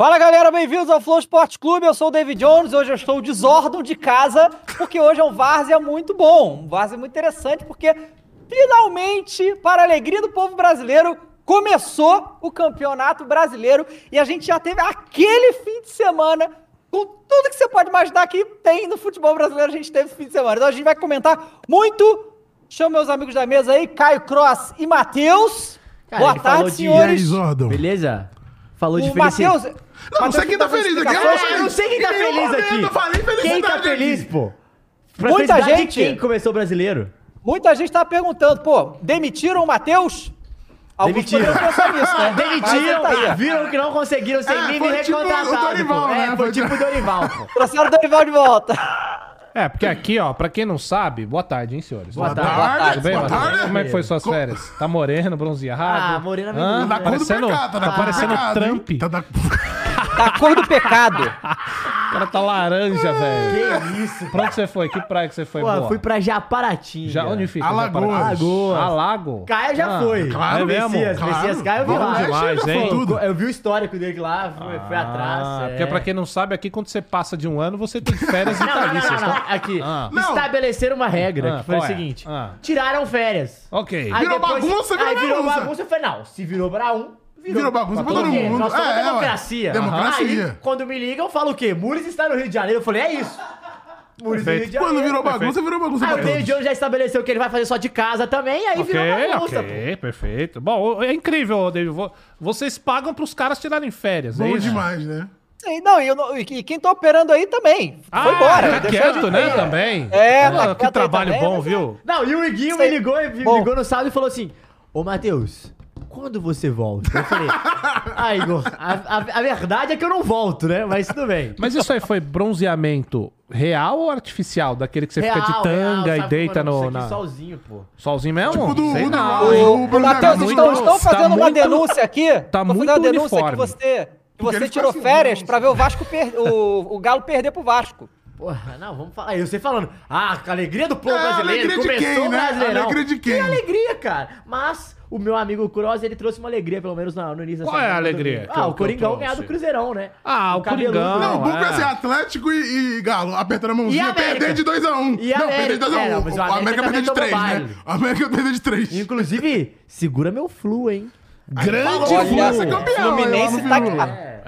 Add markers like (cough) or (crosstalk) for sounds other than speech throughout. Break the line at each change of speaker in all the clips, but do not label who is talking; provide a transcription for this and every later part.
Fala galera, bem-vindos ao Flow Esporte Clube. Eu sou o David Jones. Hoje eu estou desordem de casa, porque hoje é um várzea muito bom, um várzea muito interessante, porque finalmente, para a alegria do povo brasileiro, começou o Campeonato Brasileiro e a gente já teve aquele fim de semana com tudo que você pode imaginar que tem no futebol brasileiro, a gente teve fim de semana. Então a gente vai comentar muito. Chamo meus amigos da mesa aí, Caio Cross e Matheus. Boa tarde,
de-
E aí,
senhores.
Zordon?
Beleza? Falou de
O
felicidade.
Matheus.
Não,
Matheus
você quem tá feliz aqui.
É, eu não sei quem tá feliz aqui.
eu falei felicidade
Quem tá feliz, pô? Pra
Muita gente-
Quem começou o brasileiro?
Muita gente tá perguntando, pô, demitiram o Matheus? Alguns
Demitiram.
nisso, né? (laughs)
Demitiram,
tá
viram que não conseguiram ser
É, foi tipo
recontratado.
o Dorival,
pô.
né?
É, foi
Foi
tipo o
tipo-
Dorival, pô.
Trouxeram o Dorival de volta.
É, porque aqui, ó, pra quem não sabe, boa tarde, hein, senhores?
Boa
Boa
tarde.
tarde.
Tudo bem,
Boa
Matheus?
tarde.
Como é que foi suas férias? Tá moreno, bronzeado?
Ah, moreno é
Hã?
Tá
né?
na cor do
Parecendo-
tá na
tá
cor do
parecendo
hein?
Trump.
Tá da... (laughs)
Tá a cor do pecado.
O cara tá laranja, velho.
Que isso.
Pra onde você foi? Que praia que você foi,
Pô,
boa?
fui pra Japaratinga.
Já, onde fica?
Alagoas.
Alagoas. Alago?
Caio já
Ah,
foi.
claro
é mesmo? Messias,
claro.
Messias Caio eu vi
Vamos
lá.
demais, hein?
tudo.
Eu vi o histórico dele lá, fui, fui atrás.
Ah,
é.
porque pra quem não sabe, aqui quando você passa de um ano, você tem férias
Não, não, não,
vitalícias,
não, não.
tá?
Aqui,
Ah.
Não.
estabeleceram uma regra,
Ah,
que foi o
qual é?
seguinte.
Ah.
Tiraram férias.
Ok.
Aí
Virou bagunça, virou
aí virou
bagunça.
bagunça. Eu falei, não, se virou pra um, virou,
Virou bagunça pra todo mundo.
Nós somos
É, é,
democracia.
Democracia.
Aí, quando me ligam, eu falo o quê? Mules está no Rio de Janeiro. Eu falei, é isso. Mules no Rio de. Janeiro.
Quando virou bagunça, virou bagunça
Aí
pra
o David. Jones já estabeleceu que ele vai fazer só de casa também, aí virou bagunça,
ok, perfeito. Bom, é incrível, David. Vo- Vocês pagam pros caras tirarem férias, é
Bom
isso?
demais, né?
Sim, não, e, eu não- e quem tá operando aí também.
Ah,
Foi embora.
Tá
deixou a
quieto, né, também.
É,
Ah,
tá
Que
aí
trabalho
também,
bom,
mas é-
viu?
Não, e o Iguinho
Sei.
me ligou, me
Bom.
ligou no sábado e falou assim, ô Matheus, quando você volta? Eu falei, (laughs) ah, Igor, a, a- a verdade é que eu não volto, né? Mas tudo bem.
Mas isso aí foi bronzeamento real ou artificial? Daquele que você fica de
Real,
tanga
real,
e deita no. Na...
Solzinho, pô.
Solzinho mesmo?
Tipo do-
Sei
do
não?
O
O, Matheus, estão, estão
tá
fazendo uma
muito-
denúncia aqui.
tá
Estão
muito
fazendo uma denúncia que
uniforme.
você, que você tirou férias
assim,
pra ver o Vasco per- o, o Galo perder pro Vasco.
Porra, não, vamos falar. Eu sei falando, ah, a alegria do povo
É,
brasileiro,
alegria de
começou
quem,
o
né?
Brasileirão.
Alegria de quem?
Que alegria, cara. Mas o meu amigo Cross, ele trouxe uma alegria, pelo menos no início
Qual é a alegria
Ah, o Coringão ganhar do Cruzeirão, né?
Ah, o
cabeludo.
Coringão.
Não, o
Não,
Buco
é.
é ser Atlético e, e Galo, apertando a
E
mãozinha,
América?
perder de 2x1.
E
não,
América?
perder de 2x1.
É, não, mas o
o
América
América perdeu de
também
3,
tomou
né? O América perdeu de 3.
Inclusive, segura meu flu, hein?
Grande
Flu. Campeão,
Fluminense tá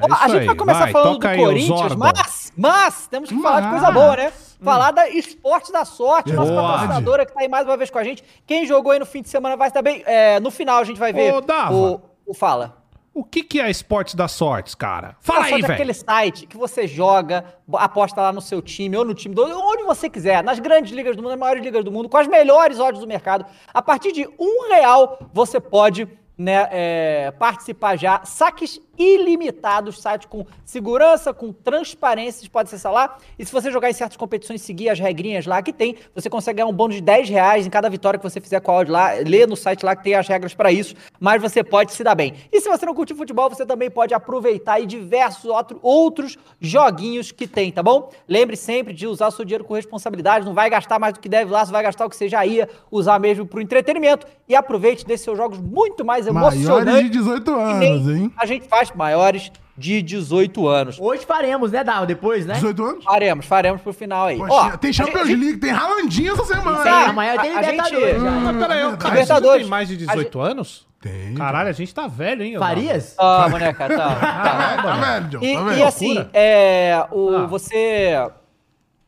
Ó, a gente
aí,
vai começar
vai,
falando do Corinthians, mas, mas temos que falar de coisa
Mas.
boa, né? Falar da Esporte da Sorte, nossa patrocinadora que tá aí mais uma vez com a gente. Quem jogou aí no fim de semana vai estar bem. é, no final a gente vai ver
Ô, Dava.
o, o Fala.
O que, que é esporte das sortes, cara? Fala aí,
Sorte é
velho.
aquele site que você joga, aposta lá no seu time ou no time do onde você quiser, nas grandes ligas do mundo, nas maiores ligas do mundo, com as melhores odds do mercado. A partir de um real você pode né, é, participar já. Saques ilimitados, site com segurança, com transparência, pode acessar lá. E se você jogar em certas competições e seguir as regrinhas lá que tem, você consegue ganhar um bônus de 10 reais em cada vitória que você fizer com a odd lá. Lê no site lá que tem as regras para isso, mas você pode se dar bem. E se você não curte futebol, você também pode aproveitar aí diversos outro- outros joguinhos que tem, tá bom? Lembre sempre de usar o seu dinheiro com responsabilidade, não vai gastar mais do que deve lá, você vai gastar o que você já ia usar mesmo pro entretenimento e aproveite desses seus jogos muito mais
Maiores
emocionantes.
de 18
que nem
anos, hein?
A gente faz maiores de 18 anos.
Hoje faremos, né, Dal? Depois, né?
18 anos?
Faremos, faremos pro final aí.
Poxa,
Ó,
tem Champions
gente-
League, tem Ralandinho essa semana. Hein?
amanhã tem
gente-
Libertadores
Ah,
cara,
Libertadores.
tem mais de 18 anos?
Tem.
Caralho, a gente tá velho, hein?
Farias?
Né, cara? Toma,
Tá
toma.
velho, (laughs) tá velho, John,
E,
tá
e
velho.
assim,
Loucura.
é, o,
Ah.
você.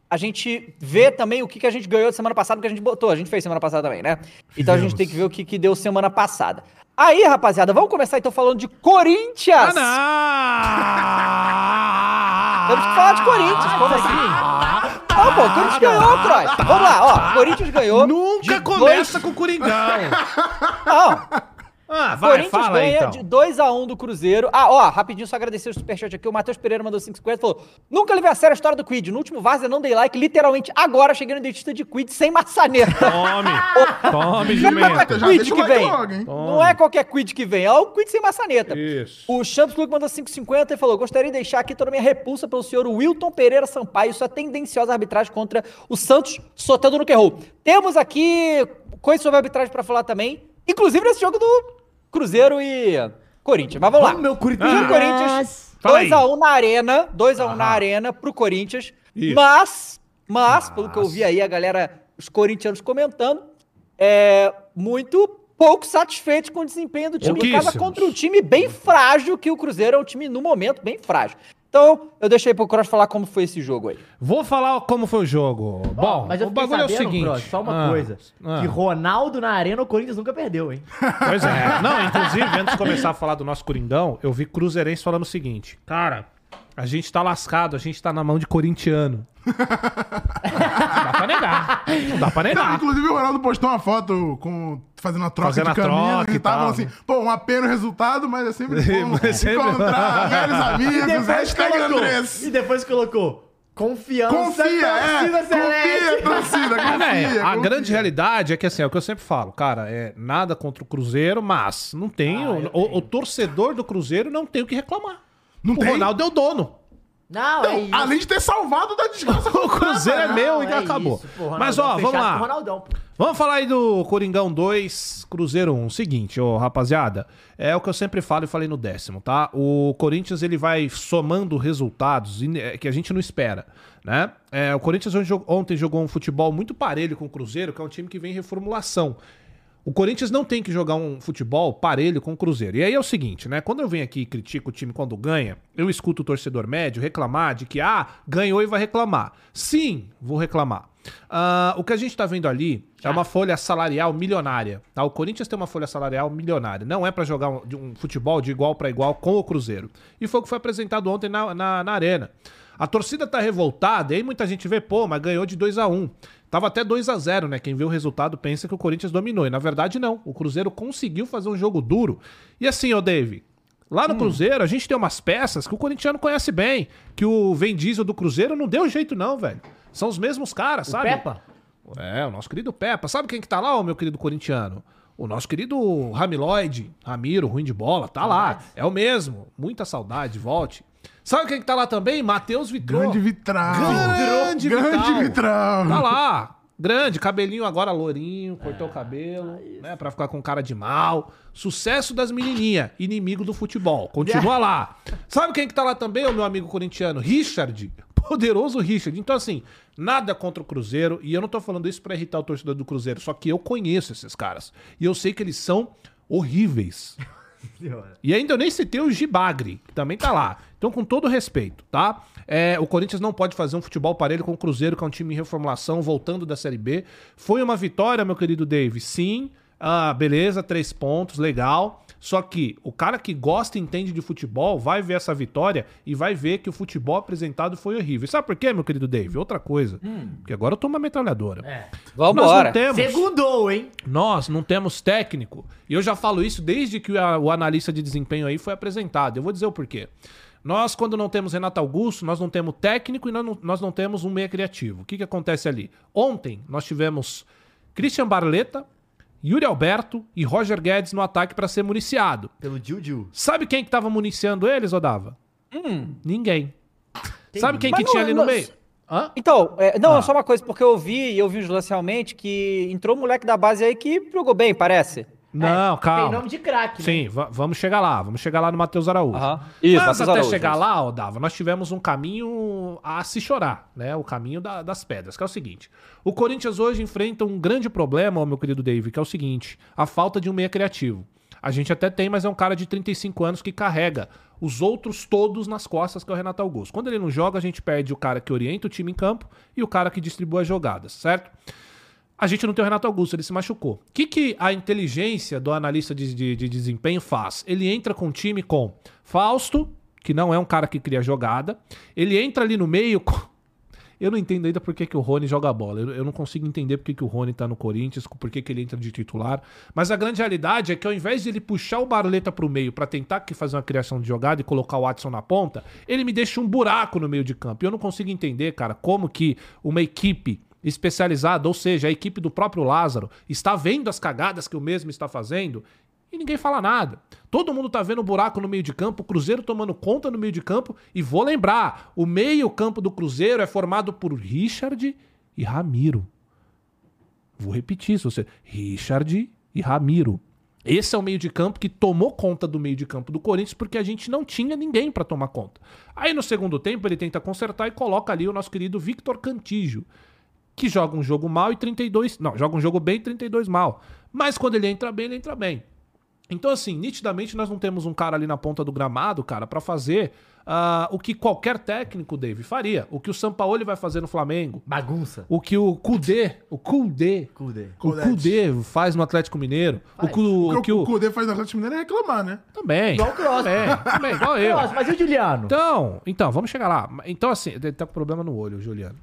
A gente vê também o que, que a gente ganhou de semana passada, porque a gente botou. A gente fez semana passada também, né? Então a gente tem que ver o que, que deu semana passada. Aí, rapaziada, vamos começar então falando de Corinthians.
Ah, não!
Temos que falar de Corinthians, como assim? Não, pô, o Corinthians ganhou, Croix. Vamos lá, ó. Corinthians ganhou.
Nunca começa com o Coringão. (laughs)
Dois... Não,
Ah, vai,
Corinthians
fala aí,
ganha
então.
de 2x1 do Cruzeiro. Ah, ó, rapidinho, só agradecer o superchat aqui. O Matheus Pereira mandou 5,50 e falou: Nunca levei a sério a história do Quid. No último Vaza não dei like. Literalmente agora cheguei no dentista de Quid sem maçaneta.
Tome, (laughs) tome,
Não é
jumento.
qualquer
Já
Quid que vem.
logo?
Não é qualquer Quid que vem, é o Quid sem maçaneta.
Isso.
O Champs Luke mandou 5,50 e falou: Gostaria de deixar aqui toda a minha repulsa pelo senhor Wilton Pereira Sampaio e sua tendenciosa arbitragem contra o Santos Sotando no que errou. Temos aqui coisas sobre a arbitragem pra falar também, inclusive nesse jogo do Cruzeiro e Corinthians. Mas vamos lá.
Vamos, meu Corinthians.
Jogo Corinthians,
Fala aí.
2x1 na arena, 2x1 na arena pro Corinthians.
Isso.
Mas, mas, pelo que eu vi aí, a galera, os corintianos comentando, é muito pouco satisfeitos com o desempenho do time em casa contra um time bem frágil, que o Cruzeiro é um time, no momento, bem frágil. Então, eu deixei pro Cross falar como foi esse jogo aí.
Vou falar como foi o jogo. Bom,
mas eu
o bagulho é o
sabendo,
seguinte.
Cross, só uma
Ah,
coisa.
ah.
Que Ronaldo na arena, o Corinthians nunca perdeu, hein? (laughs)
Pois é. Não, inclusive, antes de começar a falar do nosso Coringão, eu vi Cruzeirense falando o seguinte: Cara, a gente tá lascado, a gente tá na mão de corintiano. (laughs) Não dá pra negar. Não dá pra
Não,
negar.
inclusive o Ronaldo postou uma foto com, fazendo a troca
Fazendo
de
troca
e tal, assim, pô, uma pena o resultado, mas é sempre (laughs) bom
É sempre-
encontrar velhos (laughs) amigos, hashtag Andrés.
e depois colocou confiança
Confia, é,
torcida celeste. (laughs)
confia, torcida,
É, véi,
confia.
a
confia.
grande realidade é que assim, é o que eu sempre falo, cara, é nada contra o Cruzeiro, mas não tem.
Ah,
o, o- o torcedor do Cruzeiro não tem o que reclamar.
Não
o
tem?
Ronaldo é o dono.
Não, é
Não,
isso.
além de ter salvado da desgraça. (laughs)
O Cruzeiro é meu e
é
acabou.
isso, pô,
Mas ó, vamos lá.
Ronaldão.
Vamos falar aí do Coringão 2, Cruzeiro 1. Seguinte, ô rapaziada, é o que eu sempre falo e falei no décimo, tá? O Corinthians ele vai somando resultados é, que a gente não espera, né? É, o Corinthians ontem jogou- ontem jogou um futebol muito parelho com o Cruzeiro, que é um time que vem em reformulação. O Corinthians não tem que jogar um futebol parelho com o Cruzeiro. E aí é o seguinte, né? Quando eu venho aqui e critico o time quando ganha, eu escuto o torcedor médio reclamar de que, ah, ganhou e vai reclamar. Sim, vou reclamar. Ah, o que a gente tá vendo ali é uma folha salarial milionária. Tá? O Corinthians tem uma folha salarial milionária. Não é pra jogar um, um futebol de igual pra igual com o Cruzeiro. E foi o que foi apresentado ontem na, na, na Arena. A torcida tá revoltada, e aí muita gente vê, pô, mas ganhou de 2 a 1 Tava até 2 a 0 né? Quem vê o resultado pensa que o Corinthians dominou. E na verdade, não. O Cruzeiro conseguiu fazer um jogo duro. E assim, ô Dave, lá no Cruzeiro a gente tem umas peças que o corintiano conhece bem. Que o Vem Diesel do Cruzeiro não deu jeito, não, velho. São os mesmos caras, sabe?
Pepa?
É, o nosso querido Peppa. Sabe quem que tá lá, ô meu querido corintiano? O nosso querido Ramiloide, Ramiro, ruim de bola, tá lá. É o mesmo. Muita saudade, volte. Sabe quem que tá lá também? Matheus Vitrô.
Grande vitral.
Grande
Grande vitral.
Tá lá. Grande, cabelinho agora lourinho, cortou o cabelo, né, pra ficar com cara de mal. Sucesso das menininhas, inimigo do futebol. Continua lá. Sabe quem que tá lá também, o meu amigo corintiano? Richard. Poderoso Richard. Então, assim, nada contra o Cruzeiro. E eu não tô falando isso pra irritar o torcedor do Cruzeiro. Só que eu conheço esses caras. E eu sei que eles são horríveis. E ainda eu nem citei o Gibagre, que também tá lá. Então, com todo respeito, tá? É, o Corinthians não pode fazer um futebol parelho com o Cruzeiro, que é um time em reformulação, voltando da Série B. Foi uma vitória, meu querido Dave? Sim. Ah, beleza, três pontos, legal. Só que o cara que gosta e entende de futebol vai ver essa vitória e vai ver que o futebol apresentado foi horrível. E sabe por quê, meu querido Dave? Outra coisa. Porque agora eu tô uma metralhadora.
É.
Vambora.
temos.
Segundou, hein?
Nós não temos técnico. E eu já falo isso desde que a- o analista de desempenho aí foi apresentado. Eu vou dizer o porquê. Nós, quando não temos Renato Augusto, nós não temos técnico e nós não, nós não temos um meia criativo. O que, que acontece ali? Ontem nós tivemos Christian Barleta, Yuri Alberto e Roger Guedes no ataque para ser municiado.
Pelo Jiu Jiu.
Sabe quem que tava municiando eles, Odava? Ninguém. Sabe quem
Mas
que
não-
tinha ali no
não-
meio? Hã?
Então, é, não,
Ah.
só uma coisa, porque eu vi e eu vi uns realmente que entrou um moleque da base aí que jogou bem, parece.
Não, calma.
Tem nome de craque, né?
Sim, va- vamos chegar lá, vamos chegar lá no Matheus Araújo.
Aham. Isso,
Mas
Matheus
até
Araújo,
chegar
isso.
lá, ó, Dava, nós tivemos um caminho a se chorar, né? O caminho da- das pedras, que é o seguinte. O Corinthians hoje enfrenta um grande problema, ó, meu querido David, que é o seguinte: a falta de um meia criativo. A gente até tem, mas é um cara de 35 anos que carrega os outros todos nas costas, que é o Renato Augusto. Quando ele não joga, a gente perde o cara que orienta o time em campo e o cara que distribui as jogadas, certo? A gente não tem o Renato Augusto, ele se machucou. O que, que a inteligência do analista de, de- de desempenho faz? Ele entra com o time com Fausto, que não é um cara que cria jogada. Ele entra ali no meio. com- (laughs) Eu não entendo ainda por que, que o Rony joga bola. Eu, eu não consigo entender por que, que o Rony tá no Corinthians, por que, que ele entra de titular. Mas a grande realidade é que ao invés de ele puxar o Barleta pro meio pra tentar fazer uma criação de jogada e colocar o Watson na ponta, ele me deixa um buraco no meio de campo. E eu não consigo entender, cara, como que uma equipe especializada, ou seja, a equipe do próprio Lázaro, está vendo as cagadas que o mesmo está fazendo e ninguém fala nada. Todo mundo tá vendo o buraco no meio de campo, o Cruzeiro tomando conta no meio de campo. E vou lembrar: o meio-campo do Cruzeiro é formado por Richard e Ramiro. Vou repetir isso, você. Richard e Ramiro. Esse é o meio de campo que tomou conta do meio de campo do Corinthians porque a gente não tinha ninguém pra tomar conta. Aí no segundo tempo ele tenta consertar e coloca ali o nosso querido Victor Cantígio, que joga um jogo mal e 32, não, joga um jogo bem e 32 mal. Mas quando ele entra bem, ele entra bem. Então, assim, nitidamente nós não temos um cara ali na ponta do gramado, cara, pra fazer ah, o que qualquer técnico, Dave, faria. O que o Sampaoli vai fazer no Flamengo.
Bagunça.
O que o Kudê, o Kudê,
Kudê.
o Kudê faz no Atlético Mineiro. O,
O
o
que o
o...
Cudê faz na Atlético Mineiro é reclamar, né?
Também.
Igual o Kroos.
Também, também, igual (laughs) eu.
Nossa, mas e o Juliano?
Então, então, vamos chegar lá. Então, assim, ele tá com problema no olho, Juliano.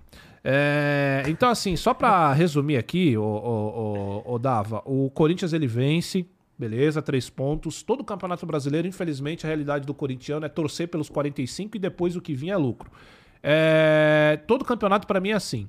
É, então, assim, só pra resumir aqui, o, o, o, o Dava, o Corinthians ele vence, beleza, três pontos. Todo o Campeonato Brasileiro, infelizmente, a realidade do corintiano é torcer pelos 45 e depois o que vinha é lucro. É, todo campeonato pra mim é assim.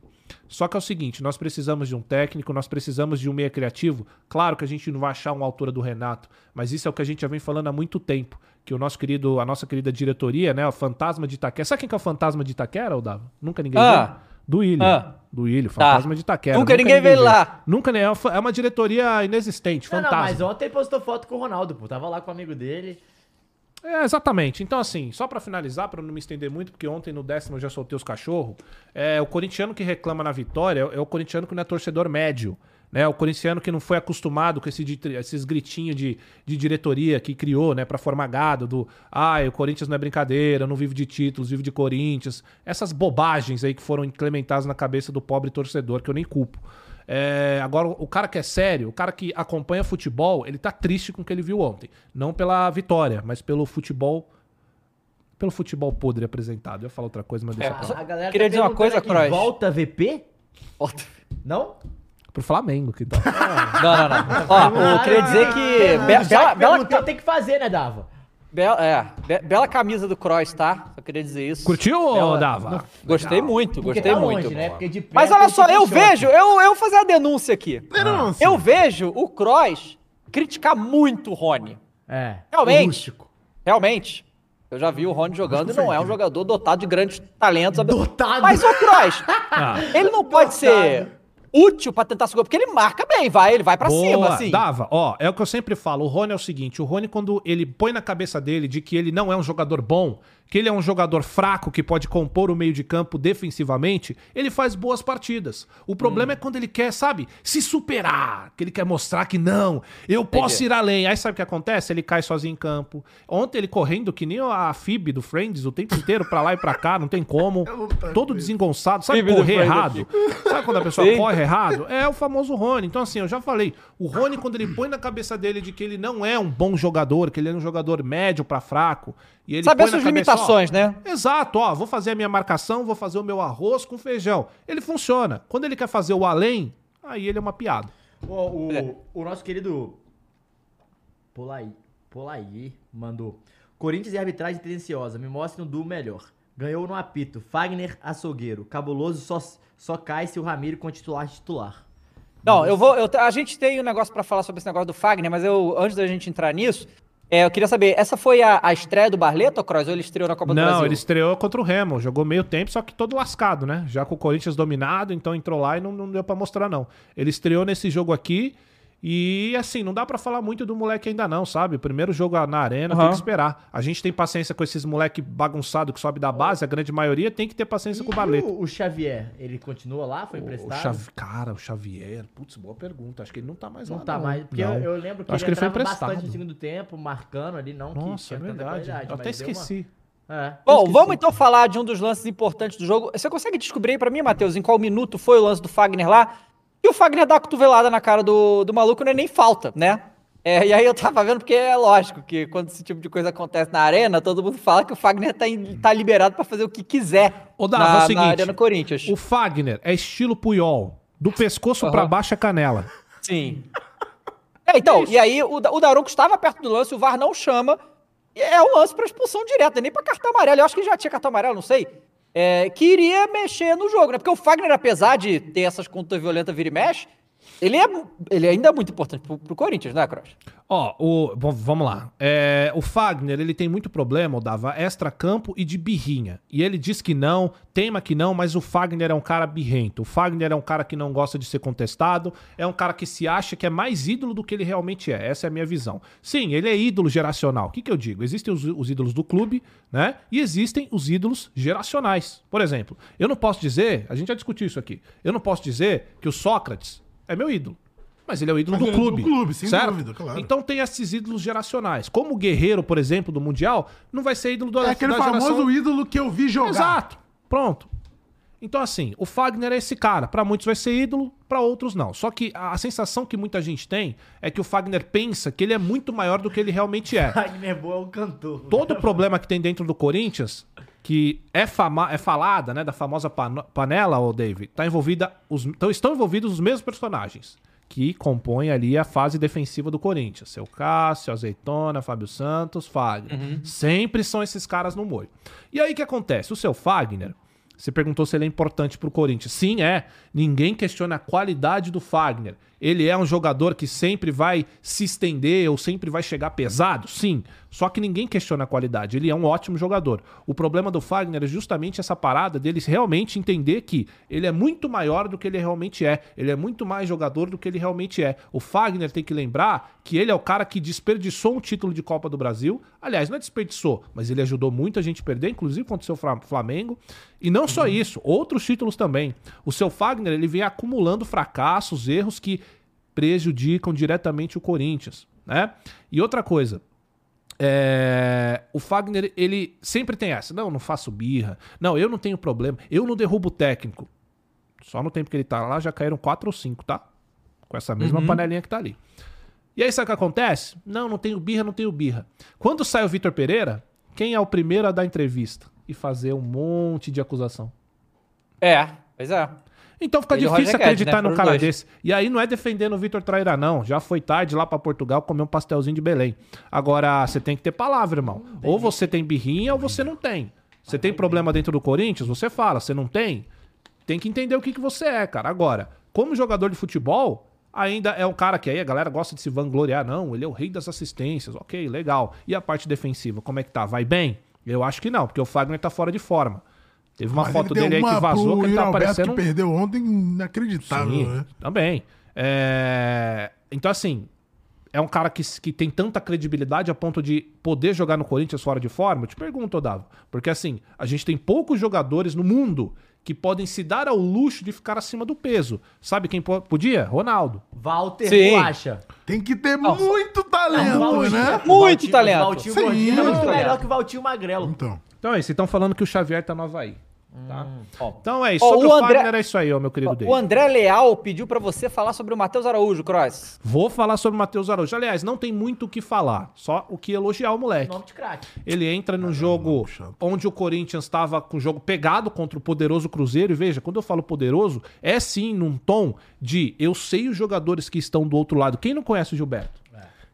Só que é o seguinte, nós precisamos de um técnico, nós precisamos de um meia criativo. Claro que a gente não vai achar uma altura do Renato, mas isso é o que a gente já vem falando há muito tempo. Que o nosso querido, a nossa querida diretoria, né, o fantasma de Itaquera. Sabe quem que é o fantasma de Itaquera, Dava? Nunca ninguém
Ah.
viu? Do Ilho.
Ah.
Do Ilho, fantasma de Itaquera.
Nunca ninguém veio lá.
Nunca nem. É uma diretoria inexistente,
Não, não,
fantasma.
mas ontem postou foto com o Ronaldo, pô. Tava lá com o amigo dele.
É, exatamente. Então, assim, só pra finalizar, pra não me estender muito, porque ontem no décimo eu já soltei os cachorros, é, o corintiano que reclama na vitória é, o- é o corintiano que não é torcedor médio. Né, o corintiano que não foi acostumado com esse, esses gritinhos de, de diretoria que criou, né, para formar gado do ah, o Corinthians não é brincadeira, não vive de títulos, vive de Corinthians. Essas bobagens aí que foram implementadas na cabeça do pobre torcedor, que eu nem culpo. É, agora, o cara que é sério, o cara que acompanha futebol, ele tá triste com o que ele viu ontem. Não pela vitória, mas pelo futebol. Pelo futebol podre apresentado. Eu ia falar outra coisa, mas deixa
É,
pra lá.
A galera
Queria dizer uma coisa, Kroos.
Volta VP?
Volta.
Não?
Pro Flamengo, que tal? (laughs)
Não, não, não. Ó, eu queria dizer que. be- bela,
que
bela,
perguntou, tem que fazer, né, Dava?
bela- é, be- bela camisa do Cross, tá? Só queria dizer isso.
Curtiu
Bela-
Dava?
Gostei muito,
Porque
gostei
tá
muito.
longe, né? Perto
Mas olha só, eu
choque.
vejo, eu, eu vou fazer a denúncia aqui.
Denúncia.
Eu vejo o Cross criticar muito o Rony.
É.
Realmente.
Rústico.
Realmente. Eu já vi o Rony jogando e não é um jogador dotado de grandes talentos.
Dotado.
Mas o Kroos, (laughs)
Ah.
ele não pode ser útil pra tentar segurar, porque ele marca bem, vai, ele vai pra
Boa,
cima, assim.
Dava, ó, é o que eu sempre falo. O Rony é o seguinte: o Rony, quando ele põe na cabeça dele de que ele não é um jogador bom, que ele é um jogador fraco que pode compor o meio de campo defensivamente, ele faz boas partidas. O problema é quando ele quer, sabe, se superar, que ele quer mostrar que não, eu posso
Entendi.
ir além. Aí sabe o que acontece? Ele cai sozinho em campo. Ontem ele correndo que nem a Phoebe do Friends o tempo inteiro pra lá e pra cá, não tem como. (laughs) Todo desengonçado. Sabe
Phoebe
correr errado? (laughs) Sabe quando a pessoa
Sim.
corre errado? É o famoso Rony. Então, assim, eu já falei. O Rony, quando ele põe na cabeça dele de que ele não é um bom jogador, que ele é um jogador médio pra fraco, e ele
Saber suas
cabeça,
limitações,
ó,
né?
Exato, ó, vou fazer a minha marcação, vou fazer o meu arroz com feijão. Ele funciona. Quando ele quer fazer o além, aí ele é uma piada.
O, o,
É.
o nosso querido Polai, Polai mandou. Corinthians e arbitragem tendenciosa, me mostre um duo melhor. Ganhou no apito. Fagner, açougueiro. Cabuloso só, só cai se o Ramiro com titular titular.
Não, eu vou. eu a gente tem um negócio pra falar sobre esse negócio do Fagner, mas eu, antes da gente entrar nisso, é, eu queria saber, essa foi a, a estreia do Barleto, Cross, ou ele estreou na Copa do
Não,
Brasil?
ele estreou contra o Remo, jogou meio tempo, só que todo lascado, né? Já com o Corinthians dominado, então entrou lá e não, não deu pra mostrar, não. Ele estreou nesse jogo aqui e, assim, não dá pra falar muito do moleque ainda não, sabe? O primeiro jogo na arena, tem
Aham.
que esperar. A gente tem paciência com esses moleque bagunçado que sobe da base, a grande maioria tem que ter paciência
E
com o Barleto.
o, o Xavier, ele continua lá? Foi
O
emprestado?
Xavi- Cara, o Xavier, putz, boa pergunta. Acho que ele não tá mais
Não
lá.
tá mais. Porque
Não.
eu, eu lembro que
Acho
ele,
que ele foi emprestado.
bastante no segundo tempo, marcando ali, não
Nossa, é
que tinha tanta
verdade.
qualidade,
Eu até
deu uma-
esqueci.
É.
Bom,
esqueci.
vamos então falar de um dos lances importantes do jogo. Você consegue descobrir aí pra mim, Matheus, em qual minuto foi o lance do Fagner lá? E o Fagner dá a cotovelada na cara do, do maluco, não é nem falta, né? É, e aí eu tava vendo, porque é lógico que quando esse tipo de coisa acontece na arena, todo mundo fala que o Fagner tá, em- tá liberado pra fazer o que quiser
Ô, Dava,
na,
é o
na
seguinte,
Arena Corinthians.
O Fagner é estilo Puyol. Do pescoço
Aham.
pra baixo é canela.
Sim. (laughs) É, então, e aí o, o Daronco estava perto do lance, o VAR não chama. E é um lance pra expulsão direta, nem pra cartão amarelo. Eu acho que ele já tinha cartão amarelo, não sei. É, que iria mexer no jogo, né? Porque o Fagner, apesar de ter essas contas violentas vira e mexe, Ele, é, ele ainda é muito importante pro, pro Corinthians, né, Cross?
Ó, o, bom, vamos lá. É, o Fagner, ele tem muito problema, o Dava, extra-campo e de birrinha. E ele diz que não, tema que não, mas o Fagner é um cara birrento. O Fagner é um cara que não gosta de ser contestado, é um cara que se acha que é mais ídolo do que ele realmente é. Essa é a minha visão. Sim, ele é ídolo geracional. O que, que eu digo? Existem os, os ídolos do clube, né? E existem os ídolos geracionais. Por exemplo, eu não posso dizer, a gente já discutiu isso aqui, eu não posso dizer que o Sócrates é meu ídolo. Mas ele é o ídolo do
é do
clube.
clube, sem
certo?
dúvida, claro.
Então tem esses ídolos geracionais. Como o Guerreiro, por exemplo, do Mundial, não vai ser ídolo do
É aquele famoso ídolo que eu vi jogar.
Exato. Pronto. Então, assim, o Fagner é esse cara. Pra muitos vai ser ídolo, pra outros não. Só que a, a sensação que muita gente tem é que o Fagner pensa que ele é muito maior do que ele realmente é. (laughs)
Wagner Boa é um cantor.
Todo o problema que tem dentro do Corinthians, que é, fama, é falada, né, da famosa panela, o David, tá envolvida. Os, então estão envolvidos os mesmos personagens que compõem ali a fase defensiva do Corinthians. Seu Cássio, Azeitona, Fábio Santos, Fagner. Sempre são esses caras no molho. E aí o que acontece? O seu Fagner, você perguntou se ele é importante pro Corinthians. Sim, é. Ninguém questiona a qualidade do Fagner. Ele é um jogador que sempre vai se estender ou sempre vai chegar pesado? Sim. Só que ninguém questiona a qualidade. Ele é um ótimo jogador. O problema do Fagner é justamente essa parada dele realmente entender que ele é muito maior do que ele realmente é. Ele é muito mais jogador do que ele realmente é. O Fagner tem que lembrar que ele é o cara que desperdiçou um título de Copa do Brasil. Aliás, não é desperdiçou, mas ele ajudou muita gente a perder, inclusive contra o seu Fla- Flamengo. E não só isso, outros títulos também. O seu Fagner, ele vem acumulando fracassos, erros que prejudicam diretamente o Corinthians, né? E outra coisa, é, o Fagner, ele sempre tem essa. Não, não faço birra. Não, eu não tenho problema. Eu não derrubo o técnico. Só no tempo que ele tá lá já caíram quatro ou cinco, tá? Com essa mesma panelinha que tá ali. E aí sabe o que acontece? Não, não tenho birra, não tenho birra. Quando sai o Vitor Pereira, quem é o primeiro a dar entrevista e fazer um monte de acusação?
É, pois é.
Então fica
Ele
difícil
Roger Guedes,
acreditar
né?
num cara
dois.
desse. E aí não é defendendo o Vitor Traíra, não. Já foi tarde lá pra Portugal comer um pastelzinho de Belém. Agora, você tem que ter palavra, irmão. Ou você tem birrinha ou você não tem. Você tem problema dentro do Corinthians, você fala. Você não tem, tem que entender o que, que você é, cara. Agora, como jogador de futebol, ainda é um cara que aí a galera gosta de se vangloriar. Não, ele é o rei das assistências. Ok, legal. E a parte defensiva, como é que tá? Vai bem? Eu acho que não, porque o Fagner tá fora de forma. Teve uma
Mas
foto dele aí que vazou que ele tá
Yuri Alberto
parecendo...
que perdeu ontem, inacreditável,
Sim,
né?
também. É, Então, assim, é um cara que, que tem tanta credibilidade a ponto de poder jogar no Corinthians fora de forma? Eu te pergunto, Odavo. Porque, assim, a gente tem poucos jogadores no mundo que podem se dar ao luxo de ficar acima do peso. Sabe quem po- podia? Ronaldo.
Walter
Sim.
Bolacha.
Tem que ter muito talento,
Valtinho-
né?
Muito talento.
O Valtinho
Sim.
Gordinho é melhor
talento.
que o Valtinho Magrelo.
Então.
Então é isso. Estão falando que o Xavier tá no Havaí. Tá?
Ó,
Então é isso.
Ó,
Sobre
o
o,
André-
Fagner é isso aí, ó, meu querido
O
David.
André Leal pediu pra você falar sobre o Matheus Araújo, Cross.
Vou falar sobre o Matheus Araújo. Aliás, não tem muito o que falar. Só o que elogiar o moleque.
Nome de craque.
Ele entra num jogo
chato.
onde o Corinthians estava com o jogo pegado contra o poderoso Cruzeiro. E veja, quando eu falo poderoso, é sim num tom de eu sei os jogadores que estão do outro lado. Quem não conhece o Gilberto?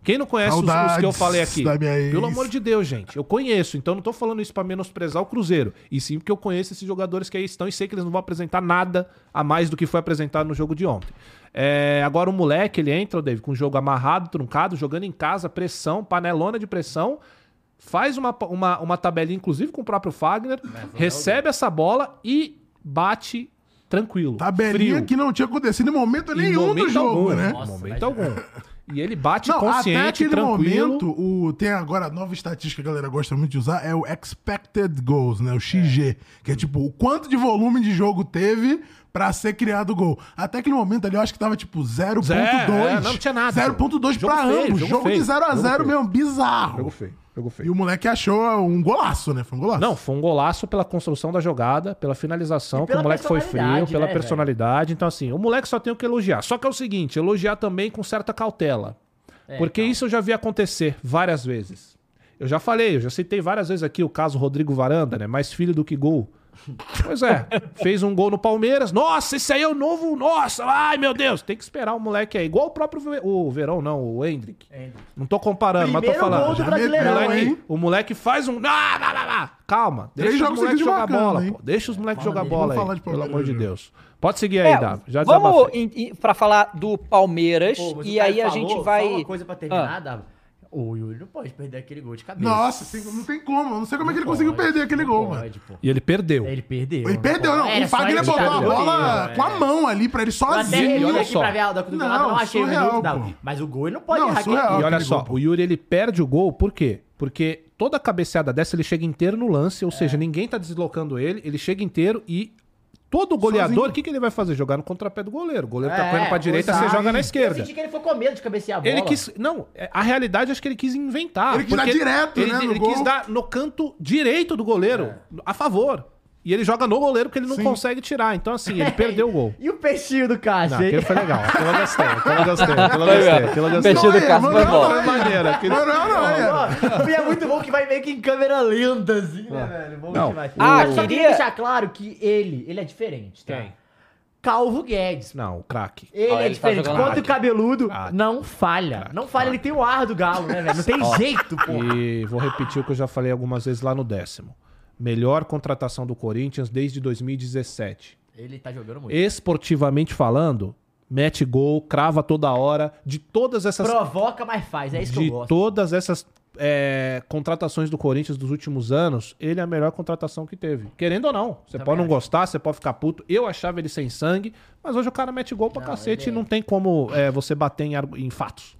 Quem não conhece os, os que eu falei aqui? Pelo amor de Deus, gente. Eu conheço, então não tô falando isso pra menosprezar o Cruzeiro. E sim porque eu conheço esses jogadores que aí estão e sei que eles não vão apresentar nada a mais do que foi apresentado no jogo de ontem. É, agora o moleque, ele entra, David, com o jogo amarrado, truncado, jogando em casa, pressão, panelona de pressão. Faz uma, uma, uma tabelinha, inclusive com o próprio Fagner, recebe essa bola e bate tranquilo.
Tabelinha
frio.
que não tinha acontecido em momento
Em
nenhum
momento
do jogo,
algum,
né?
Nossa,
momento algum. E ele bate
Não, até
consciente,
aquele
tranquilo.
momento, o, tem agora a nova estatística que a galera gosta muito de usar, é o Expected Goals, né? O XG. Que é tipo, o quanto de volume de jogo teve pra ser criado gol. Até aquele momento ali, eu acho que tava tipo 0.2.
Zero, é, não tinha nada.
0.2
Jogo
pra
feio,
ambos.
jogo
Jogo,
feio,
de 0 a
jogo
0
feio.
mesmo, bizarro.
Jogo feio, jogo
E
feio.
o moleque achou um golaço, né? Foi um golaço.
Não, foi um golaço pela construção da jogada, pela finalização,
E
que o moleque foi frio, pela
né,
personalidade. Então, assim, o moleque só tem o que elogiar. Só que é o seguinte, elogiar também com certa cautela.
É,
porque
calma.
isso eu já vi acontecer várias vezes. Eu já falei, eu já citei várias vezes aqui o caso Rodrigo Varanda, né? Mais filho do que gol. Pois é, fez um gol no Palmeiras. Nossa, esse aí é o novo. Nossa, ai meu Deus. Tem que esperar o moleque aí. Igual o próprio o Verão, não, o Hendrick. Não tô comparando, mas tô
Primeiro
falando.
gol do Brasileirão,
meteu,
moleque-
hein?
o moleque faz um. Ah, lá, lá, lá. Calma,
Três
deixa os moleques jogar
marcando,
bola,
hein?
pô. Deixa os moleques jogar
dele,
bola
vamos
aí.
falar de
Pelo amor de
já.
Deus. Pode seguir aí,
É,
Davi. Já
vamos pra falar do Palmeiras
Pô, o
e aí a gente
Só
vai.
uma coisa pra terminar, Davi. O Yuri não pode perder aquele gol de cabeça.
Nossa, tem- não tem como. Eu não sei como é que ele
Não
conseguiu
pode,
perder aquele
não
gol, mano.
pode, pô.
E ele perdeu.
Ele perdeu.
Ele perdeu, não.
Era
o
só
Fagner
ele
botou a bola
doido,
com a
é.
mão ali pra ele
Eu até
sozinho.
vi
olha
aqui
só.
pra ver a cotovelada,
Não,
não achei o
surreal,
minuto, Davi.
pô.
Mas o gol ele não pode
Não,
errar aqui.
surreal.
E olha só,
gol,
o Yuri ele perde o gol, por quê? Porque toda cabeceada dessa ele chega inteiro no lance, ou seja, ninguém tá deslocando ele, ele chega inteiro e todo goleador, o que, que ele vai fazer? Jogar no contrapé do goleiro. O goleiro
É,
tá correndo pra direita, você joga na
Eu
esquerda.
senti que ele foi com medo de cabecear a bola.
Ele quis. Não, é, a realidade acho que ele quis inventar.
Ele quis dar
porque
direto,
ele,
né, no
Ele quis
gol.
dar no canto direito do goleiro, a favor. E ele joga no goleiro porque ele não
Sim.
consegue tirar. Então, assim, ele (laughs) perdeu o gol.
E o peixinho do Cássio,
Não, aquele foi legal. Aquilo eu gostei. Aquilo eu gostei. (laughs) Aquilo eu gostei. Aquilo eu gostei.
Peixinho do
Não, é,
Cássio
não,
foi
não,
bom.
não,
Foi maneiro. aquilo-
Não, não, não. é.
E é muito bom que vai meio que em câmera lenta, assim, né, velho? Bom
Não.
demais.
Ah,
Mas só queria deixar claro que ele, ele é diferente, tá?
Quem?
Calvo Guedes.
Não, o craque.
Ele é
ele tá
diferente. Quanto o cabeludo,
Craque.
não falha. Não falha, ele tem o ar do galo, né, velho? Não tem jeito, pô.
E vou repetir o que eu já falei algumas vezes lá no décimo. Melhor contratação do Corinthians desde 2017.
Ele tá jogando muito.
Esportivamente falando, mete gol, crava toda hora. De todas essas
Provoca, mas faz. É isso que eu
de
gosto.
todas essas é, contratações do Corinthians dos últimos anos, ele é a melhor contratação que teve. Querendo ou não. Você
Também
pode não
acho.
gostar, você pode ficar puto. Eu achava ele sem sangue, mas hoje o cara mete gol pra
Não,
cacete
ele
e
é-
não tem como é, você bater em, em fatos.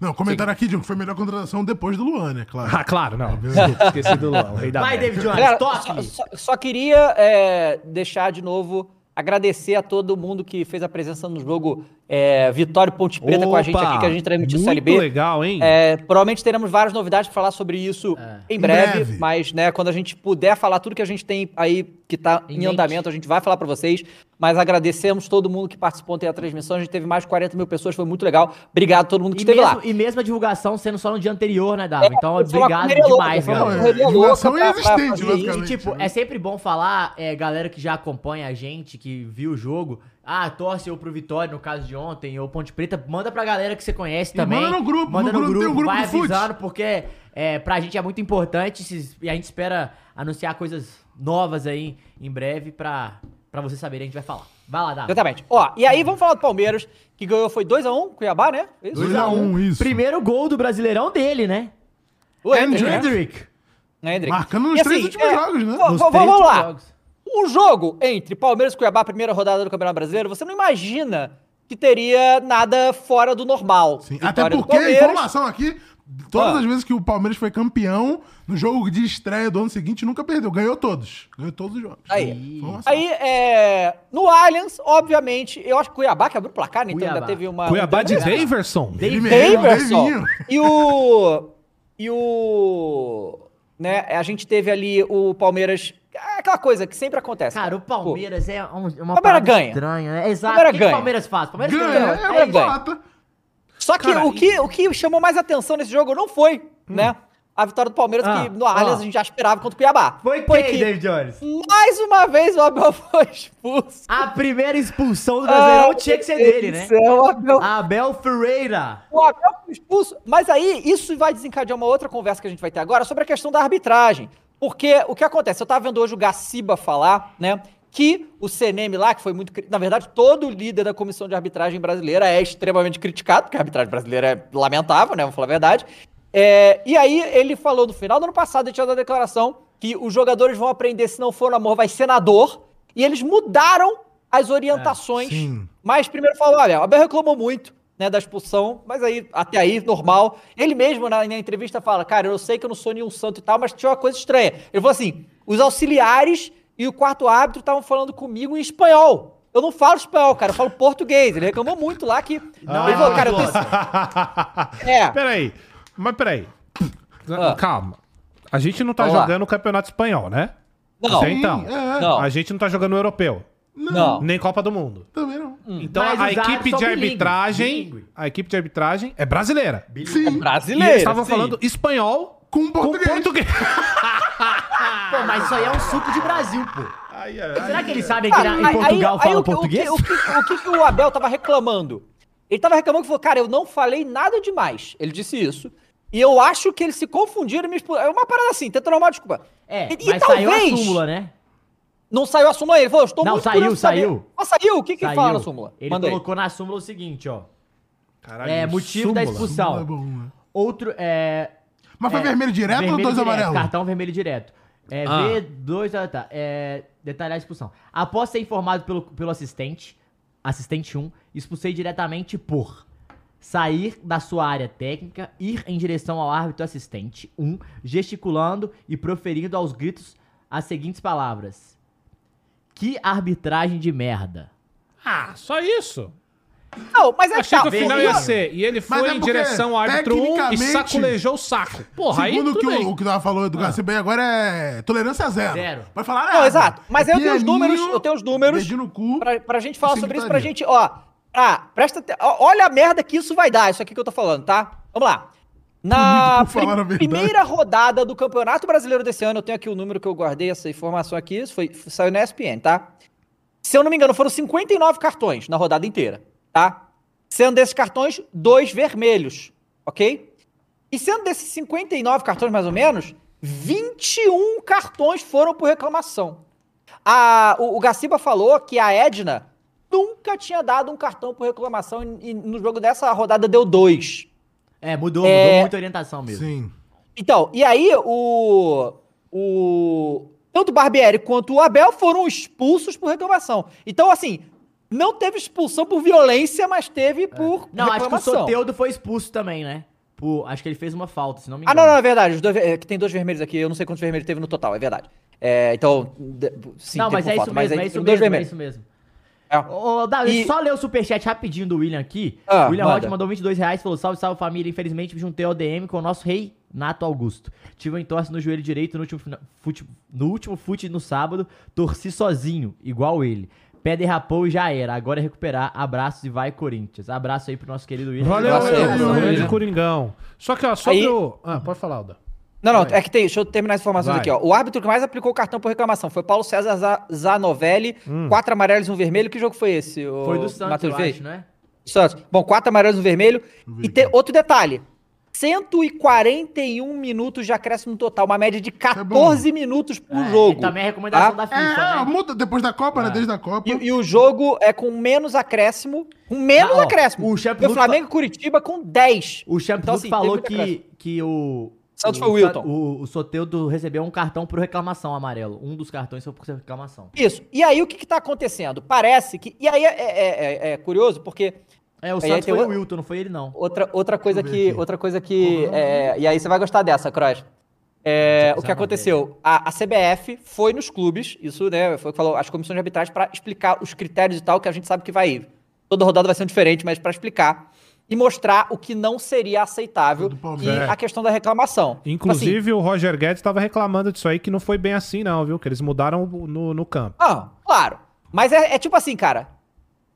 Não, comentaram aqui, Diogo, que foi a melhor contratação depois do Luan, né? Claro.
Ah, claro, não. Desculpa, esqueci do Luan, o rei da
Vai. David Jones, toque!
só, só- só queria é, deixar de novo, agradecer a todo mundo que fez a presença no jogo é, Vitória Ponte Preta com a gente
Opa,
aqui, que a gente transmitiu o
muito
Série B.
legal, hein?
É, provavelmente teremos várias novidades para falar sobre isso em,
Em
breve,
breve.
mas né, quando a gente puder falar tudo que a gente tem aí que tá
Em
em, andamento, a gente vai falar para vocês. Mas agradecemos todo mundo que participou ontem da transmissão. A gente teve mais de 40 mil pessoas, foi muito legal. Obrigado a todo mundo que
E
esteve
mesmo,
lá.
e mesmo a divulgação sendo só no dia anterior, né, Dava? então,
foi uma
obrigado
louca,
demais,
Não,
galera.
é, divulgação
louca pra- pra
inexistente.
E, tipo, é sempre bom falar, é, galera que já acompanha a gente, que viu o jogo, ah, torce ou pro Vitória, no caso de ontem, ou Ponte Preta, manda pra galera que você conhece também.
manda no grupo,
Manda
no
no,
grupo,
grupo,
tem um grupo
vai
fute.
avisando, porque é, pra gente é muito importante esses- e a gente espera anunciar coisas novas aí em breve pra, pra vocês saberem, a gente vai falar. Vai lá, Dava.
Exatamente. Ó, e aí vamos falar do Palmeiras, que ganhou foi 2x1, Cuiabá, né? Isso?
2 a 1 isso.
Primeiro gol do Brasileirão dele, né?
O Hendrick, né?
Hendrick.
Hendrick.
Marcando nos
E
três
assim,
últimos
é,
jogos, né?
vamos lá.
jogos.
O jogo entre Palmeiras e Cuiabá, primeira rodada do Campeonato Brasileiro, você não imagina que teria nada fora do normal.
Sim, Até porque, informação aqui, todas
Ah.
as vezes que o Palmeiras foi campeão, no jogo de estreia do ano seguinte, nunca perdeu. Ganhou todos. Ganhou todos os jogos.
Aí.
Informação.
Aí, é, no Allianz, obviamente, eu acho que o Cuiabá que abriu o placar, né? Então ainda teve uma...
Cuiabá de
um-
Daverson.
Daverson. E o. E o. Né, a gente teve ali o Palmeiras. É Aquela coisa que sempre acontece.
Cara, o Palmeiras é um- uma
Palmeiras ganha.
estranha. né? Exato.
Palmeiras
o que que o
ganha.
Palmeiras faz? O Palmeiras
Ganha,
ganha.
é,
é
é,
ganha.
empata.
Só que,
Cara,
o, que o que chamou mais atenção nesse jogo não foi, né? A vitória do Palmeiras,
Ah,
que no Allianz
ah.
a gente já esperava contra o Cuiabá.
Foi quem,
que,
David Jones?
mais uma vez, o Abel (laughs) foi expulso.
A primeira expulsão do Brasileirão
Ah,
tinha que ser dele, né?
céu, Abel
Abel Ferreira.
O Abel foi expulso. Mas aí, isso vai desencadear uma outra conversa que a gente vai ter agora sobre a questão da arbitragem. Porque o que acontece? Eu tava vendo hoje o Gaciba falar, né? Que o CNM lá, que foi muito. Na verdade, todo líder da comissão de arbitragem brasileira é extremamente criticado, porque a arbitragem brasileira é lamentável, né? Vamos falar a verdade. É, e aí, ele falou no final do ano passado, ele tinha dado a declaração que os jogadores vão aprender, se não for no amor, vai senador. E eles mudaram as orientações.
sim.
Mas primeiro falou, olha, o Abel reclamou muito, né, da expulsão, mas aí, até aí, normal. Ele mesmo, na, na entrevista, fala, cara, eu sei que eu não sou nenhum santo e tal, mas tinha uma coisa estranha. Ele falou assim, os auxiliares e o quarto árbitro estavam falando comigo em espanhol. Eu não falo espanhol, cara, eu falo português. Ele reclamou muito lá que...
Não,
ele falou, cara, eu tenho... (laughs) É.
Peraí, mas peraí.
Ah.
Calma. A gente não tá
Vamos lá.
jogando o Campeonato Espanhol, né?
Não,
Até então.
é.
não,
A gente não tá jogando o Europeu.
Não.
Nem Copa do Mundo.
Também não.
Então
Mas
a equipe de arbitragem.
bilíngue.
A equipe de arbitragem é brasileira.
Sim.
E eles estavam falando espanhol
Com
com
português.
português. (laughs)
Pô, mas isso aí é um suco de Brasil, pô.
Ai, ai,
Será
ai.
que eles sabem que na- em Portugal
aí
fala
o que-
português?
O que, o, que, o que o Abel tava reclamando? Ele tava reclamando que falou, cara, eu não falei nada demais. Ele disse isso. E eu acho que eles se confundiram e me expulsaram. É uma parada assim, tentando arrumar desculpa.
É,
E- e
mas saiu a
talvez-
súmula, né?
Não saiu a súmula aí. Ele falou, estou
Não,
muito
saiu, saiu.
Ah, saiu? O que que
Saiu.
fala na súmula?
Ele
Manda aí.
colocou na súmula o seguinte, ó.
Caralho,
É, motivo da
súmula.
expulsão.
Não é bom, né?
Outro, é...
Mas foi
é,
vermelho direto ou
vermelho
dois
direto,
amarelos?
Cartão vermelho direto. É,
Ah.
V2, tá, tá. É, detalhar a expulsão. Após ser informado pelo, pelo assistente, assistente 1, expulsei diretamente por sair da sua área técnica, ir em direção ao árbitro assistente 1, gesticulando e proferindo aos gritos as seguintes palavras. Que arbitragem de merda.
Ah, só isso.
Não, mas é
Achei
tá,
que o final ia ser. E ele foi
é
em direção ao árbitro 1 e sacolejou o saco. Porra, aí
Segundo o
tudo
que
bem.
o, o que tava falando do Garcia bem agora é tolerância zero.
Zero.
Pode falar nada.
Não, exato. Mas
É
eu tenho os números, eu tenho os números
no cu.
pra, pra gente falar sobre isso, pra gente, ó. Ah, presta atenção. Olha a merda que isso vai dar, isso aqui que eu tô falando, tá? Vamos lá. Na primeira rodada do Campeonato Brasileiro desse ano, eu tenho aqui o número que eu guardei essa informação aqui, isso foi, saiu na ESPN, tá? Se eu não me engano, foram 59 cartões na rodada inteira, tá? Sendo desses cartões, dois vermelhos, ok? E sendo desses 59 cartões, mais ou menos, 21 cartões foram por reclamação. A, o, o Gaciba falou que a Edna nunca tinha dado um cartão por reclamação e, e no jogo dessa rodada deu dois.
É, mudou,
É.
mudou muita orientação mesmo.
Sim.
Então, e aí o. O. Tanto o Barbieri quanto o Abel foram expulsos por reclamação. Então, assim, não teve expulsão por violência, mas teve por
Não, acho que o
reclamação.
Soteudo foi expulso também, né? Por, acho que ele fez uma falta, se não me
Ah,
engano.
não, não, é verdade. Os dois, é, que tem dois vermelhos aqui. Eu não sei quantos vermelhos teve no total, é verdade. É, então, de- sim,
não,
teve
mas é
falta,
isso
mas
mesmo, é isso mesmo,
dois
é
vermelhos.
isso mesmo.
É.
Ô, Davi,
E-
só ler o superchat rapidinho do William aqui.
Ah,
William. Rod mandou 22 reais e falou: Salve, salve família. Infelizmente me juntei ao DM com o nosso rei Nato Augusto. Tive um entorse no joelho direito no último, fute, no último fute no sábado. Torci sozinho, igual ele. Pé derrapou e já era. Agora é recuperar. Abraços e vai, Corinthians. Abraço aí pro nosso querido William.
Valeu, William. Grande
William.
Coringão. Só que, ó, sobre
Aí-
o... Ah, pode falar, Alda.
Não, não,
Vai.
é que tem. Deixa eu terminar as informações
Vai.
aqui, ó. O árbitro que mais aplicou o cartão por reclamação foi Paulo César Za- Zanovelli. Quatro amarelos e um vermelho. Que jogo foi esse? o
Foi do Santos,
Matheus
eu acho, né?
Santos. Bom, quatro amarelos e um vermelho. E tem outro detalhe. 141 minutos de acréscimo no total. Uma média de 14 minutos por
É,
jogo.
e também a recomendação
tá?
da
É,
FIFA,
é,
né?
muda depois da Copa, né? Desde a Copa.
E, e o jogo é com menos acréscimo. Com menos
Não, ó,
acréscimo.
o
o Flamengo e Curitiba com 10.
O Champions
Então, assim,
falou que, que o.
Santos
o,
foi o Wilton.
O, o Soteudo recebeu um cartão por reclamação amarelo. Um dos cartões foi por reclamação.
Isso. E aí o que, que tá acontecendo? Parece que. E aí é, é- é- é curioso, porque
É, o Santos foi
o-
Wilton, não foi ele, não.
Outra, outra coisa que.
aqui.
Outra coisa que. é, e aí você vai gostar dessa, Cross. É, o que aconteceu? A, a CBF foi nos clubes, isso, né? Foi o que falou, as comissões de arbitragem, para explicar os critérios e tal, que a gente sabe que vai ir. Toda rodada vai ser diferente, mas para explicar e mostrar o que não seria aceitável e
Palmeiras.
a questão da reclamação. Tipo assim,
Inclusive, o Roger Guedes estava reclamando disso aí, que não foi bem assim, não, viu? Que eles mudaram no, no campo.
Ah, claro. Mas é, é tipo assim, cara.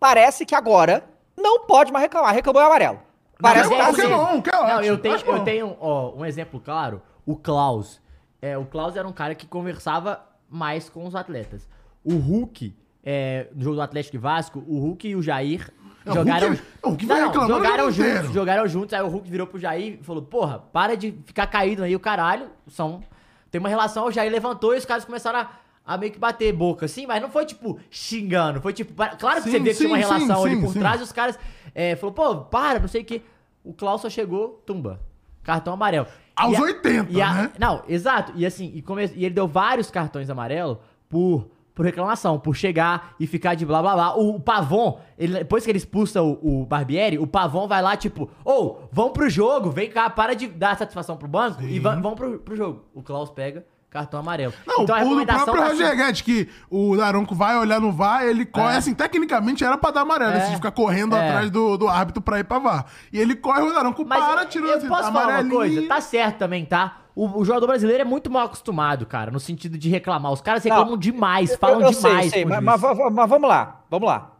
Parece que agora não pode mais reclamar. Reclamou é amarelo. Parece que
é
tá
é
assim.
que é
Não,
ótimo.
eu tenho,
Acho
eu tenho ó, um exemplo claro. O Klaus. É, o Klaus era um cara que conversava mais com os atletas. O Hulk, é, no jogo do Atlético e Vasco, o Hulk e o Jair
É, o
jogaram.
Hulk- o Hulk vai
Não, não,
o
jogaram juntos,
inteiro.
jogaram juntos. Aí o Hulk virou pro Jair e falou: Porra, para de ficar caído aí, o caralho. São, tem uma relação. O Jair levantou e os caras começaram a, a meio que bater boca, assim, mas não foi tipo xingando. Foi tipo. Claro que
Sim,
você vê que tinha uma
sim, sim,
relação ali por trás e os caras é, falou: Pô, para, não sei o que. O Klaus só chegou, tumba. Cartão amarelo.
Aos
E a-
80,
e a-
né?
Não, exato. E assim, e, come- e ele deu vários cartões amarelos por, por reclamação, por chegar e ficar de blá blá blá. O, o Pavon, ele, depois que ele expulsa o, o Barbieri, o Pavon vai lá, tipo, ô, vão pro jogo, vem cá, para de dar satisfação pro banco e
Sim.
vão, vão pro, pro jogo. O Klaus pega cartão amarelo.
Não,
então a
o próprio
tá
Roger
assim,
Guedes, que o Daronco vai olhar no VAR, ele corre,
É.
assim, tecnicamente era pra dar amarelo,
É.
esse de ficar correndo
É.
atrás do, do árbitro pra ir pra VAR. E ele corre, o Daronco
Mas
para,
eu-
tira
eu
assim,
posso falar uma coisa, tá certo também, tá? O, o jogador brasileiro é muito mal acostumado, cara, no sentido de reclamar. Os caras reclamam
Não,
demais, falam
eu, eu sei,
demais.
eu sei,
o
mas, mas- mas vamos lá, vamos lá.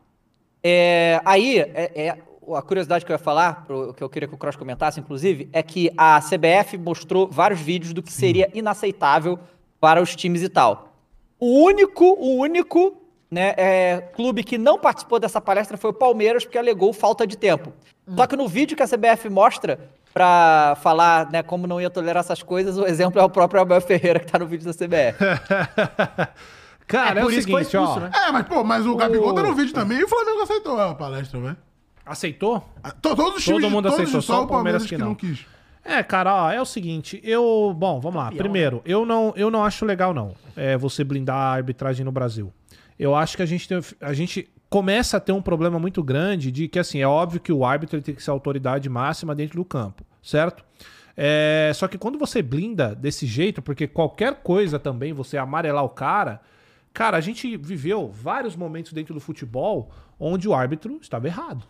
É, aí, é, é- a curiosidade que eu ia falar, pro- que eu queria que o Cross comentasse, inclusive, é que a CBF mostrou vários vídeos do que seria inaceitável para os times e tal. O único, o único né, é, clube que não participou dessa palestra foi o Palmeiras, porque alegou falta de tempo. Só que no vídeo que a CBF mostra pra falar né, como não ia tolerar essas coisas, o exemplo é o próprio Abel Ferreira que tá no vídeo da CBF. (laughs)
Cara, é,
por
o
isso que foi
seguinte,
expulso,
ó.
né?
É, mas, pô, mas o Gabigol tá no vídeo também e o Flamengo aceitou a palestra, velho.
Aceitou?
Ah, to- Todos os
Todo
times,
mundo
todos,
aceitou,
só o Palmeiras que não quis.
É, cara, ó, é o seguinte, eu. Bom, vamos lá. Primeiro, eu não, eu não acho legal, não. É você blindar a arbitragem no Brasil. Eu acho que a gente, tem, a gente começa a ter um problema muito grande de que, assim, é óbvio que o árbitro ele tem que ser a autoridade máxima dentro do campo, certo? É, só que quando você blinda desse jeito, porque qualquer coisa também, você amarelar o cara. Cara, a gente viveu vários momentos dentro do futebol onde o árbitro estava errado.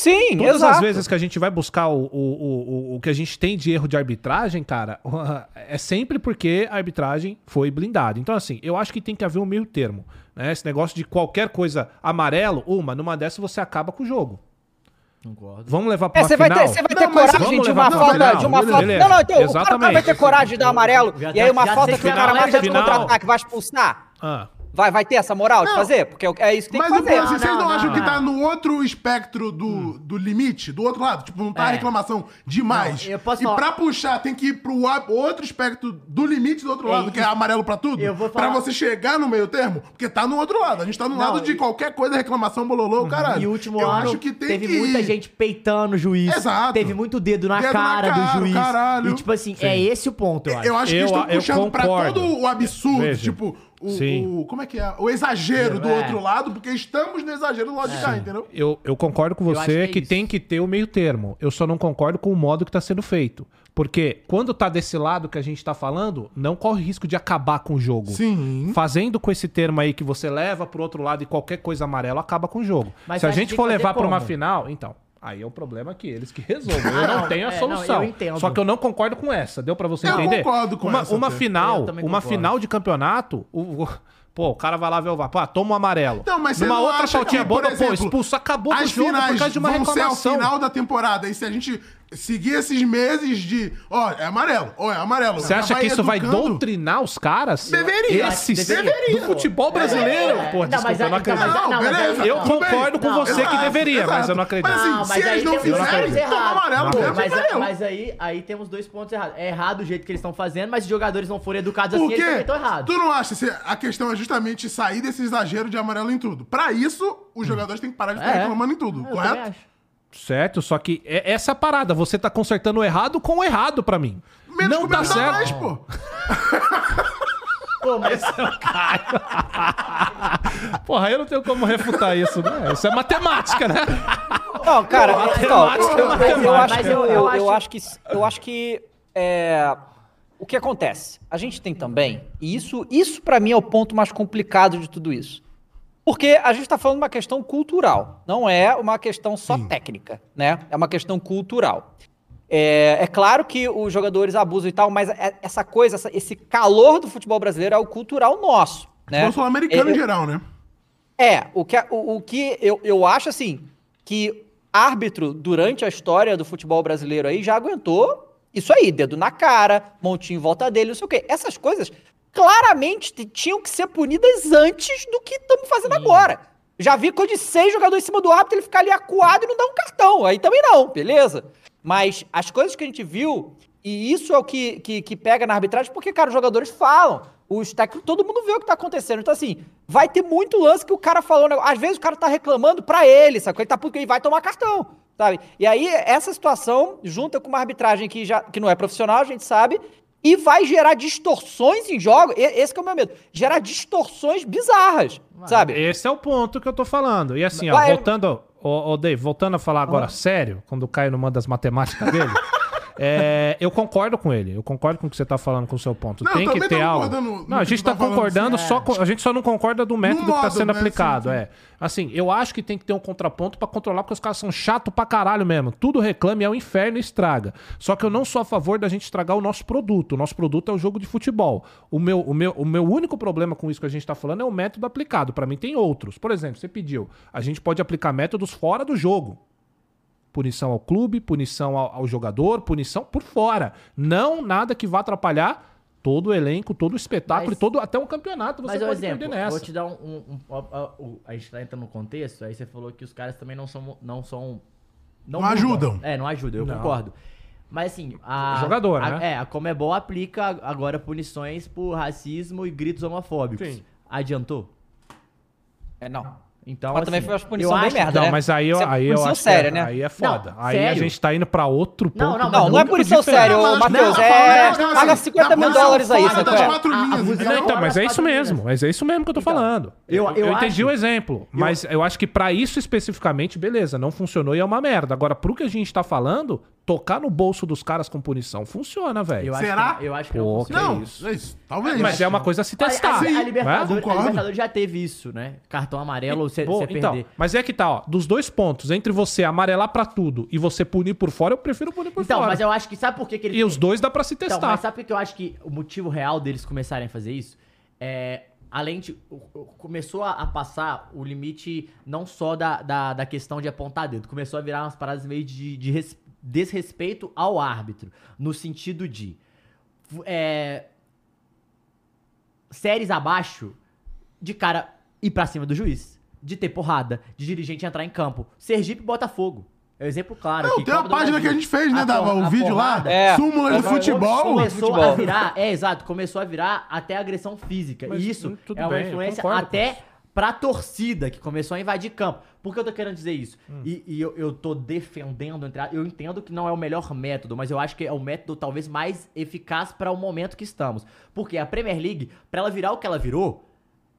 Sim,
Todas
exato.
as vezes que a gente vai buscar o, o, o, o- que a gente tem de erro de arbitragem, cara, (laughs) é sempre porque a arbitragem foi blindada. Então, assim, eu acho que tem que haver um meio termo. Né? Esse negócio de qualquer coisa amarelo, uma, numa dessa você acaba com o jogo.
Concordo.
Vamos levar pra
É, você vai
final?
ter, você vai ter
Não,
coragem de uma falta, de uma falta. Não, não, então, o cara
exatamente.
vai ter coragem de dar amarelo
Já
e aí
tá-
uma
já
falta que o
que
cara
é
marca de contra-ataque vai expulsar.
Ah,
Vai, vai ter essa moral de
Não.
fazer? Porque é isso que tem
Mas
que fazer.
assim, vocês não,
não,
acham
não,
que
não.
tá no outro espectro do, do limite, do outro lado? Tipo, não tá a
É.
reclamação demais.
Não, eu posso
e
falar-
pra puxar, tem que ir pro outro espectro do limite do outro
É
lado, que é amarelo pra tudo?
Eu vou
Pra
falar-
você chegar no meio termo? Porque tá no outro lado. A gente tá no
Não,
lado de
e-
qualquer coisa, reclamação, bololô, caralho.
E o último
eu
ano
acho que tem
teve
que
muita
ir.
gente peitando o juiz.
Exato.
Teve muito dedo na,
Dedo na
cara,
cara,
do juiz.
caralho.
E tipo assim, é esse o ponto, eu acho.
Eu acho que eles estão puxando pra
concordo.
todo o absurdo, tipo, o,
Sim.
o- Como é que é? O exagero do
É.
outro lado, porque estamos no exagero do lado de cá, entendeu?
eu, eu concordo com você
que é
que, tem que ter o meio termo. Eu só não concordo com o modo que tá sendo feito. Porque quando tá desse lado que a gente tá falando, não corre risco de acabar com o jogo.
Sim.
Fazendo com esse termo aí que você leva pro outro lado e qualquer coisa amarela acaba com o jogo.
Mas
Se a gente for levar pra uma final, então. Aí é o problema que eles que (laughs) resolvem. Eu não
não, (laughs)
tenho a
é,
solução.
não, eu entendo.
Só que eu não concordo com essa. Deu pra você
Eu
entender?
concordo com
uma,
essa
Uma final,
Eu
uma
concordo.
final de campeonato, o, o- pô, o cara vai lá ver o VAR, pô, toma um amarelo.
Não, mas não
outra faltinha boba, pô, expulso, acabou o jogo por causa de uma
vão ser ao
reclamação.
final da temporada. E se a gente seguir esses meses de, ó, é amarelo, ó, é amarelo.
Você acha que isso vai doutrinar os caras?
Deveria.
Esses
Deveria.
do futebol brasileiro?
É.
Pô,
Não,
desculpa,
mas
eu não
então,
acredito.
Não,
não,
beleza.
Eu concordo com
Não,
você que deveria, mas eu não acredito.
Mas assim,
Não, mas
se eles não fizerem,
não
toma amarelo.
Não
Mas, mas aí, aí temos dois pontos errados. É errado o jeito que eles estão fazendo, mas se os jogadores não forem educados assim, eles também
Porque
estão errados.
tu não acha se a questão é justamente sair desse exagero de amarelo em tudo. Pra isso, os jogadores têm que parar de estar
É.
reclamando em tudo, correto?
Certo, só que é essa a parada. Você tá consertando o errado com o errado pra mim.
Menos
não dá certo.
mais, pô. (laughs)
Pô, mas
Porra, eu não tenho como refutar isso, né? Isso é matemática, né?
Não, cara, então, eu, eu- eu
Mas
acho,
eu-
eu,
eu
eu
acho-
acho que, eu acho que é, o que acontece? A gente tem também, e isso, isso para mim é o ponto mais complicado de tudo isso. Porque a gente está falando de uma questão cultural, não é uma questão só técnica, né? É uma questão cultural. É, é claro que os jogadores abusam e tal, mas é- essa coisa, essa- esse calor do futebol brasileiro é o cultural nosso, né?
O sul-americano
É,
em geral, né?
é, o que, o, o que eu, eu acho assim, que árbitro durante a história do futebol brasileiro aí já aguentou isso aí, dedo na cara, montinho em volta dele, não sei o quê. Essas coisas claramente tinham que ser punidas antes do que estamos fazendo agora. Já vi coisa de seis jogadores em cima do árbitro, ele ficar ali acuado e não dar um cartão. Aí também não, beleza? Mas as coisas que a gente viu, e isso é o que, que, que pega na arbitragem, porque, cara, os jogadores falam. Os técnicos, todo mundo vê o que tá acontecendo. Então, assim, vai ter muito lance que o cara falou. negócio- Às vezes o cara tá reclamando pra ele, sabe? Ele tá porque ele vai tomar cartão, sabe? E aí, essa situação, junta com uma arbitragem que, já, que não é profissional, a gente sabe, e vai gerar distorções em jogos. E- Esse que é o meu medo. Gerar distorções bizarras, sabe?
Esse é o ponto que eu tô falando. E assim, ó,
Vai-
voltando, ô, ô Dave, voltando a falar agora sério, quando o Caio não manda as matemáticas dele, (laughs) é, eu concordo com ele. Eu concordo com o que você tá falando com o seu ponto.
Não,
Tem que ter algo.
no
Não, a gente
tá
tá concordando,
sim.
só co- a gente só não concorda do método que tá
modo,
sendo
né?
aplicado.
Sim, sim.
É. Assim, eu acho que tem que ter um contraponto pra controlar, porque os caras são chato pra caralho mesmo. Tudo reclame é o inferno e estraga. Só que eu não sou a favor da gente estragar o nosso produto. O nosso produto é o jogo de futebol. O meu, o meu, o meu único problema com isso que a gente tá falando é o método aplicado. Pra mim tem outros. Por exemplo, você pediu, a gente pode aplicar métodos fora do jogo. Punição ao clube, punição ao, ao jogador, punição por fora. Não nada que vá atrapalhar Todo o elenco, todo o espetáculo
Mas-
e todo, até um campeonato você
Mas,
pode
exemplo,
perder nessa.
vou te dar um... um- um- a gente tá entrando no contexto, aí você falou que os caras também não são... Não, são,
Não
mudam.
ajudam.
É, não ajudam, eu
Não.
concordo. Mas assim, a...
Jogador,
a-
né?
É, a Comebol aplica agora punições por racismo e gritos homofóbicos.
Sim.
Adiantou?
É, não.
Então,
Mas também
assim,
foi uma punição
eu
bem
acho-
merda,
Não,
né?
mas aí, eu-
é
aí eu
punição
acho
séria,
que
né?
é, aí é foda.
Não,
aí a
sério.
gente tá indo pra outro ponto.
Não, não,
Não, não é punição séria, Matheus. É.
não, não,
Paga
não,
50 mil dólares aí, sabe? é?
A- a
então, mas é isso mesmo. Mas é isso mesmo que eu tô
Então,
falando.
eu-
entendi o exemplo. Mas eu acho que pra isso especificamente, beleza, não funcionou e é uma merda. Agora, pro que a gente tá falando, tocar no bolso dos caras com punição funciona, velho.
Será?
Que, eu acho que
Pô,
não funciona.
Não,
isso.
é isso. Talvez.
Mas é uma coisa a se
A, a-
testar.
a
Sim,
Libertadores, a. Libertadores já teve isso, né? Cartão amarelo, você
Pô,
perder.
então, mas é que tá, ó, dos dois pontos, entre você amarelar pra tudo e você punir por fora, eu prefiro punir por
Então,
fora.
mas eu acho que sabe por que, que eles
E os dois dá pra se
Então,
testar.
mas sabe por que eu acho que o motivo real deles começarem a fazer isso? É. Além de. Começou a, a passar o limite não só da, da, da questão de apontar dedo, começou a virar umas paradas meio de, de desrespeito ao árbitro. No sentido de. É, séries abaixo de cara ir pra cima do juiz, de ter porrada, de dirigente entrar em campo. Sergipe e Botafogo. É um exemplo claro.
Não,
aqui,
tem uma página
Brasil.
que a gente fez, né? Dava o vídeo lá.
porrada
É.
Súmulas de futebol.
Começou
futebol.
a virar, é exato, começou a virar até agressão física.
Mas,
e isso
tudo
é uma
bem,
influência
concordo
até. Pra torcida que começou a invadir campo. Por que eu tô querendo dizer isso?
Hum.
E, e eu, eu tô defendendo, entre eu entendo que não é o melhor método, mas eu acho que é o método talvez mais eficaz para o momento que estamos. Porque a Premier League, pra ela virar o que ela virou,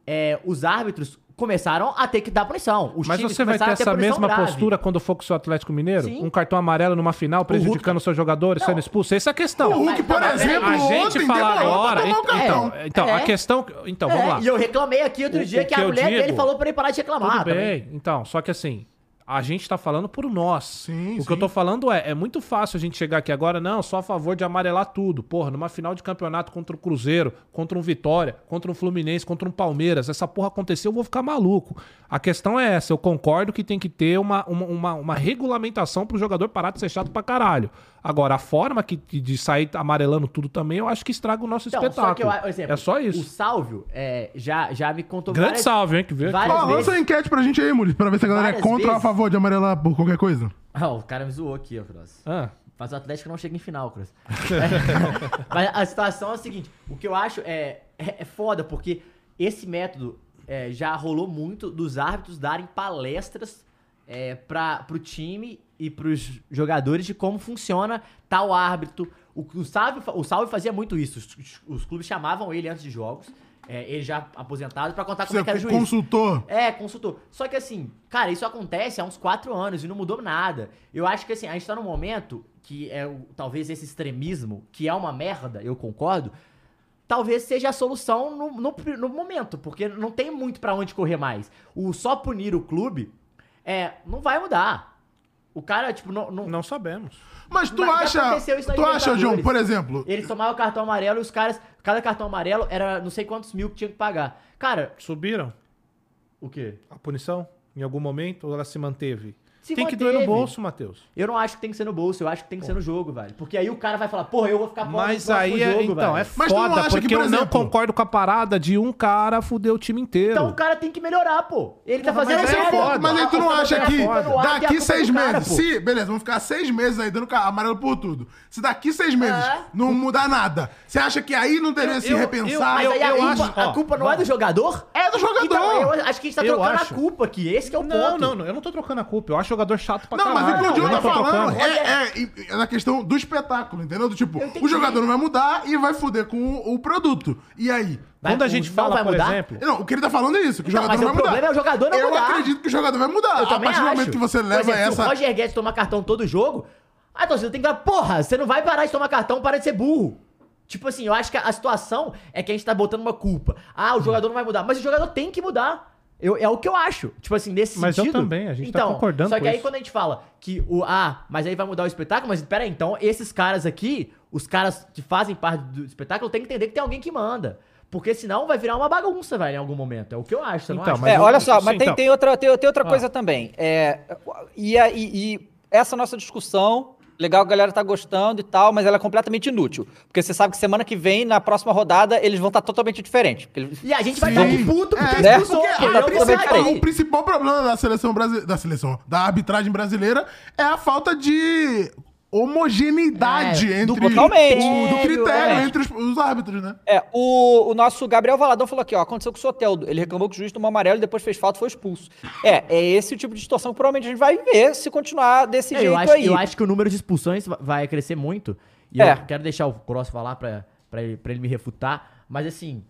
é, os árbitros começaram a ter que dar punição. Os
Mas
times
você vai ter
a
essa mesma
grave.
postura quando for com o seu Atlético Mineiro?
Sim.
Um cartão amarelo numa final prejudicando os seus jogadores, sendo expulso? Essa é a questão.
O Hulk, por
Mas-
exemplo,
a gente fala agora. Então, então, então,
É.
a questão. Então,
É,
vamos lá.
E eu reclamei aqui outro
O-
dia
o
que,
que
a mulher dele
digo-
falou pra ele parar de reclamar.
Tudo
também.
bem. Então, só que assim, a gente tá falando por nós.
Sim,
o
sim.
que eu tô falando é, é muito fácil a gente chegar aqui agora, não, só a favor de amarelar tudo. Porra, numa final de campeonato contra o Cruzeiro, contra um Vitória, contra um Fluminense, contra um Palmeiras, essa porra aconteceu, eu vou ficar maluco. A questão é essa, eu concordo que tem que ter uma, uma, uma, uma regulamentação pro jogador parar de ser chato pra caralho. Agora, a forma que, de sair amarelando tudo também, eu acho que estraga o nosso
Então,
espetáculo.
só que eu, exemplo,
é só
O
isso.
Sálvio é, já, já me contou
Grande
várias-
salve, hein, que veio
lança a enquete pra gente aí, Mules, pra ver se a galera é contra ou a
vezes.
Favor de amarelar por qualquer coisa.
Ah, o cara me zoou aqui, ó, Cross.
Ah,
Mas o Atlético não chega em final, Cross. (laughs) (laughs) Mas a situação é a seguinte: o que eu acho é, é, é foda, porque esse método é, já rolou muito dos árbitros darem palestras é, para pro time e pros jogadores de como funciona tal árbitro. O, o, Salve, o Salve fazia muito isso. Os, os- os clubes chamavam ele antes de jogos, é, ele já aposentado, pra contar como
Você
é que era o juiz.
consultou.
É, consultor. Só que assim, cara, isso acontece há uns quatro anos e não mudou nada. Eu acho que assim, a gente tá num momento que é talvez esse extremismo, que é uma merda, eu concordo, talvez seja a solução no, no, no momento, porque não tem muito pra onde correr mais. O só punir o clube é, não vai mudar. O cara, tipo, não. não-
não sabemos.
Mas tu
Mas
acha.
aconteceu isso na
Tu acha, João, por exemplo.
Eles tomavam cartão amarelo e os caras. Cada cartão amarelo era não sei quantos mil que tinha que pagar. Cara,
Subiram
o quê?
a punição em algum momento ou ela se manteve?
Se
tem que doer no
manteve.
bolso, Matheus.
Eu não acho que tem que ser no bolso, eu acho que tem que ser no jogo, velho. Porque aí o cara vai falar, porra, eu vou ficar pobre no
Mas aí, é,
jogo,
então, é
velho.
Mas tu não
foda,
acha que,
porque
por
eu não
exemplo-
concordo com a parada de um cara fuder o time inteiro.
Então o cara tem que melhorar, pô. Ele tá fazendo
mas
Mas,
é foda.
mas aí tu não acha
tá
que daqui
culpa
seis meses, se, beleza, vamos ficar seis meses aí dando ca- amarelo por tudo. Se daqui seis meses
É.
não mudar nada, você acha que aí não deveria se
eu-
repensar?
Mas aí a,
eu
culpa,
acho-
a
ó,
culpa não é do jogador?
É do jogador.
Então, eu acho que a gente tá
Eu
trocando
acho.
a culpa aqui. Esse que é o
não,
ponto.
não, não, eu não tô trocando a culpa. Eu acho jogador chato pra
Não,
caralho.
mas o que o Diogo
não
tá falando é, é- é na questão do espetáculo, entendeu? Do tipo, o jogador não vai mudar e vai foder com o, o produto. E aí?
Vai-
Quando a
o-
gente
não
fala,
vai
por
mudar?
exemplo...
Não, o que ele tá falando é isso, que
Então,
o jogador não
o
vai mudar.
problema é o jogador não
eu
mudar.
acredito que o jogador vai mudar.
Eu
a
também
partir do momento que você leva
exemplo, Se
essa...
o Roger Guedes tomar cartão todo jogo, a torcida tem que falar, porra, você não vai parar de tomar cartão, para de ser burro. Tipo assim, eu acho que a situação é que a gente tá botando uma culpa. Ah, o jogador não vai mudar. Mas o jogador tem que mudar. Eu, é o que eu acho. Tipo assim, nesse
Mas eu
sentido.
também, a gente tá
então,
concordando
Só
com
que aí
isso.
quando a gente fala que o. Ah, mas aí vai mudar o espetáculo, mas pera aí, então esses caras aqui, os caras que fazem parte do espetáculo, tem que entender que tem alguém que manda. Porque senão vai virar uma bagunça, velho, em algum momento. É o que eu acho,
Então,
acha?
mas
É,
eu-
olha só,
sim,
mas tem,
então.
tem outra, tem, tem outra
Ah.
coisa também. É, e, e- e essa nossa discussão Legal, a galera tá gostando e tal, mas ela é completamente inútil. Porque você sabe que semana que vem, na próxima rodada, eles vão estar totalmente diferentes. Eles-
E a gente vai estar puto porque
É,
né?
porque
porque
a
não
principal-
o principal problema da seleção brasileira, da seleção, da arbitragem brasileira é a falta de homogeneidade
É, do
entre
totalmente.
o, do critério
Totalmente.
entre os, os árbitros, né?
É, o, o nosso Gabriel Valadão falou aqui, ó, aconteceu com o Soteldo. Ele reclamou que o juiz tomou amarelo e depois fez falta e foi expulso. É, é esse o tipo de situação que provavelmente a gente vai ver se continuar desse
É,
jeito
eu, acho,
aí.
eu acho que o número de expulsões va- vai crescer muito. E
É.
eu quero deixar o Cross falar pra, pra, ele, pra ele me refutar. Mas assim,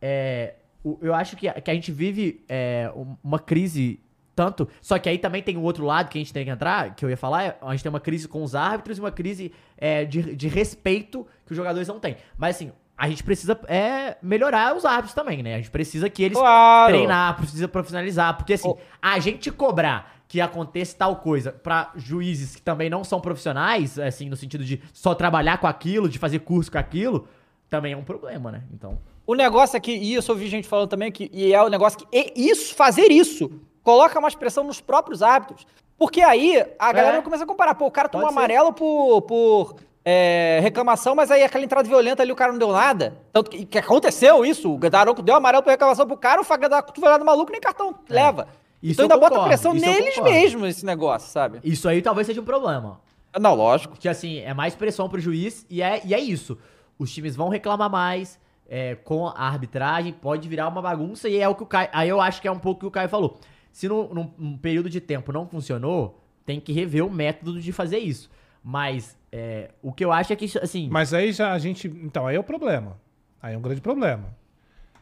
é, eu acho que a, que a gente vive é, um- uma crise tanto. Só que aí também tem o outro lado que a gente tem que entrar, que eu ia falar. é, A gente tem uma crise com os árbitros e uma crise é, de, de respeito que os jogadores não têm. Mas assim. A gente precisa é, melhorar os árbitros também, né? A gente precisa que eles
Claro.
treinar, precisa profissionalizar. Porque assim,
Ô.
a gente cobrar que aconteça tal coisa pra juízes que também não são profissionais, assim, no sentido de só trabalhar com aquilo, de fazer curso com aquilo, também é um problema, né? Então.
O negócio aqui, e isso eu ouvi gente falando também, que, e é o negócio que isso, fazer isso, coloca mais pressão nos próprios árbitros. Porque aí a galera
É.
começa a comparar, pô, o cara tomou
Pode ser.
amarelo por, por é, reclamação, mas aí aquela entrada violenta ali o cara não deu nada. Tanto que, que aconteceu isso, o Daronco deu amarelo por reclamação pro cara, o Fagner dá cotovelada maluco nem cartão leva.
É. Isso
então ainda
eu
bota
concordo,
pressão neles
concordo.
mesmos esse negócio, sabe?
Isso aí talvez seja um problema.
Não, lógico.
Porque assim, é mais pressão pro juiz e é, e é isso. Os times vão reclamar mais é, com a arbitragem, pode virar uma bagunça e é o que o Caio. Aí eu acho que é um pouco o que o Caio falou. Se num, num- num período de tempo não funcionou, tem que rever o método de fazer isso. Mas é, o que eu acho é que, assim.
Mas aí já a gente. Então, aí é o problema. Aí é um grande problema.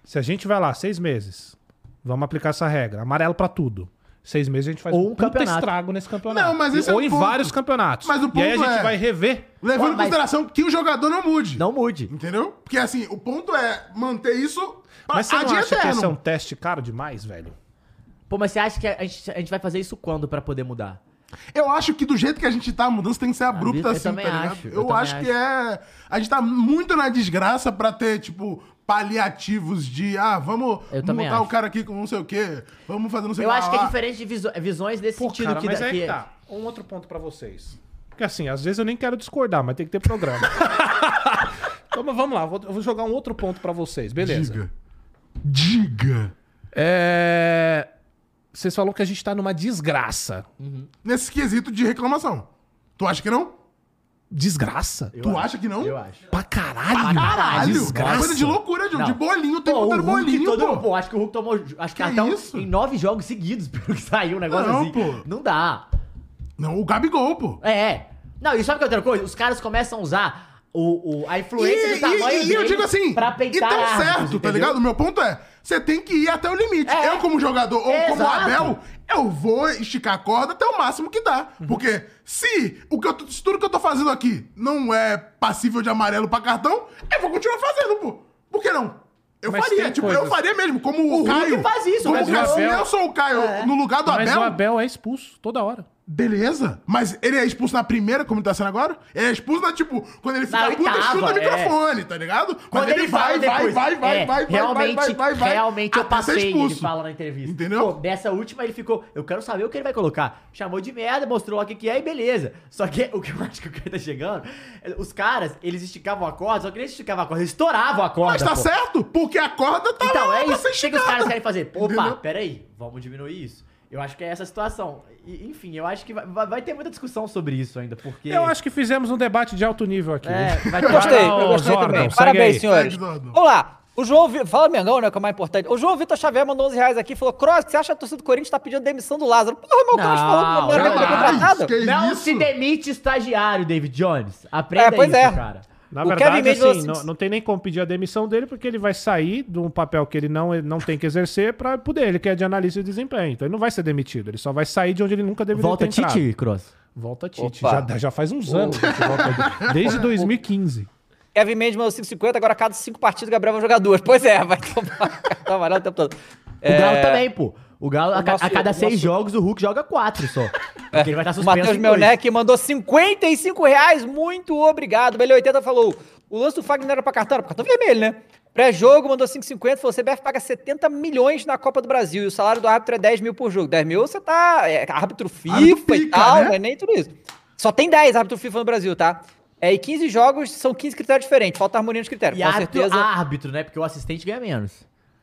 Se a gente vai lá, seis meses, vamos aplicar essa regra. Amarelo pra tudo. Seis meses a gente faz
Ou um
puta
campeonato.
estrago nesse campeonato.
Não, mas esse
Ou
é o
em
ponto.
vários campeonatos.
Mas o
e aí a
ponto
gente
é-
vai rever.
Levando
Pô,
em consideração que o jogador não mude.
Não mude.
Entendeu? Porque assim, o ponto é manter isso
Mas você
a
não acha que esse é um
eterno.
teste caro demais, velho?
Pô, mas você acha que a gente, a gente vai fazer isso quando pra poder mudar?
Eu acho que do jeito que a gente tá, a mudança tem que ser abrupta
eu
assim,
também
tá ligado?
acho, eu
eu
também
acho que é. A gente tá muito na desgraça pra ter, tipo, paliativos de, ah, vamos
Eu
montar
acho.
o cara aqui com não sei o quê, vamos fazer não sei o
Eu
que
acho que é diferente de viso- visões nesse
Pô,
sentido
cara,
que,
mas
da-
aí tá. Um outro ponto pra vocês. Porque assim, às vezes eu nem quero discordar, mas tem que ter programa. (laughs) então, mas vamos lá, vou- eu vou jogar um outro ponto pra vocês, beleza?
Diga. Diga.
É... Vocês falaram que a gente tá numa desgraça.
Nesse quesito de reclamação. Tu acha que não?
Desgraça?
Eu
tu
acho,
acha que não?
Eu acho.
Pra caralho?
Pra caralho.
Desgraça.
Coisa de loucura, de, bolinho, tem
Pô, o
botando bolinho,
todo,
pô.
pô, acho que o Hulk tomou, acho que,
Que
cartão
isso?
em nove jogos seguidos, (laughs) pelo que saiu um negócio
Não,
assim.
pô.
Não dá.
Não, o Gabigol, pô.
É. Não, e sabe que é outra coisa? Os caras começam a usar o, o, a influência
E,
do tamanho
e- e eu digo assim,
pra
e
peitar
tão
árbitros,
certo, tá
entendeu?
ligado? O meu ponto é, você tem que ir até o limite.
É.
Eu, como jogador, ou como
Exato.
Abel, eu vou esticar a corda até o máximo que dá.
Uhum.
Porque se, o que eu, se tudo que eu tô fazendo aqui não é passível de amarelo pra cartão, eu vou continuar fazendo, pô. Por que não? Eu
Mas
faria, tipo,
coisas-
eu faria mesmo, como o,
Hulk
Caio.
faz isso,
como
mas
o
o
Caio, eu sou o Caio
É.
no lugar do
Mas
Abel,
o Abel é expulso toda hora.
Beleza, mas ele é expulso na primeira, como ele tá sendo agora? Ele é expulso na, tipo, quando ele fica
Na
puta,
oitava,
chuta o
é.
microfone, tá ligado?
Quando ele, fala depois,
vai, vai,
é,
vai, vai,
realmente,
vai, vai, vai, vai,
realmente eu passei, ele fala na entrevista.
Entendeu?
Pô, dessa última ele ficou, eu quero saber o que ele vai colocar. Chamou de merda, mostrou o que que é e beleza. Só que o que eu (laughs) acho que o cara tá chegando, os caras, eles esticavam a corda, só que eles esticavam a corda, eles estouravam a corda,
Mas tá
pô.
certo, porque a corda tá
Então,
lá
é isso. que que os caras querem fazer? Opa, peraí, vamos diminuir isso. Eu acho que é essa a situação. E, enfim, eu acho que vai, vai- ter muita discussão sobre isso ainda, porque...
Eu acho que fizemos um debate de alto nível aqui.
É, vai (laughs)
Eu gostei, eu gostei
Zordon,
também. Parabéns,
aí.
senhores. Vamos lá. O João, Vi- fala Mengão, né, que é o mais importante. O João Vitor Xavier mandou 11 reais aqui e falou: Cross, você acha que a torcida do Corinthians tá pedindo demissão do Lázaro? Porra, meu Cross
Não,
falou que o Lázaro foi
jamais.
contratado.
Que
Não
isso?
se demite estagiário, David Jones. Aprenda
É, pois
isso,
é.
cara.
Na
O
verdade,
Kevin
assim, não, não tem nem como pedir a demissão dele, porque ele vai sair de um papel que ele não, ele não tem que exercer pra poder. Ele que é de analista de desempenho. Então ele não vai ser demitido. Ele só vai sair de onde ele nunca deveria
Volta
ter entrado.
Tite, Cross.
Volta Tite.
Opa.
Já, já faz uns anos. volta- Desde (laughs) 2015.
Kevin Mendes mandou 5,50, agora a cada 5 partidas o Gabriel vai jogar duas. Pois é, vai tomar (laughs) cartão amarelo o tempo todo.
O Galo também, pô. O Galo, a,
O
ca-
nosso-
a cada
o
seis
nosso-
jogos, o Hulk joga quatro só. Porque ele vai estar
O
suspenso.
Matheus
em dois.
Melnec mandou 55 reais, muito obrigado. Belê 80 falou: o lance do Fagner era pra cartão, era pra cartão vermelho, né? Pré-jogo mandou 5,50, falou: CBF paga 70 milhões na Copa do Brasil e o salário do árbitro é 10 mil por jogo. 10 mil você tá. É, árbitro FIFA
Árbitro
e
pica,
tal,
né?
não é nem tudo isso. Só tem 10 árbitro FIFA no Brasil, tá? É, e 15 jogos são 15 critérios diferentes. Falta harmonia nos critérios.
E
com
árbitro,
certeza.
árbitro, né? Porque o assistente ganha menos.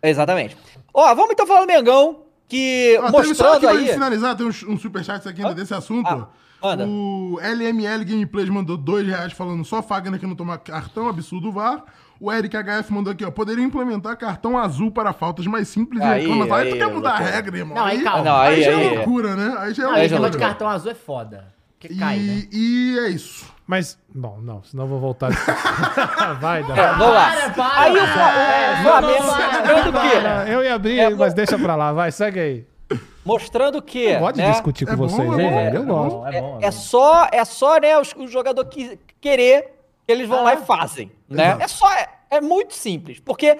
Exatamente. Ó, vamos então falar do Mengão, que
só
mostrando
pra
aí.
gente finalizar, tem um, um superchat aqui ainda desse assunto.
Ah.
O LML Gameplays mandou dois reais falando só Fagner que não toma cartão, absurdo VAR. O Eric HF mandou aqui, ó. Poderia implementar cartão azul para faltas mais simples
Aí,
e reclamação. Aí, tu
aí,
quer mudar a
loucura.
regra, irmão.
Não, aí calma.
Não, aí,
já é
aí.
loucura, né? Aí já é
Não,
Aí
de
loucura.
cartão azul é foda. Porque cai, né?
E, e é isso.
Mas, bom, não, senão eu vou voltar. (laughs) Vai, Davi.
É, vamos lá.
Para, para,
aí o,
para. É,
o Flamengo.
Não,
Eu ia abrir,
É,
mas deixa pra lá, vai, segue aí.
Mostrando que.
Eu gosto de
né,
discutir com
É bom,
vocês,
é
hein,
bom,
velho? Eu
é
gosto.
é.
É só, é só né, os- o jogador que, querer que eles vão lá e fazem. Né?
Exato.
É só. É, é muito simples. Porque,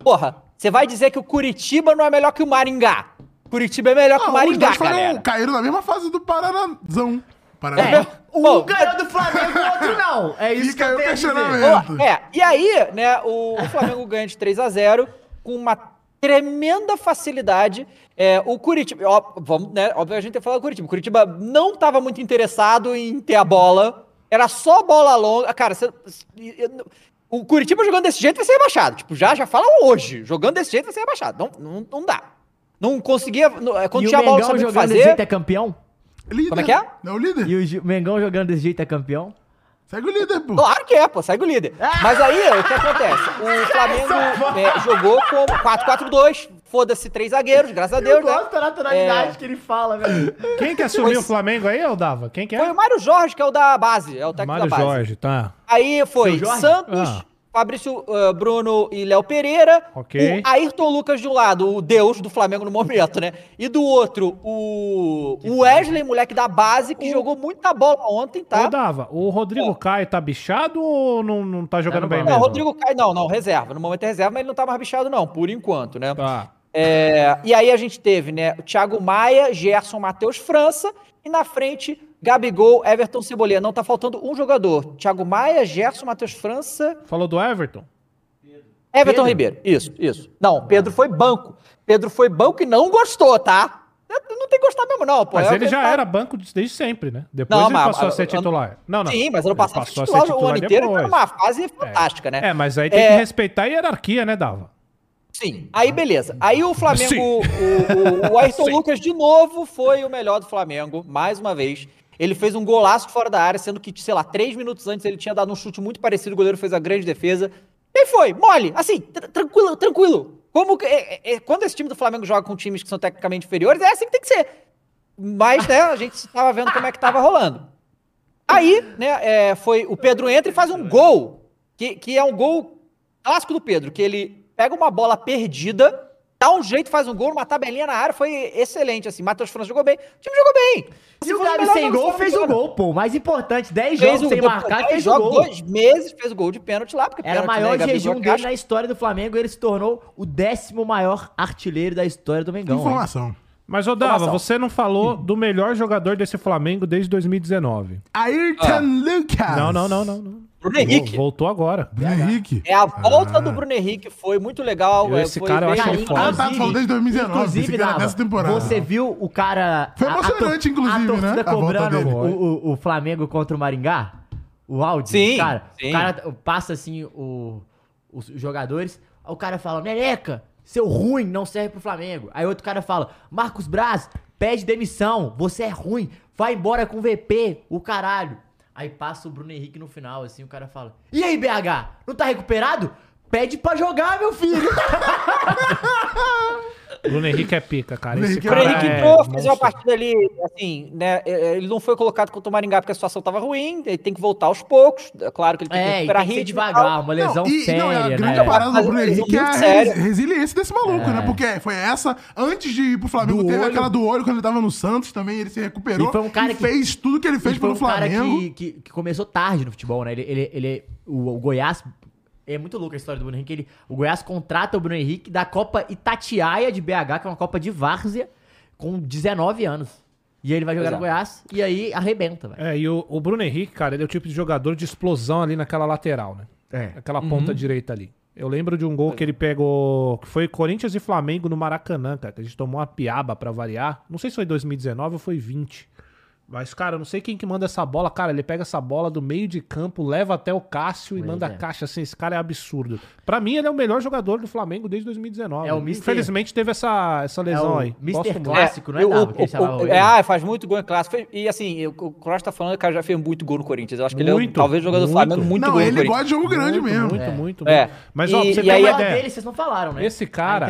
porra, você vai dizer que o Curitiba não é melhor que o Maringá. Curitiba é melhor que o
Ah, os
Maringá,
dois foram-
galera.
caíram na mesma fase do Paranazão. Paraná.
É, um
Bom,
ganhou do Flamengo, o outro não. É isso
Fica
que eu
aí o
tenho a dizer.
questionamento.
É, e aí, né, o, o Flamengo ganha de 3 a 0 com uma tremenda facilidade. É, o Curitiba, ó, vamos, né, óbvio a gente tem que falar do Curitiba. O Curitiba não estava muito interessado em ter a bola, era só bola longa. Cara, você- o Curitiba jogando desse jeito vai ser rebaixado. Tipo, já, já fala hoje, jogando desse jeito vai ser rebaixado. Não, não, não dá. Não conseguia, não, é, quando
E o
tinha a bola, não sabia o que
jogando desse
fazer.
jeito é campeão?
Líder.
Como é que é?
É o líder.
E o Mengão jogando desse jeito é campeão?
Segue o líder, pô.
Claro que é, pô, segue o líder. Mas aí, o que acontece? (laughs) O Flamengo é, jogou com 4-4-2, foda-se três zagueiros, graças a Deus, né?
da naturalidade
É.
que ele fala, velho. (laughs)
Quem que assumiu
Foi-
o Flamengo aí, eu dava? Quem que
Foi
é?
o Mário Jorge, que é o da base, é o técnico
Mário
da base.
Jorge, tá.
Aí foi? Santos,
Ah.
Fabrício uh, Bruno e Léo Pereira.
Ok.
O Ayrton Lucas de um lado, o deus do Flamengo no momento, né? E do outro, o, o Wesley, moleque da base, que jogou muita bola ontem, tá?
Ô, Dava, o Rodrigo Caio tá bichado ou não, não tá jogando
no
bem.
Não,
mesmo?
Rodrigo Caio, não, não, reserva. No momento é reserva, mas ele não tá mais bichado, não, por enquanto, né?
Tá.
É, e aí a gente teve, né, o Thiago Maia, Gerson, Matheus França, e na frente, Gabigol, Everton Cebolinha. Não tá faltando um jogador. Thiago Maia, Gerson, Matheus França,
Falou do Everton?
Everton
Pedro?
Ribeiro. Isso, isso. Não, Pedro foi banco. Pedro foi banco e não gostou, tá? Não tem que gostar mesmo, não, pô.
Mas
É
ele já
tá-
era banco desde sempre, né? Depois
Não,
ele
mas-
passou a ser titular. Não, não.
Sim, mas ano
Ele
passado
passou a
titular
ser
o ano
titular
inteiro tá
depois.
numa fase fantástica, né?
É, mas aí tem
É.
que respeitar a hierarquia, né, Dava?
Sim. Aí, beleza. Aí o Flamengo,
Sim.
o, o, o Ayrton (laughs) Lucas, de novo, foi o melhor do Flamengo, mais uma vez. Ele fez um golaço fora da área, sendo que, sei lá, três minutos antes ele tinha dado um chute muito parecido, o goleiro fez a grande defesa. E foi, mole, assim, tr- tranquilo, tranquilo. Como que, é- é- é- quando esse time do Flamengo joga com times que são tecnicamente inferiores, é assim que tem que ser. Mas, né, a gente estava vendo como é que tava rolando. Aí, né, é, foi o Pedro entra e faz um gol, que, que é um gol clássico do Pedro, que ele pega uma bola perdida, dá um jeito, faz um gol, uma tabelinha na área, foi excelente, assim. Matheus França jogou bem, o time jogou bem.
E
Se
o
fosse
Gabi sem gol fez o gol, pô. O mais importante, 10
Fez
jogos
o
sem
depois-
marcar,
dez
fez o
jogos,
gol.
Dois meses fez o gol de pênalti lá, porque
Era o
pênalti,
maior
né,
jejum dele na história do Flamengo e ele se tornou o décimo maior artilheiro da história do Mengão. hein?
Informação.
Mas, ô Dava,
Informação.
você não falou do melhor jogador desse Flamengo desde 2019.
Ayrton Lucas.
Não, não, não, não. não.
Bruno Henrique.
Voltou agora.
Bruno Henrique.
É a volta do Bruno Henrique, foi muito legal.
Eu,
é,
esse
foi
cara, eu acho ele
Cara,
foda.
Ah, tá, falando desde 2019,
Inclusive,
que
Dava,
dessa temporada.
você viu o cara...
Foi
a- a
emocionante,
tor-
inclusive,
A torcida
né? A volta
cobrando
dele.
o, o- o Flamengo contra o Maringá? O áudio?
Sim,
Cara,
sim.
o cara passa assim o- os jogadores, aí o cara fala, Neneca, seu ruim não serve pro Flamengo. Aí outro cara fala, Marcos Braz, pede demissão, você é ruim, vai embora com VP, o caralho. Aí passa o Bruno Henrique no final, assim, o cara fala, e aí, BH, não tá recuperado? Pede pra jogar, meu filho. (laughs)
Bruno Henrique é pica, cara. Esse
é
cara
Bruno Henrique
é
entrou, fez uma partida ali, assim, né? é, Ele não foi colocado contra o Maringá porque a situação tava ruim, ele tem que voltar aos poucos. É claro que ele tem que
É, e
recuperar
tem que ser devagar, uma lesão
Não, e-
séria,
não, a grande
né?
parada do Bruno Henrique é a resiliência desse maluco, né? Porque foi essa, antes de ir pro Flamengo,
Do
teve
olho.
aquela do olho quando ele tava no Santos também, ele se recuperou.
E foi um cara
e
que-
fez tudo que ele fez pelo
um cara
Flamengo.
que, que, que começou tarde no futebol, né? Ele, ele, ele, o, o Goiás. É muito louco a história do Bruno Henrique. Ele, o Goiás contrata o Bruno Henrique da Copa Itatiaia de BH, que é uma Copa de várzea, com 19 anos. E aí ele vai jogar no
Exato.
Goiás e aí arrebenta, velho.
É, e o, o Bruno Henrique, cara, ele é o tipo de jogador de explosão ali naquela lateral, né?
É.
Aquela ponta direita ali. Eu lembro de um gol que ele pegou. que foi Corinthians e Flamengo no Maracanã, cara. Que a gente tomou uma piaba pra variar. Não sei se foi 2019 ou foi 20. Mas, cara, eu não sei quem que manda essa bola. Cara, ele pega essa bola do meio de campo, leva até o Cássio e manda
é.
caixa assim. Esse cara é absurdo. Pra mim, ele é o melhor jogador do Flamengo desde 2019.
É o Mister-
Infelizmente, teve essa, essa lesão
É o
aí. Muito.
Clássico, não é,
eu-
Dava,
o- o-
ele?
é, ah, faz muito gol em clássico. E assim, o Kroos tá falando que o cara já fez muito gol no Corinthians. Eu acho que ele é o-
Muito,
talvez o jogador do
muito.
Flamengo muito
Não,
gol no
ele gosta de jogo grande
muito,
mesmo.
Muito,
É.
muito,
É.
muito. Mas, ó,
E-
você
e aí
uma ideia.
dele, vocês não falaram, né?
Esse cara.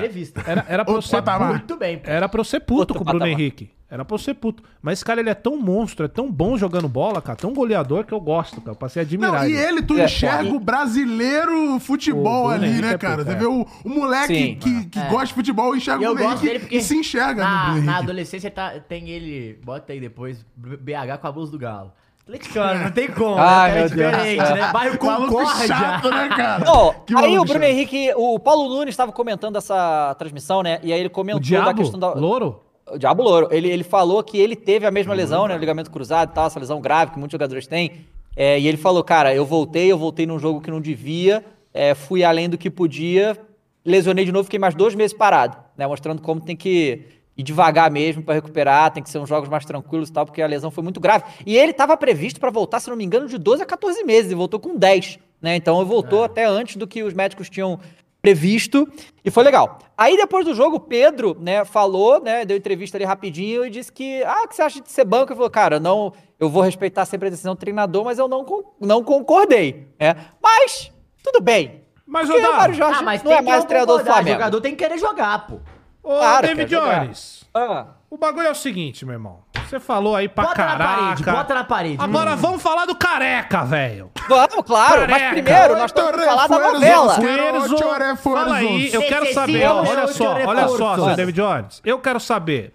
Era, era pra eu
Outro
ser
patamar.
puto.
Muito bem.
Era pra eu ser puto com o Bruno. Henrique. Era pra eu ser puto. Mas esse cara, ele é tão monstro, é tão bom jogando bola, cara, tão goleador que eu gosto, cara. Eu passei a admirar.
Não, e
ele.
tu
É,
enxerga o brasileiro futebol
O
ali,
Henrique
né,
é
cara?
puta,
Você
é.
vê o, o moleque
Sim.
que, que
É.
gosta de futebol, enxerga
E
o Henrique
porque
e se enxerga no
na,
Bruno
na adolescência tá- tem ele, bota aí depois, BH com a blusa do Galo. Atleticano, não tem como.
Ai,
né? é
Deus
diferente,
céu.
né? Bairro Concórdia.
chato, né, cara? Que
aí o Bruno
chato.
Henrique, o Paulo Nunes estava comentando essa transmissão, né? E aí ele comentou da questão da.
Louro?
O Diabo Louro. Ele, ele falou que ele teve a mesma lesão, né? O ligamento cruzado e tal, essa lesão grave que muitos jogadores têm. É, e ele falou, cara, eu voltei, eu voltei num jogo que não devia, é, fui além do que podia, lesionei de novo, fiquei mais dois meses parado, né? Mostrando como tem que ir devagar mesmo para recuperar, tem que ser uns jogos mais tranquilos e tal, porque a lesão foi muito grave. E ele estava previsto para voltar, se não me engano, de 12 a 14 meses, e voltou com 10, né? Então ele voltou até antes do que os médicos tinham previsto e foi legal. Aí depois do jogo, o Pedro, né, falou, né, deu entrevista ali rapidinho e disse que, ah, o que você acha de ser banco? Ele falou, cara, não, eu vou respeitar sempre a decisão do treinador, mas eu não, não concordei, né? Mas, tudo bem.
Mas,
o Mário Jorge
Ah, mas
não é
que
mais treinador do Flamengo.
jogador tem que querer jogar, pô.
Ô,
Claro,
David. Jones.
Ah,
O bagulho é o seguinte, meu irmão. Você falou aí pra
Bota
caraca.
na parede, bota na parede.
Agora vamos falar do careca, velho.
vamos, claro, mas
Careca.
primeiro nós temos que falar da novela.
Refuerzos.
fala aí, eu quero
Sim,
saber, olha só, olha só, seu David Jones. Eu quero saber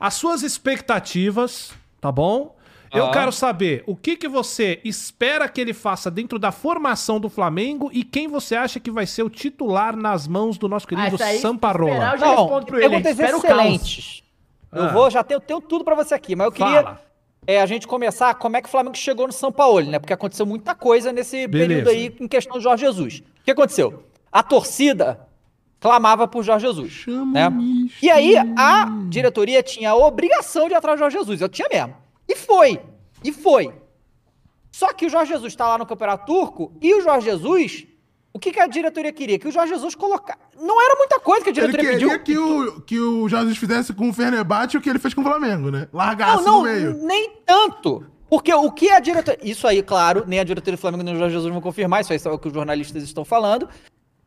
as suas expectativas, tá bom? Eu
Ah.
quero saber o que, que você espera que ele faça dentro da formação do Flamengo e quem você acha que vai ser o titular nas mãos do nosso querido
Ah, aí, esperar,
Samparola.
eu já
Não,
respondo pro ele.
perguntas excelentes. Eu
Ah.
vou, já tenho, tenho tudo pra você aqui, mas eu queria
Fala.
é, a gente começar como é que o Flamengo chegou no São Paulo, né? Porque aconteceu muita coisa nesse
Beleza.
período aí em questão do Jorge Jesus. O que aconteceu? A torcida clamava por Jorge Jesus.
Chama
né? E aí a diretoria tinha a obrigação de atrás do Jorge Jesus. Eu tinha mesmo. E foi. E foi. Só que o Jorge Jesus está lá no Campeonato Turco e o Jorge Jesus, o que, que a diretoria queria? Que o Jorge Jesus colocasse. Não era muita coisa que a
Ele
diretoria
queria
pediu.
que o, que o Jesus fizesse com o Fenerbahçe o que ele fez com o Flamengo, né? Largasse
Não, não,
no meio.
nem tanto. Porque o que a diretoria. Isso aí, claro, nem a diretoria do Flamengo nem o Jorge Jesus vão confirmar, isso aí é o que os jornalistas estão falando.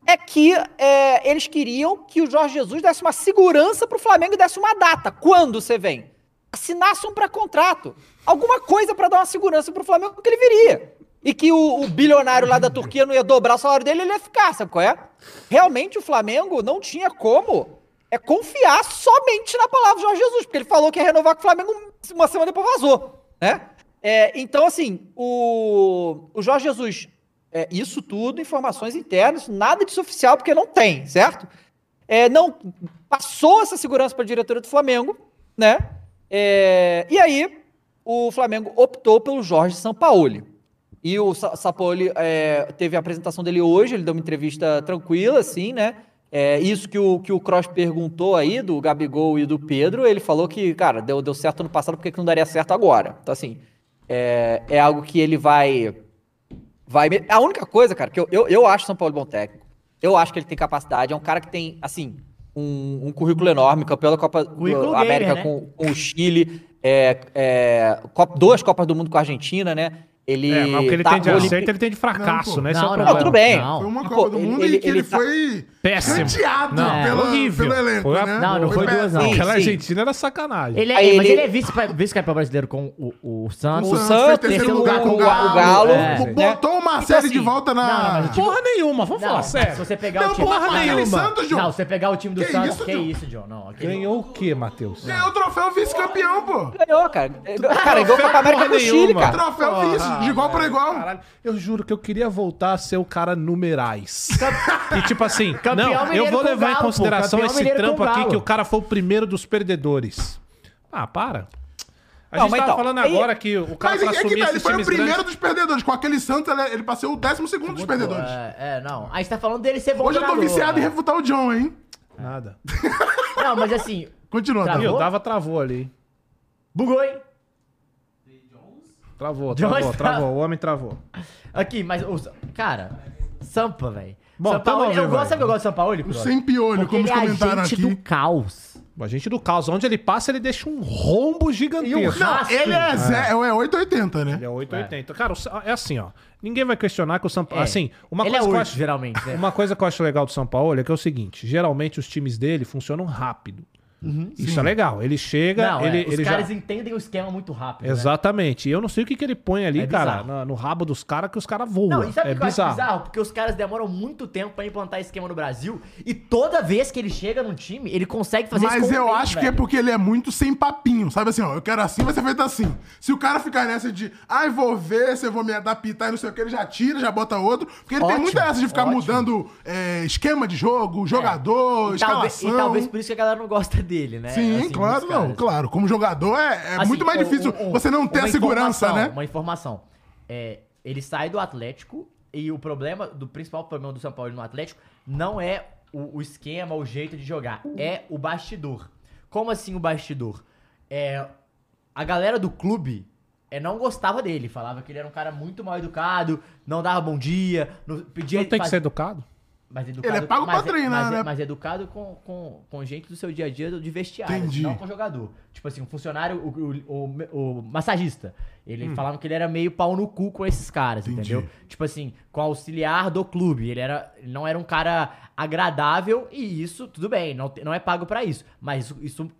É que é, eles queriam que o Jorge Jesus desse uma segurança pro Flamengo e desse uma data. Quando você vem? Assinasse um pré-contrato. Alguma coisa pra dar uma segurança pro Flamengo que ele viria. E que o, o bilionário lá da Turquia não ia dobrar o salário dele, ele ia ficar, sabe qual é? Realmente o Flamengo não tinha como é confiar somente na palavra de Jorge Jesus, porque ele falou que ia renovar com o Flamengo uma semana depois vazou, né? É, então, assim, o, o Jorge Jesus, é, isso tudo, informações internas, nada disso oficial, porque não tem, certo? É, não passou essa segurança para a diretoria do Flamengo, né? É, e aí, o Flamengo optou pelo Jorge Sampaoli. E o Sa- Sampaoli é, teve a apresentação dele hoje, ele deu uma entrevista tranquila, assim, né? É, isso que o, que o Cross perguntou aí, do Gabigol e do Pedro, ele falou que, cara, deu, deu certo no passado, por que não daria certo agora? Então, assim, é, é algo que ele vai. vai A única coisa, cara, que eu, eu, eu acho o São Paulo bom técnico. Eu acho que ele tem capacidade. É um cara que tem, assim, um, um currículo enorme, campeão da Copa do
gamer,
América
né?
com, com o Chile, é, é, duas Copas do Mundo com a Argentina, né? Ele.
É, mas o que ele
tá
tem de acerto, ele tem de fracasso,
Não,
né? Esse é o
Não,
problema.
Não, tudo bem.
Não.
Foi uma
E,
Copa
pô,
do
ele-
Mundo
ele-
em que
ele
ele
tá-
foi
Péssimo.
canteado
Não,
pela,
horrível.
pelo elenco,
Foi a-
né?
Não, não foi
péssimo.
duas, não.
Sim,
Aquela
sim.
Argentina era sacanagem.
Ele é,
Aí
mas
ele-
ele é vice- vice-campeão brasileiro com o, o Santos.
O
Santos terceiro lugar com o Galo.
o Galo,
É.
né?
Botou o Marcelo
Então,
de
assim,
volta na.
não, digo-
Porra nenhuma, vamos
Não,
falar sério.
se você pegar
Não,
o time...
porra,
não,
Santos, João.
Não, se você pegar o time do
Que
Santos...
isso,
que
João?
isso, John? Não.
Ganhou o quê, Matheus?
Ganhou o troféu vice-campeão, pô.
Ganhou, cara. Cara, ganhou Copa América com o Chile, cara.
Troféu vice, de igual pra igual.
Caralho, eu juro que eu queria voltar a ser o cara numerais. e tipo assim,
Campeão
não, eu vou
com
levar em
Galo, pô.
consideração
Campeão
esse trampo aqui que o cara foi o primeiro dos perdedores. Ah, para. A
Não,
gente tava
então,
falando agora que o cara
Mas
pra
é que
assumir
tá, ele foi o primeiro
grandes...
dos perdedores. Com aquele Santos, ele, ele passou o décimo segundo dos perdedores.
É, é, não. Aí você tá falando dele ser bom
Hoje eu tô viciado em refutar o John, hein?
Nada. (laughs)
Não, mas assim...
Continua,
Travou?
tá?
Viu, dava travou ali.
Bugou, hein?
Travou, travou,
travou.
travou. O homem travou.
Aqui, mas, o- cara, Sampa, velho.
Bom,
Sampaoli,
tamo
eu
vendo,
gosto, sabe o que eu gosto de Sampaoli?
O
Cross?
sem piolho, como
ele é
comentaram
agente
aqui.
do caos.
A gente do caos, onde ele passa, ele deixa um rombo gigantesco.
E um rastro.
Ele é, Zé, é 880, né?
Ele é 880. Cara, o é assim, ó. Ninguém vai questionar que o São Paulo.
É.
Assim, uma
Ele
coisa
é
que eu acho.
geralmente, (laughs) né?
Uma coisa que eu acho legal do São Paulo é que é o seguinte: geralmente os times dele funcionam rápido. Isso é legal. Ele chega,
Uhum. Não,
ele,
é, os
ele
caras
já.
entendem o esquema muito rápido, né?
Exatamente. E eu não sei o que, que ele põe ali,
É
cara, na- no, rabo dos caras que os caras voam.
Não, e sabe
é
o que eu acho
bizarro.
bizarro? Porque os caras demoram muito tempo pra implantar esquema no Brasil e toda vez que ele chega num time, ele consegue fazer
Mas eu
bem,
acho que é
velho.
porque ele é muito sem papinho, sabe assim, ó, eu quero assim, vai ser feito assim. Se o cara ficar nessa de, ai, vou ver se eu vou me adaptar e não sei o que, ele já tira, já bota outro. Porque ele
Ótimo,
tem muita essa de ficar
ótimo.
mudando é, esquema de jogo, jogador,
E talvez,
escalação.
e talvez por isso que a galera não gosta dele, né?
Sim,
Assim,
claro, não,
caras.
claro. Como jogador é, é
Assim,
muito mais difícil
um- um-
você não ter a segurança, né?
Uma informação. É, ele sai do Atlético e o problema, do principal problema do São Paulo no Atlético não é o, o esquema, o jeito de jogar, é o bastidor. Como assim o bastidor? É, a galera do clube é, não gostava dele, falava que ele era um cara muito mal educado, não dava bom dia, não, pedia
Não tem que
faz-
ser educado.
Mas educado,
Ele é pago pra treinar,
mas,
né?
Mas educado com, com, com gente do seu dia a dia de vestiário,
Entendi.
não com jogador. Tipo assim, um funcionário, o, o, o- o massagista. Ele falava que ele era meio pau no cu com esses caras,
Entendi.
entendeu? Tipo assim, com auxiliar do clube. Ele, era, ele não era um cara agradável e isso, tudo bem, não, não é pago pra isso. Mas isso, isso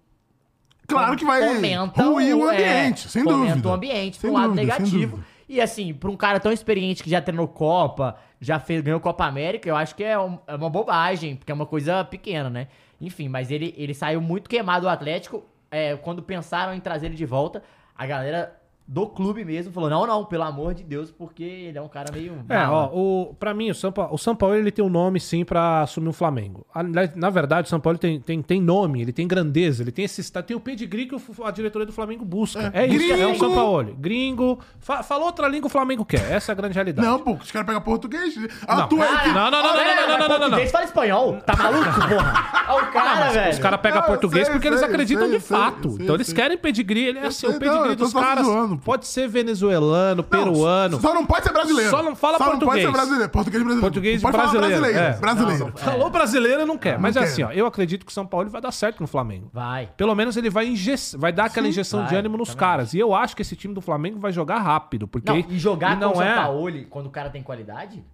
Claro que vai
fomenta
ruir o
é,
ambiente, sem
fomenta
dúvida.
o ambiente
Sem
pro lado
sem
negativo. E assim, pra um cara tão experiente que já treinou Copa, já fez, ganhou Copa América, eu acho que é, um- é uma bobagem, porque é uma coisa pequena, né? Enfim, mas ele, ele saiu muito queimado do Atlético. é, quando pensaram em trazer ele de volta, a galera do clube mesmo falou: não, não, pelo amor de Deus, porque ele é um cara meio.
É,
mala."
ó, o, pra mim, o São, Paulo, o São Paulo ele tem um nome sim pra assumir o Flamengo. Na, na verdade, o São Paulo tem, tem, tem nome, ele tem grandeza, ele tem esse tem o pedigree que a diretoria do Flamengo busca. É, isso, é o. São Paulo. Gringo. Fa, falou outra língua o Flamengo quer. Essa é a grande realidade.
Não, pô, os caras pegam português. A
Não.
tua
Cara,
equipe-
Não, não, não, não, não, não, não, não, não, não.
português fala espanhol. Tá maluco, porra? Olha o cara, velho.
Os caras pegam
Não,
português
sei,
porque eles
sei,
acreditam
sei,
de
sei,
fato.
sei,
então eles
sei.
querem pedigree. Ele é assim, o pedigree
não,
dos caras
zoando.
Pode ser venezuelano, peruano.
Só não pode ser brasileiro.
Só não fala
Só não pode
português.
ser brasileiro. Português brasileiro.
Português
Não pode falar
brasileiro,
brasileiro.
é.
Brasileiro.
Falou brasileiro, não quer. Mas é
quer.
assim, ó, eu acredito que o São Paulo vai dar certo no Flamengo.
Vai.
Pelo menos ele vai, inje- vai dar aquela injeção de
vai,
ânimo nos caras. E eu acho que esse time do Flamengo vai jogar rápido. Porque
Não, e jogar
não
com o
é
Sampaoli quando o cara tem qualidade?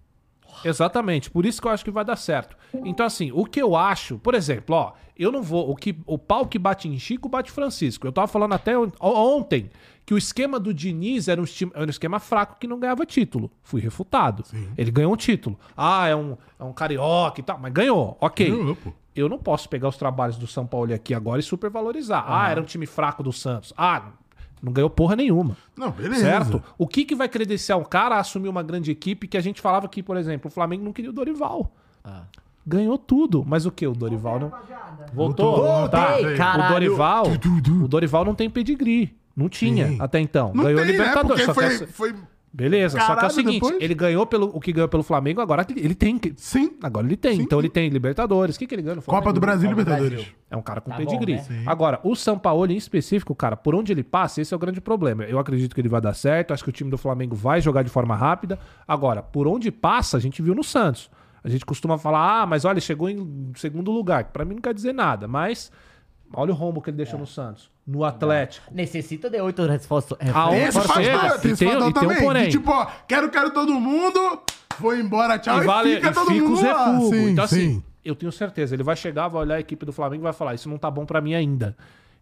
Exatamente, por isso que eu acho que vai dar certo. Então, assim, o que eu acho, por exemplo, ó, eu não vou. O, que, o pau que bate em Chico bate em Francisco. Eu tava falando até on- ontem que o esquema do Diniz era um, era um esquema fraco que não ganhava título. Fui refutado. Ele ganhou um título. Ah, é um, é um carioca e tal, mas ganhou, ok.
Ganhou, pô.
Eu não posso pegar os trabalhos do São Paulo aqui agora e supervalorizar. Ah, era um time fraco do Santos. Ah, não ganhou porra nenhuma.
Não, beleza.
Certo? O que, que vai credenciar um cara a assumir uma grande equipe que a gente falava que, por exemplo, o Flamengo não queria o Dorival.
Ah.
Ganhou tudo. Mas o que? O Dorival não. Voltou?
Voltou,
Tá.
voltei,
O. Dorival. O Dorival não tem pedigree. Não tinha
Sim.
até então.
Não
ganhou
tem,
Libertadores.
né?
só que
Porque
é-
foi, foi...
Beleza, só que é o
Caralho,
seguinte:
depois?
ele ganhou pelo, o que ganhou pelo Flamengo, agora ele tem. que-
Sim.
Agora ele tem. então ele tem Libertadores. O que, que ele ganhou no
Copa do? Brasil e
Copa do
Libertadores.
Brasil.
É um cara com
Tá
pedigree.
bom, né?
Agora, o Sampaoli em específico, cara, por onde ele passa, esse é o grande problema. Eu acredito que ele vai dar certo, acho que o time do Flamengo vai jogar de forma rápida. Agora, por onde passa, a gente viu no Santos. A gente costuma falar, ah, mas olha, chegou em segundo lugar. que Pra mim não quer dizer nada, mas olha o rombo que ele deixou no Santos. No Atlético.
Necessita de oito respostas.
Tem esse
parceiro,
fator, tem
e
esse
um
também.
porém.
de tipo, ó, quero, quero todo mundo, vou embora, tchau,
e
e,
vale,
fica
e
todo
fica
mundo
os
lá.
refugos.
Sim,
então, assim,
sim.
eu tenho certeza, ele vai chegar, vai olhar a equipe do Flamengo e vai falar: Isso não tá bom pra mim ainda.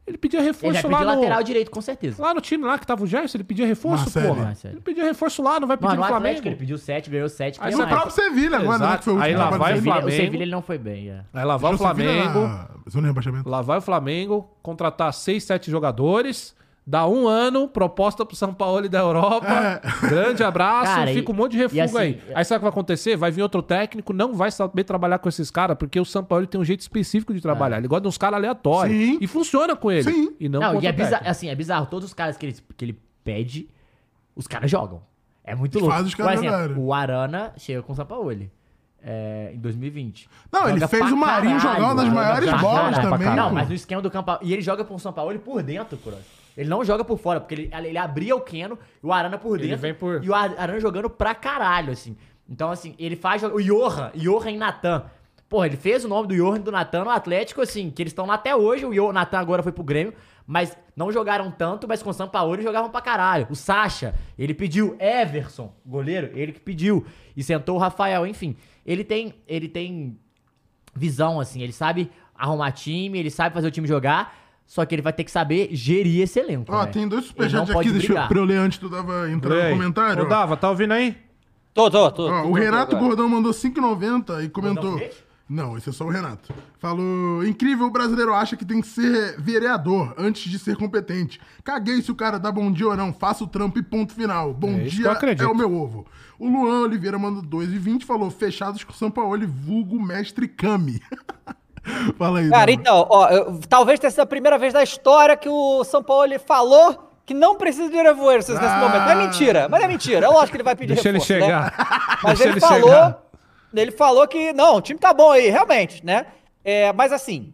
Ele pedia
Ele
reforço
já
lá
pediu
no.
lateral direito, com certeza.
Lá no time lá que tava o Gerson, ele pedia reforço,
Marcelo.
porra.
Marcelo.
Ele pedia reforço lá, não vai pedir
Mano,
no
no Atlético
Flamengo.
ele pediu sete, ganhou sete.
Aí
queria
o próprio Sevilha agora, né? Que foi o
Aí lá vai
O Sevilha, o
Sevilha.
Flamengo.
Ele não foi bem, é.
Aí lá vai o Flamengo.
na zona de rebaixamento.
Lá vai o Flamengo contratar seis, sete jogadores. Dá um ano, proposta pro São Paulo e da Europa. Grande abraço,
Cara,
fica um monte de refugo
assim,
aí. Aí sabe o que vai acontecer? Vai vir outro técnico, não vai saber trabalhar com esses caras, porque o São Paulo tem um jeito específico de trabalhar. Ele gosta de uns caras aleatórios.
Sim.
E funciona com ele.
Sim.
E não,
Não,
com
e é bizarro, assim, é bizarro. Todos os caras que ele, que ele pede, os caras jogam. É muito
Faz
louco.
os caras
exemplo, o Arana chega com o Sampaoli. É, em 2020.
Não, ele
Joga
fez
pra
o Marinho
caralho,
jogar uma das
joga
maiores bolas também.
Não, mas no esquema do Campa... E ele joga pro São Paulo por dentro, Cross. Ele não joga por fora, porque ele, ele abria o Keno e o Arana por
Ele
dentro.
vem por-
E o Ar- Arana jogando pra caralho, assim. Então, assim, ele faz. O Johan, Johan e Natan. Porra, ele fez o nome do Johan e do Natan no Atlético, assim, que eles estão lá até hoje. O Natan agora foi pro Grêmio, mas não jogaram tanto, mas com o Sampaoli jogavam pra caralho. O Sacha, ele pediu. Everson, goleiro, ele que pediu. E sentou o Rafael, enfim. Ele tem. Ele tem visão, assim. Ele sabe arrumar time, ele sabe fazer o time jogar. Só que ele vai ter que saber gerir esse elenco.
Ó,
né?
tem dois superchats aqui, deixa eu, pra eu ler antes do Dava entrar no comentário.
Ô. Dava, tá ouvindo aí?
Tô, tô, tô.
Ó,
tô-
o
tô-
Renato
agora.
Gordão mandou 5,90 e comentou. Não, esse é só o Renato. Falou: incrível, o brasileiro acha que tem que ser vereador antes de ser competente. Caguei se o cara dá bom dia ou não. Faça o trampo e ponto final. Bom
É
dia é o meu ovo. O Luan Oliveira mandou 2,20 e falou: fechados com o São Paulo, vulgo mestre Kami. (laughs) (laughs) Fala aí,
Cara,
então,
ó, eu- talvez tenha sido a primeira vez da história que o São Paulo falou que não precisa de reforços nesse
Ah.
momento. Não é mentira, mas é mentira. É lógico que ele vai pedir
Deixa ele
reforço, né?
chegar.
Mas (laughs)
Deixa
ele,
ele
falou,
chegar.
ele falou que, não, o time tá bom aí, realmente, né? É, mas assim,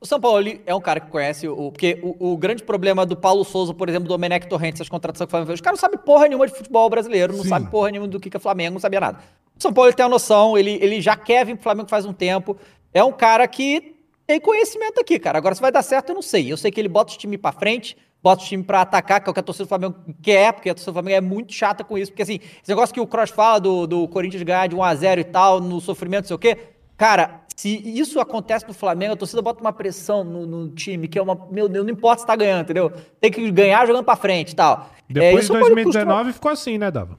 o São Paulo ele é um cara que conhece o. Porque o, o grande problema do Paulo Souza, por exemplo, do Domenech Torrentes, as contratações que o Flamengo fez, os caras não sabem porra nenhuma de futebol brasileiro, não
Sim.
sabem porra nenhuma do que que é Flamengo, não sabia nada. O São Paulo ele tem a noção, ele, ele já quer vir pro Flamengo faz um tempo. É um cara que tem conhecimento aqui, cara. Agora, se vai dar certo, eu não sei. Eu sei que ele bota o time pra frente, bota o time pra atacar, que é o que a torcida do Flamengo quer, porque a torcida do Flamengo é muito chata com isso. Porque, assim, esse negócio que o Cross fala do, do Corinthians ganhar de 1x0 e tal, no sofrimento, não sei o quê. Cara, se isso acontece no Flamengo, a torcida bota uma pressão no, no time, que é uma. Meu Deus, não importa se tá ganhando, entendeu? Tem que ganhar jogando pra frente e tal. É,
Depois
isso
de
pode
2019 ficou assim, né, Dava?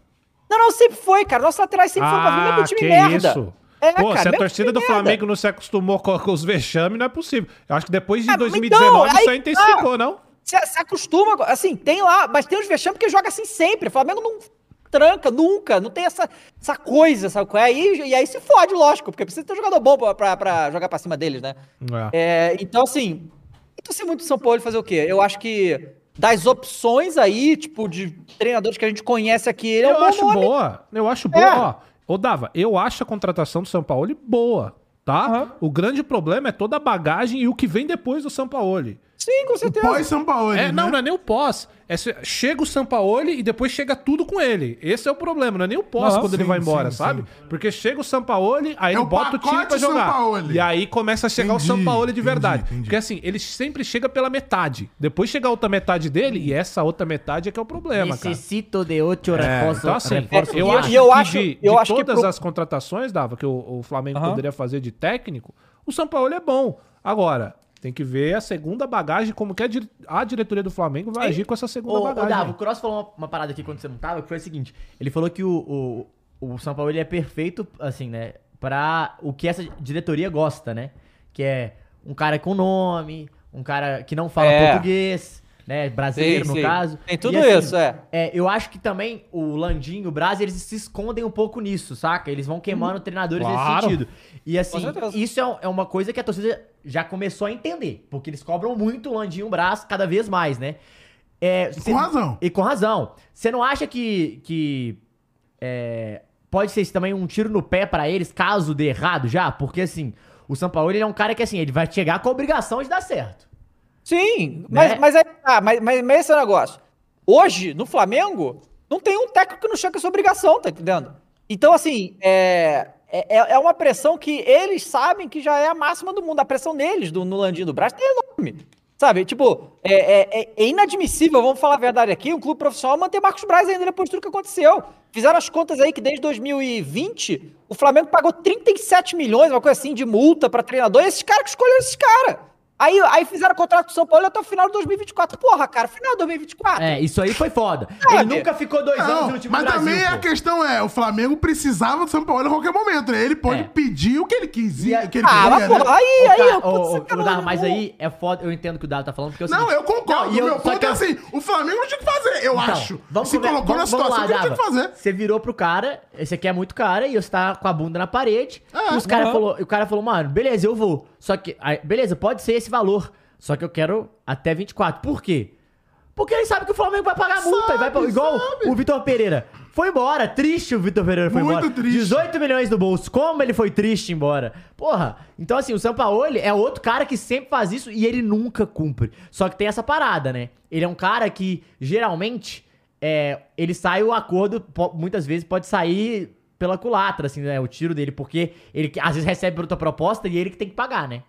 Não, não, sempre foi, cara. Nossos laterais sempre foram pra mesmo time
que
merda.
isso.
É,
Pô,
cara,
se a torcida do. Flamengo não se acostumou com, com os vexames, não é possível. Eu acho que depois de
Ah,
2019
então,
isso
aí
intensificou,
tá.
não?
Se, se acostuma, assim, tem lá, mas tem os vexames que joga assim sempre. O Flamengo não tranca nunca, não tem essa, essa coisa, sabe? qual é? Aí, e aí se fode, lógico, porque precisa ter um jogador bom pra, pra, pra jogar pra cima deles, né?
É.
É, então, assim, então se muito São Paulo fazer o quê? Eu acho que das opções aí, tipo, de treinadores que a gente conhece aqui, ele é um
Eu
bom
acho
nome.
boa. Eu acho boa.
É.
Ó, ô, Dava, eu acho a contratação do São Paulo boa, tá?
Aham.
O grande problema é toda a bagagem e o que vem depois do São Paulo.
Sim, com certeza.
Pós-São Paulo,
É,
né?
não, não é nem o pós. É chega o Sampaoli e depois chega tudo com ele. Esse é o problema, não é nem o pós
Aham.
quando ele
Sim,
vai embora,
sim,
sabe? Porque chega o Sampaoli, aí
É
ele
o
bota o time pra jogar.
Sampaoli.
E aí começa a chegar
Entendi,
o Sampaoli de
entendi,
verdade.
entendi.
Porque assim, ele sempre chega pela metade. Depois chega a outra metade dele e essa outra metade é que é o problema, cara.
Necessito de oito
É,
reforços.
então assim,
reforços
eu
e-
acho
eu
que
acho-
de,
eu
de
acho que
todas
pro-
as contratações, Dava, que o, o Flamengo poderia fazer de técnico, o São Paulo é bom. Agora, tem que ver a segunda bagagem, como que a, dire- a diretoria do Flamengo vai agir com essa segunda
Ô, ô,
bagagem.
Davo, o Cross falou uma, uma parada aqui quando você não tava, que foi o seguinte. Ele falou que o, o, o São Paulo ele é perfeito, assim, né? Pra o que essa diretoria gosta, né? Que é um cara com nome, um cara que não fala
É.
português, né? Brasileiro,
Sim,
no
sim.
caso.
Tem tudo
E, assim,
isso, é.
Eu acho que também o Landim e o Braz, eles se escondem um pouco nisso, saca? Eles vão queimando treinadores
Claro.
nesse sentido. E assim, isso é, é uma coisa que a torcida já começou a entender. Porque eles cobram muito o Landim e o Braz cada vez mais, né? É,
E
cê-
com razão.
E com razão. Você não acha que, que é, pode ser isso também um tiro no pé pra eles, caso dê errado já? Porque assim, o São Paulo ele é um cara que assim, ele vai chegar com a obrigação de dar certo.
Sim, mas,
Né?
mas, aí tá, mas, mas, mas esse é o negócio. Hoje, no Flamengo, não tem um técnico que não chega com essa obrigação, tá entendendo? Então, assim, é, é, é uma pressão que eles sabem que já é a máxima do mundo. A pressão deles, do, no Landinho do Brás, é enorme. Sabe? Tipo, é, é- é- é inadmissível, vamos falar a verdade aqui, um clube profissional manter Marcos Braz ainda depois de tudo que aconteceu. Fizeram as contas aí que desde 2020 o Flamengo pagou 37 milhões, uma coisa assim, de multa pra treinador, e esses caras que escolheram esses caras. Aí, aí fizeram contrato com o São Paulo até o final de 2024. Porra, cara, final de 2024?
É, isso aí foi foda.
Sabe?
Ele nunca ficou dois anos
Não,
no time
mas
do Brasil.
também a questão é, o Flamengo precisava do São Paulo a qualquer momento, né? Ele pode
É.
pedir o que ele quis,
E
o que ele
Ah,
queria,
mas
né?
aí,
Ô,
aí, eu
ô,
sacanagem,
Dava, mas
não.
aí é foda, eu entendo o que o Dava tá falando, porque é o
Não,
seguinte-
eu concordo.
Não, e eu-
meu ponto
que
é
eu-
assim, o Flamengo não tinha que fazer, eu
Então,
acho.
Vamos
Se
come-
colocou na
vamos- vamos
situação
lá,
que ele tinha que fazer.
Você virou pro cara, esse aqui é muito cara, e você tá com a bunda na parede.
É,
e os cara falou, o cara falou, mano, beleza, eu vou. Só que, aí, beleza, pode ser esse valor. Só que eu quero até 24. Por quê? Porque ele sabe que o Flamengo vai pagar a multa.
Sabe,
e vai igual
sabe.
o Vitor Pereira. Foi embora, triste o Vitor Pereira foi
Muito
embora.
triste.
18 milhões do bolso, como ele foi triste embora. Porra, então assim, o Sampaoli é outro cara que sempre faz isso e ele nunca cumpre. Só que tem essa parada, né? Ele é um cara que, geralmente, é, ele sai o acordo, muitas vezes pode sair pela culatra, assim, né? O tiro dele, porque ele às vezes recebe outra proposta e ele que tem que pagar, né?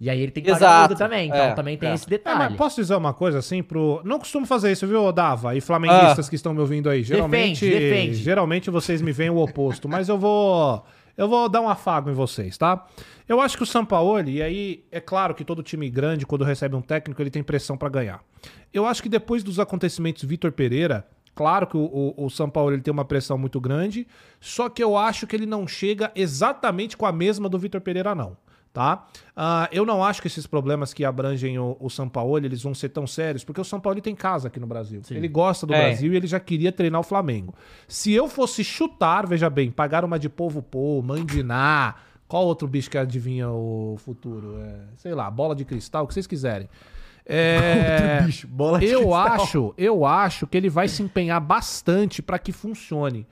E aí ele tem que pagar
Exato,
tudo também. Então
é,
também tem
é.
esse
É,
detalhe.
mas posso dizer uma coisa assim pro. Não costumo fazer isso, viu, Dava? E flamenguistas que estão me ouvindo aí. Geralmente,
Defende, defende.
geralmente vocês me veem o oposto, mas eu vou. Eu vou dar um afago em vocês, tá? Eu acho que o Sampaoli, e aí é claro que todo time grande, quando recebe um técnico, ele tem pressão pra ganhar. Eu acho que depois dos acontecimentos Vitor Pereira, claro que o, o, o Sampaoli ele tem uma pressão muito grande, só que eu acho que ele não chega exatamente com a mesma do Vitor Pereira, não tá? Ah, eu não acho que esses problemas que abrangem o, o Sampaoli, eles vão ser tão sérios, porque o Sampaoli tem casa aqui no Brasil. Ele gosta do
É.
Brasil e ele já queria treinar o Flamengo. Se eu fosse chutar, veja bem, pagar uma de Povo Pô, Mandiná, qual outro bicho que adivinha o futuro? É, sei lá, bola de cristal, o que vocês quiserem. É, (laughs)
Outro bicho, bola de
eu
cristal.
acho, eu acho que ele vai se empenhar bastante para que funcione.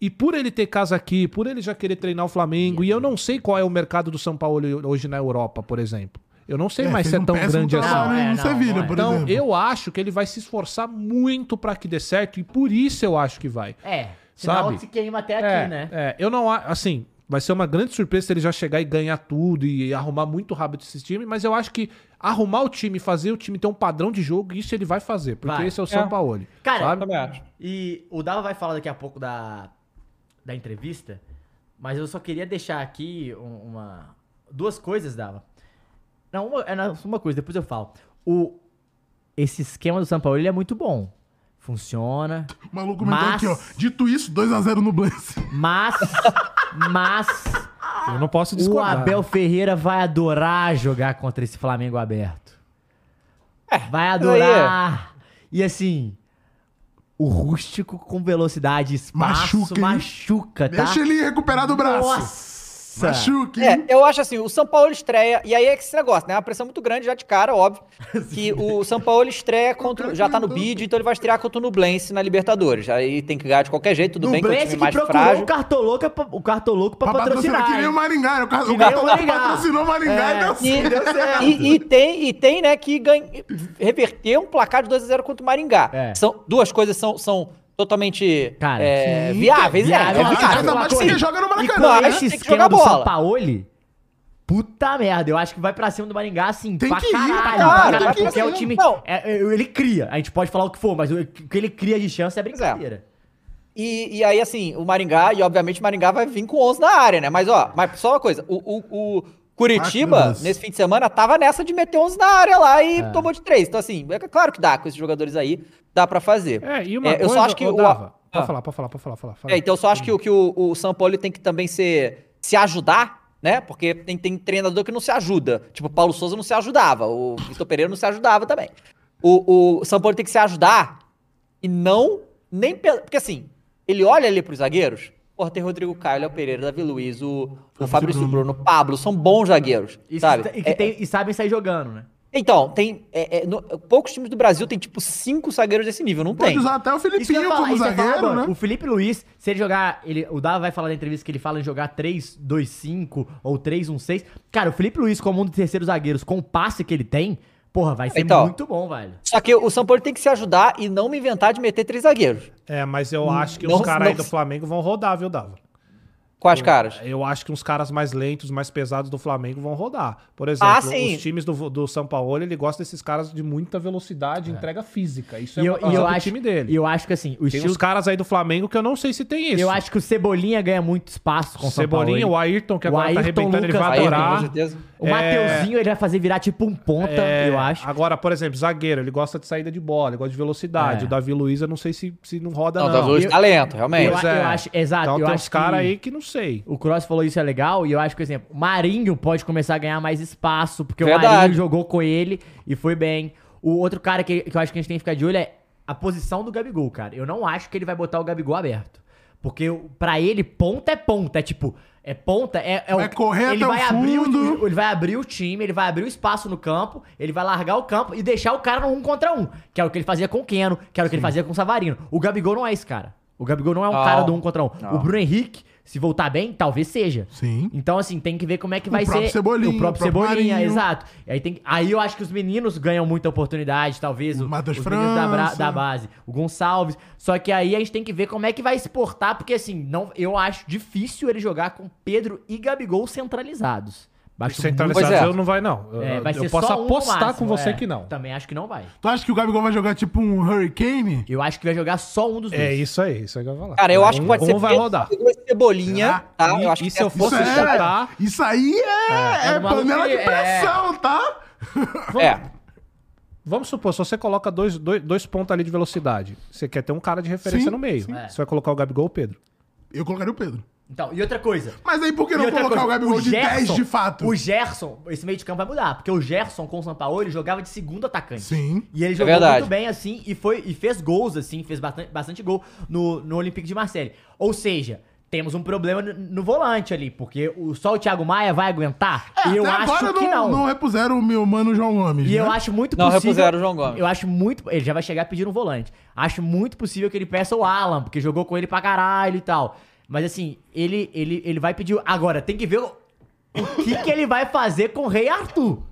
E por ele ter casa aqui, por ele já querer treinar o Flamengo, e eu não sei qual é o mercado do São Paulo hoje na Europa, por exemplo. Eu não sei mais
fez
se é
um
tão grande assim.
Não, é, não,
Sevilha,
não é.
por
Então,
exemplo.
eu acho que ele vai se esforçar muito para que dê certo, e por isso eu acho que vai.
É, senão
Sabe?
se queima até
é,
aqui, né?
é, eu não a- assim, vai ser uma grande surpresa se ele já chegar e ganhar tudo e arrumar muito rápido esse time, mas eu acho que arrumar o time, fazer o time ter um padrão de jogo, isso ele vai fazer, porque
Vai.
esse é o São
É.
Paulo.
Cara,
sabe?
Também acho.
E o Dava vai falar daqui a pouco da, da entrevista, mas eu só queria deixar aqui um- uma duas coisas, Dava. Não, uma, é não, uma coisa, depois eu falo. O, esse esquema do São Paulo ele é muito bom. Funciona.
O maluco
Mas-
aqui, ó. Dito isso, 2x0 no Blance.
Mas, mas (laughs)
Eu não posso
o
discordar.
Abel Ferreira vai adorar jogar contra esse Flamengo aberto. vai adorar. E assim, o rústico com velocidade, espaço,
Machuca,
machuca, tá?
Deixa ele recuperar do braço.
Nossa!
Machuque.
É, eu acho assim, o São Paulo estreia, e aí é que esse negócio, né? Uma pressão muito grande já de cara, óbvio. (laughs) que o São Paulo estreia contra. Já tá no bid, então ele vai estrear contra o Nublense na Libertadores. Aí tem que ganhar de qualquer jeito, tudo
No
bem que é
Blesse
time
que
mais
procurou
frágil.
o cartoloco, pra- o cartoloco pra,
Pra patrocinar, que nem o? Maringá. O,
Que
o cara
o Maringá.
patrocinou o Maringá
É.
e deu certo. certo.
e- e tem, e tem, né, que ganha, reverter um placar de 2x0 contra o Maringá.
É.
São, duas coisas são, são totalmente
Cara,
é,
sim,
viáveis,
viável.
é, é viável.
Ainda mais que você joga no Maracanã. né?
mas
esse
tem que
esquema
jogar
do
bola.
Sampaoli, puta merda, eu acho que vai pra cima do Maringá, assim,
Tem
pra
que ir,
caralho,
cara,
pra
tem
caralho,
que ir,
porque é o time,
Não.
é, é, ele cria, a gente pode falar o que for, mas o, que ele cria de chance é brincadeira.
E, e aí, assim, o Maringá, e obviamente o Maringá vai vir com 11 na área, né? Mas, ó, mas só uma coisa, o, o, o Curitiba, nesse fim de semana, tava nessa de meter 11 na área lá e tomou de 3. Então, assim, é claro que dá com esses jogadores aí, dá pra fazer.
É, e uma
É,
coisa,
eu só acho que o-
Dava,
Ah.
pode falar, pode falar, pode falar, fala, fala.
É, então eu só acho que, o- que o, o São Paulo tem que também ser, se ajudar, né? Porque tem, tem treinador que não se ajuda. Tipo, o Paulo Souza não se ajudava, o Vitor Pereira não se ajudava também. O, o São Paulo tem que se ajudar e não nem. Porque assim, ele olha ali pros zagueiros. Porra, tem Rodrigo Caio, Léo Pereira, Davi Luiz, o, o Fabrício Bruno, o Pablo, são bons zagueiros,
E,
sabe?
e, que
É-
tem- e sabem sair jogando, né?
então, tem. é- é, no- poucos times do Brasil tem, tipo, cinco zagueiros desse nível, não
Pode
tem.
usar até o Filipinho
ia falar,
como
falar
zagueiro,
agora.
né?
O Felipe Luiz, se ele jogar. Ele, o Dava vai falar na entrevista que ele fala em jogar 3-2-5 ou 3-1-6. Cara, o Felipe Luiz, como um dos terceiros zagueiros, com o passe que ele tem, porra, vai ser
Então.
muito bom, velho.
Só que o São Paulo tem que se ajudar e não me inventar de meter três zagueiros.
É, mas eu acho que
Não-
os caras aí do Flamengo vão rodar, viu, Dava?
Quais caras?
Eu acho que uns caras mais lentos, mais pesados do Flamengo vão rodar. Por exemplo,
Ah,
os times do, do São Paulo, ele gosta desses caras de muita velocidade e entrega física. Isso é
E eu,
uma
eu acho,
time dele.
e eu acho que assim, o
Tem
estilo.
uns caras aí do Flamengo que eu não sei se tem isso.
Eu acho que o Cebolinha ganha muito espaço com o São
Cebolinha,
Paulo.
o Ayrton, que
O
agora tá
Ayrton
arrebentando, ele
Lucas
vai
Aí,
adorar.
com certeza.
O
É,
Mateuzinho, ele vai fazer virar tipo um ponta,
É,
eu acho.
Agora, por exemplo, zagueiro, ele gosta de saída de bola, ele gosta de velocidade.
É.
O Davi Luiz, eu não sei se, se não roda,
Não,
não.
tá Luiz
Eu-
talento, realmente.
eu a-
é.
acho- exato,
Então
eu
tem
acho
uns caras
que-
aí que não sei.
O Cross falou isso é legal, e eu acho que, por exemplo, o Marinho pode começar a ganhar mais espaço, porque o
Verdade.
Marinho jogou com ele e foi bem. O outro cara que, que eu acho que a gente tem que ficar de olho é a posição do Gabigol, cara. Eu não acho que ele vai botar o Gabigol aberto. Porque o- pra ele, ponta é ponta. É tipo, é ponta, é, é
Vai
o.
correr
ele
o
vai abrir
fundo.
o, ele vai abrir o time, ele vai abrir o espaço no campo, ele vai largar o campo e deixar o cara no um contra um. Que era o que ele fazia com o Keno, que era o que ele fazia com o Savarino. O Gabigol não é esse cara. O Gabigol não é um
Não.
cara do um contra um.
Não.
O Bruno Henrique, se voltar bem, talvez seja.
Sim.
Então, assim, tem que ver como é que vai
próprio
ser.
Cebolinha,
o próprio
o próprio
Cebolinha,
Marinho.
exato. Aí, tem, aí eu acho que os meninos ganham muita oportunidade, talvez.
O
o-
Matheus
os meninos da,
França.
da base. O Gonçalves. Só que aí a gente tem que ver como é que vai exportar, porque assim, não, eu acho difícil ele jogar com Pedro e Gabigol centralizados. Acho
Centralizado
é.
não vai, não. Eu,
É, vai
eu posso
um
apostar
máximo,
com você
é.
que não.
Também acho que não vai.
Tu acha que o Gabigol vai jogar tipo um Hurricane?
Eu acho que vai jogar só um dos dois.
É isso aí, isso aí que eu vou falar.
Cara, eu acho que
Um-
pode ser
um vai rodar.
Cebolinha, tá?
E-
Eu acho
e
que
se eu fosse
Isso é-
chutar-
Isso aí é,
É,
é panela de
que- é.
pressão, tá?
É.
Vamos supor, se você coloca dois, dois, dois pontos ali de velocidade, você quer ter um cara de referência
Sim,
no meio.
sim.
É.
Você vai colocar o Gabigol ou o Pedro?
Eu colocaria o Pedro.
Então, e outra coisa.
Mas aí por que não colocar
coisa,
o Gabigol de 10
Gerson-
de fato?
O Gerson, esse meio de campo vai mudar, porque o Gerson com o São Paulo ele jogava de segundo atacante.
Sim.
E ele jogou
verdade.
muito bem assim e foi e fez gols assim, fez bastante, bastante gol no, no Olympique de Marseille. Ou seja, temos um problema no, no volante ali, porque o, só o Thiago Maia vai aguentar?
É,
e eu
até
acho
agora
que não.
não repuseram o meu mano João Gomes,
E
né?
eu acho muito
Não
possível.
repuseram o João Gomes.
Eu acho muito. Ele já vai chegar pedindo um volante. Acho muito possível que ele peça o Alan, porque jogou com ele pra caralho e tal. Mas assim, ele, ele, ele vai pedir. Agora, tem que ver o, o que, que ele vai fazer com o Rei Arthur.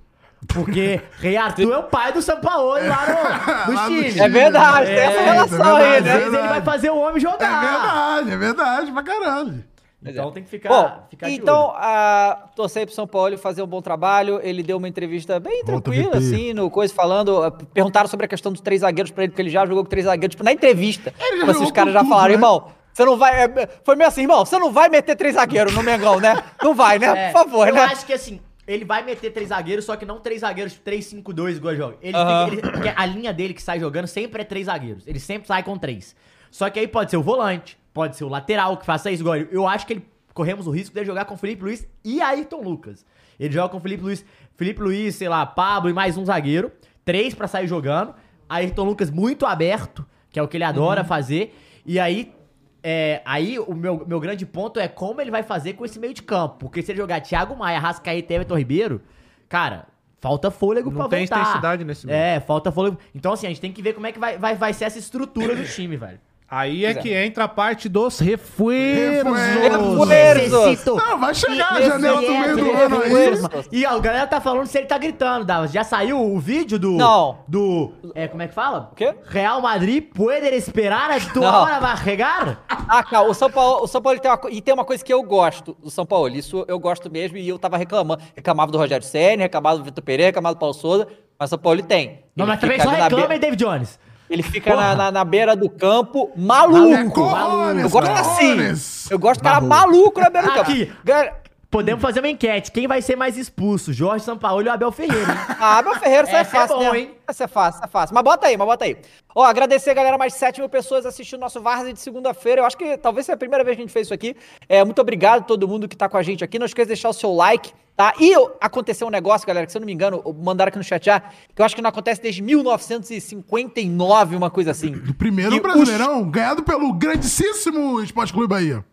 Porque Rei Arthur é o pai do São Paulo lá no, no
Lá no
Chile.
Chile.
É verdade, tem essa
É,
relação
é
aí,
Às
né?
verdade.
vezes ele vai fazer o homem
É
jogar.
verdade, é verdade, pra caralho.
Então tem que ficar.
Bom,
ficar de
então,
olho.
a, torcer pro São Paulo fazer um bom trabalho. Ele deu uma entrevista bem
Volta,
tranquila, assim, no coisa, falando. Perguntaram sobre a questão dos três zagueiros pra ele, porque ele já jogou com três zagueiros. Tipo, na entrevista,
Ele já
tipo assim,
jogou
os caras
com
já falaram,
né?
irmão. Você não vai. é, Foi meio assim, irmão, você não vai meter três zagueiros no Mengão, né? Não vai, né? (laughs)
É,
Por favor,
eu
né?
acho que assim, ele vai meter três zagueiros, só que não três zagueiros 3-5-2 igual joga. Ele, fica- ele- porque a linha dele que sai jogando sempre é três zagueiros. Ele sempre sai com três. Só que aí pode ser o volante, pode ser o lateral que faça isso. Igual, eu acho que ele corremos o risco de jogar com o Felipe Luiz e Ayrton Lucas. Ele joga com o Felipe Luiz, Felipe Luiz, sei lá, Pablo e mais um zagueiro. Três pra sair jogando. Ayrton Lucas muito aberto, que é o que ele adora fazer. E aí é, aí o meu, meu grande ponto é como ele vai fazer com esse meio de campo. Porque se ele jogar Thiago Maia, Rascaeta e Everton Ribeiro, cara, falta fôlego
Não
pra
tem
voltar.
intensidade nesse meio.
É, falta fôlego. Então assim, a gente tem que ver como é que vai, vai, vai ser essa estrutura do time, velho.
Aí é
é.
que entra a parte dos refuerzos.
Refuerzos. Não, vai chegar,
E-
janela do meio do ano aí.
E ó, a galera tá falando se ele tá gritando, Davos. Já saiu o vídeo do.
Não.
Do. É, como é que fala?
O quê?
Real Madrid puede esperar a tua
Não.
hora vai regar?
Ah, calma, o São Paulo, o São Paulo tem uma, e tem uma coisa que eu gosto do São Paulo. Isso eu gosto mesmo e eu tava reclamando. Reclamava do Rogério Senna, reclamava do Vitor Pereira, reclamava do Paulo Souza, mas o São Paulo ele tem.
Não, mas também só reclama,
beira-
hein, David Jones?
Ele fica na, na, na beira do campo, maluco.
Corrones,
eu gosto assim. Eu gosto do cara maluco na beira do campo.
Aqui.
Galera,
Podemos fazer uma enquete. Quem vai ser mais expulso? Jorge Sampaoli ou Abel Ferreira, hein?
Ah, meu Ferreira, isso é
é
fácil,
bom,
né?
hein?
Essa é fácil, essa é fácil. Mas bota aí, mas bota aí. Ó, agradecer, galera, mais de 7 mil pessoas assistindo nosso Várzea de segunda-feira. Eu acho que talvez seja a primeira vez que a gente fez isso aqui. É, muito obrigado a todo mundo que tá com a gente aqui. Não esqueça de deixar o seu like, tá? E eu- aconteceu um negócio, galera, que se eu não me engano, mandaram aqui no chat já, que eu acho que não acontece desde 1959, uma coisa assim.
Do primeiro
E
Brasileirão, ganhado pelo grandíssimo Esporte Clube Bahia.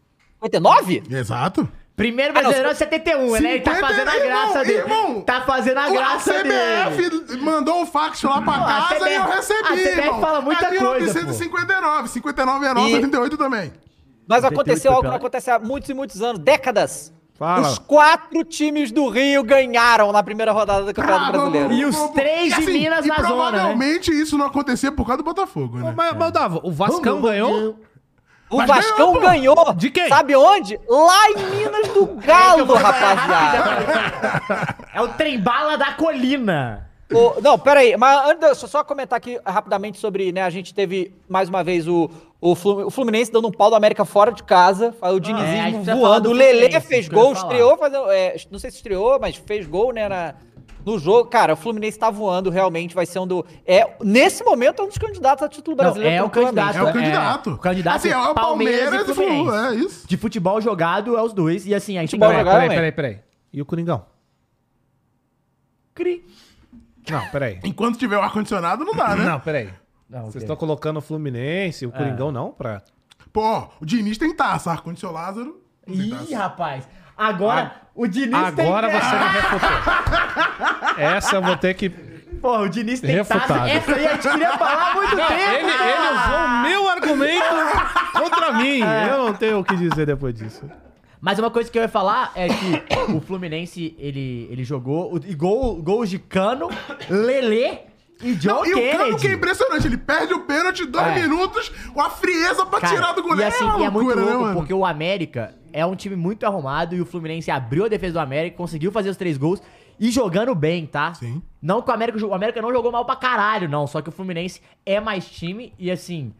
59?
Exato.
Primeiro
Ah, não,
brasileiro é 71, né? Ele tá
50,
fazendo a graça
irmão,
dele.
irmão.
tá fazendo a graça
a
dele.
CBF mandou um fax lá pra
Não, a
casa
CBF
e eu recebi,
a CBF
irmão.
fala muita
é
coisa,
1959. 59 é nossa,
E-
38 também.
Mas
88
aconteceu algo que não acontece há muitos e muitos anos, décadas.
Fala.
Os quatro times do Rio ganharam na primeira rodada do Campeonato
Ah,
Brasileiro.
vamos-
E os
vamos-
três de
assim,
Minas
e
na zona, né?
provavelmente isso não acontecia por causa do Botafogo, né?
Mas, mas Dava, o Vascão ganhou?
O
Mas
Vascão
ganhou, pô.
ganhou.
De quem?
Sabe onde? Lá em Minas do (laughs) Galo, rapaziada.
É o trem-bala da colina.
O- não, pera aí. Mas antes, só comentar aqui rapidamente sobre, né, a gente teve mais uma vez o, o, Flu- o Fluminense dando um pau do América fora de casa, o
é, a
Dinizismo
gente precisa falar
voando,
do
o Lelê
Fluminense,
fez gol, estreou, fazendo, é, não sei se estreou, mas fez gol, né, na- no jogo. Cara, o Fluminense tá voando, realmente vai ser um do... É, nesse momento, é um dos candidatos a título brasileiro.
é o candidato.
É o candidato.
o candidato
assim, é o
Palmeiras e
Palmeiras e
Fluminense.
Flu, é isso.
De futebol jogado é os dois. E assim, a gente
Futebol
ganha.
jogado-
Peraí,
também.
peraí, peraí. E o Coringão?
Cri.
Não, peraí.
Enquanto tiver o ar-condicionado, não dá, né?
Não, peraí.
Não,
Vocês estão colocando o Fluminense, o Coringão não, pra...
Pô, o Diniz tem taça, ar-condicionado Lázaro. não tem
Ih, rapaz. Agora, o Diniz
Agora
tem...
você me refutou. Essa eu vou ter que...
Porra, o Diniz tem
Refutado.
taça. Essa aí a gente queria falar há muito
Não,
tempo.
ele, ele usou o meu argumento contra mim.
É.
Eu não tenho o que dizer depois disso.
Mas uma coisa que eu ia falar é que (coughs) o Fluminense, ele, ele jogou e gol, gols de Cano, Lelê e John
Não, e o Cano que é impressionante, ele perde o pênalti, dois
É.
minutos, com a frieza pra
Cara,
tirar do goleiro.
E assim,
uma
e é muito
né,
louco,
mano?
porque o América é um time muito arrumado e o Fluminense abriu a defesa do América, conseguiu fazer os três gols e jogando bem, tá?
Sim.
Não que o América, o América não jogou mal pra caralho, não. Só que o Fluminense é mais time e assim,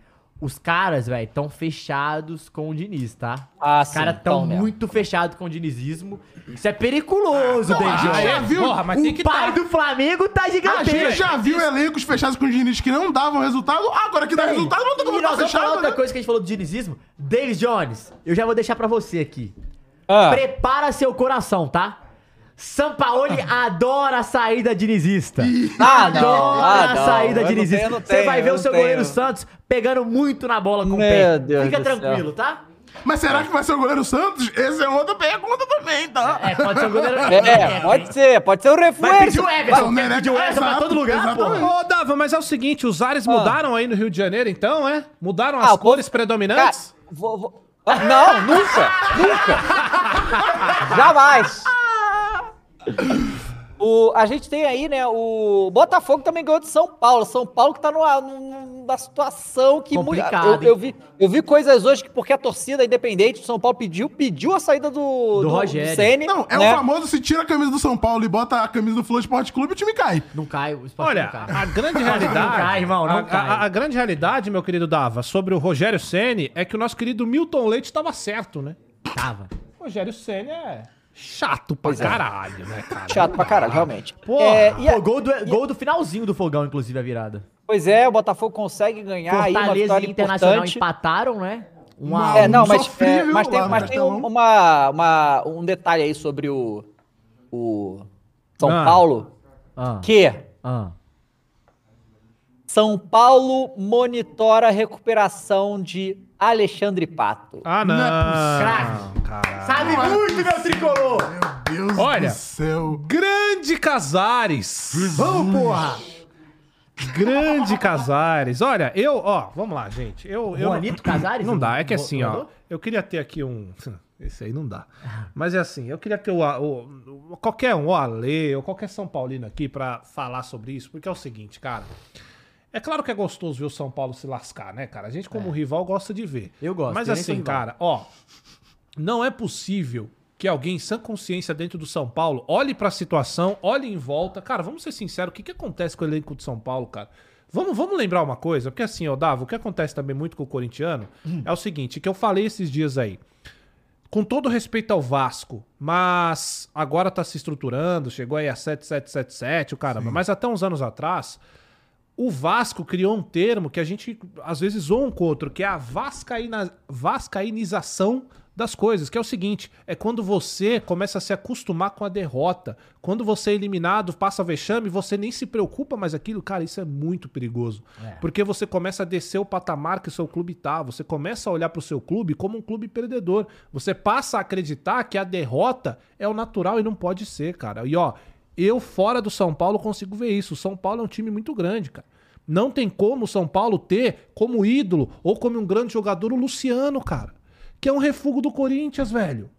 os caras, velho, tão fechados com o Diniz, tá?
Ah,
os
sim,
caras tão
tão mesmo.
muito fechados com o dinizismo. Isso é periculoso,
Ah,
David.
a gente já
Jones.
viu
Porra, mas
o
tem que
pai
tá.
do Flamengo tá
A gente
gigantesco.
já viu elencos fechados com o Diniz que não davam resultado, agora que dá
Tem.
resultado, não tem como tá fechado,
outra
né?
coisa que a gente falou do dinizismo. David Jones, eu já vou deixar pra você aqui.
Ah.
Prepara seu coração, tá? Sampaoli adora a saída dinizista.
Ah, não.
Adora
Ah,
a
não.
saída
Eu não
dinizista.
tenho, não
Você
tenho,
vai ver o seu
não
goleiro
tenho.
Santos pegando muito na bola com o
Meu
pé.
Deus
Fica tranquilo,
céu.
tá?
Mas será que vai ser o goleiro Santos? Essa é outra pergunta também, tá?
É, pode ser o goleiro.
É, pode ser, pode ser o
Vai
reforço.
pedir o Everton,
Vai-
vai pedir o Everton pra todo lugar, porra.
Ô, Dava, mas é o seguinte, os ares mudaram aí no Rio de Janeiro, então, é? Mudaram as
Ah, o povo-
cores predominantes?
Cara, vou- vou- Ah, Não, nunca, nunca. Jamais. O, a gente tem aí, né, o Botafogo também ganhou de São Paulo. São Paulo que tá numa, numa situação que... mu-
Complicado,
eu, eu, vi, eu vi coisas hoje que porque a torcida independente do São Paulo pediu, pediu a saída do,
Do Rogério.
Ceni,
Não, é
né?
o famoso se tira a camisa do São Paulo e bota a camisa do Flow Esporte Clube, o time cai.
Não cai, o esporte
Olha,
não cai.
a grande realidade.
Não cai, irmão, não
a,
cai.
a- a grande realidade, meu querido Dava, sobre o Rogério Ceni é que o nosso querido Milton Leite estava certo, né?
Tava.
O Rogério Ceni é chato pra
Pois é.
caralho, né, cara? (laughs)
Chato pra caralho, realmente.
Porra.
É, e a-
Pô, gol do, gol do finalzinho do fogão, inclusive, a virada.
pois é, o Botafogo consegue ganhar aí uma
Fortaleza e Internacional
importante.
empataram, né? Um
Uma-
É,
um.
não, mas,
sofrível
é, mas tem, mas tem
Castelão.
um- uma, uma- um detalhe aí sobre o, o São
Ah.
Paulo,
Ah,
que
ah.
São Paulo monitora a recuperação de Alexandre Pato.
Ah, não.
Não é
caralho.
Sabe muito, meu tricolor!
Meu Deus
Olha.
do céu.
Grande Casares.
Vamos, porra!
Grande Casares. Olha, eu, ó, vamos lá, gente. Eu, eu
Juanito Casares?
Não dá, é que assim, ó. Eu queria ter aqui um. (laughs) Esse aí não dá. Mas é assim, eu queria ter o, o- o- qualquer um, o Ale, ou qualquer São Paulino aqui pra falar sobre isso, porque é o seguinte, cara. É claro que é gostoso ver o São Paulo se lascar, né, cara? A gente, como rival, gosta de ver.
É. Eu gosto,
Mas assim, cara, ó. Não é possível que alguém sem consciência dentro do São Paulo olhe pra situação, olhe em volta. Cara, vamos ser sinceros, o que, que acontece com o elenco de São Paulo, cara? Vamos, vamos lembrar uma coisa, porque assim, ó, Davo, o que acontece também muito com o corintiano é o seguinte, que eu falei esses dias aí. Com todo respeito ao Vasco, mas agora tá se estruturando, chegou aí a 7777, o caramba. Mas até uns anos atrás, o Vasco criou um termo que a gente às vezes zoa um com o outro, que é a vascaína, vascainização das coisas, que é o seguinte, é quando você começa a se acostumar com a derrota, quando você é eliminado, passa vexame, você nem se preocupa mais aquilo, cara, isso é muito perigoso. Porque você começa a descer o patamar que o seu clube tá, você começa a olhar pro seu clube como um clube perdedor. Você passa a acreditar que a derrota é o natural e não pode ser, cara. E ó, eu fora do São Paulo consigo ver isso. O São Paulo é um time muito grande, cara. Não tem como o São Paulo ter como ídolo ou como um grande jogador o Luciano, cara. Que é um refúgio do Corinthians, velho.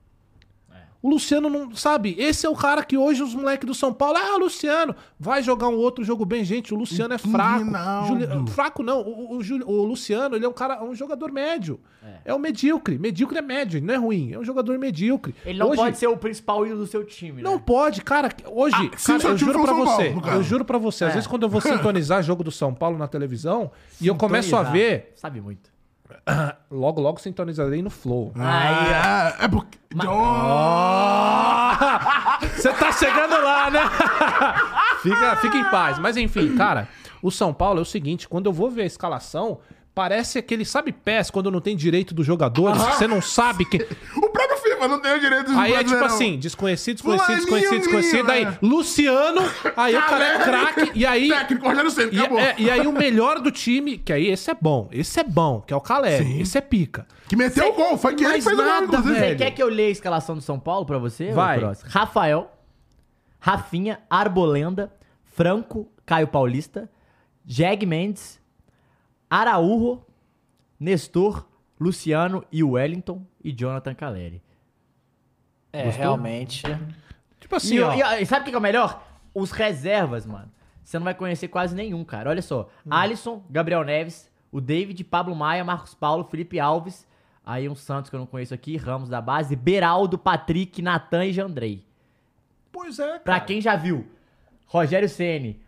O Luciano não. Sabe? Esse é o cara que hoje os moleques do São Paulo. Ah, o Luciano vai jogar um outro jogo bem, gente. O Luciano é fraco. Juli- Fraco não. O, o, o Luciano, ele é um cara, um jogador médio. É. um medíocre. Medíocre é médio, não é ruim. É um jogador medíocre.
Ele não
Hoje-
pode ser o principal ídolo do seu time, né?
não pode, cara. Hoje,
Ah,
cara, eu juro pra
Paulo,
você, eu juro pra você, às
É.
vezes quando eu vou sintonizar (laughs) jogo do São Paulo na televisão e eu começo a ver,
Sabe muito. (coughs)
logo logo sintonizarei no Flow.
Aí,
Ah, é porque.
Ah, (laughs) Você tá chegando lá, né? (laughs) fica, fica em paz. Mas enfim, cara, o São Paulo é o seguinte, quando eu vou ver a escalação, parece aquele, sabe PES, quando não tem direito dos jogadores, você não sabe que...
O próprio FIFA não tem o direito de
Aí é tipo assim, desconhecido, desconhecido,
Fulaninho,
desconhecido, desconhecido, aí
menino,
Luciano, aí o cara é craque, e aí...
Técnico, Rogério Ceni,
E,
acabou.
é, e aí o melhor do time, que aí esse é bom, esse é bom, que é o Caleri,
Sim.
esse é pica.
Que meteu o gol, foi que ele fez o gol,
nada, velho.
Você quer que eu leia a escalação do São Paulo pra você? ô
Vai.
Cross? Rafael, Rafinha, Arbolenda, Franco, Caio Paulista, Jeg Mendes, Araújo, Nestor, Luciano e Wellington e Jonathan Caleri.
É, realmente.
Tipo assim,
e,
ó.
e- e sabe o que é o melhor? Os reservas, mano. Você não vai conhecer quase nenhum, cara. Olha só. Alisson, Gabriel Neves, o David, Pablo Maia, Marcos Paulo, Felipe Alves. Aí um Santos que eu não conheço aqui, Ramos da base, Beraldo, Patrick, Natan e Jandrei.
Pois é,
Pra quem já viu, Rogério Ceni,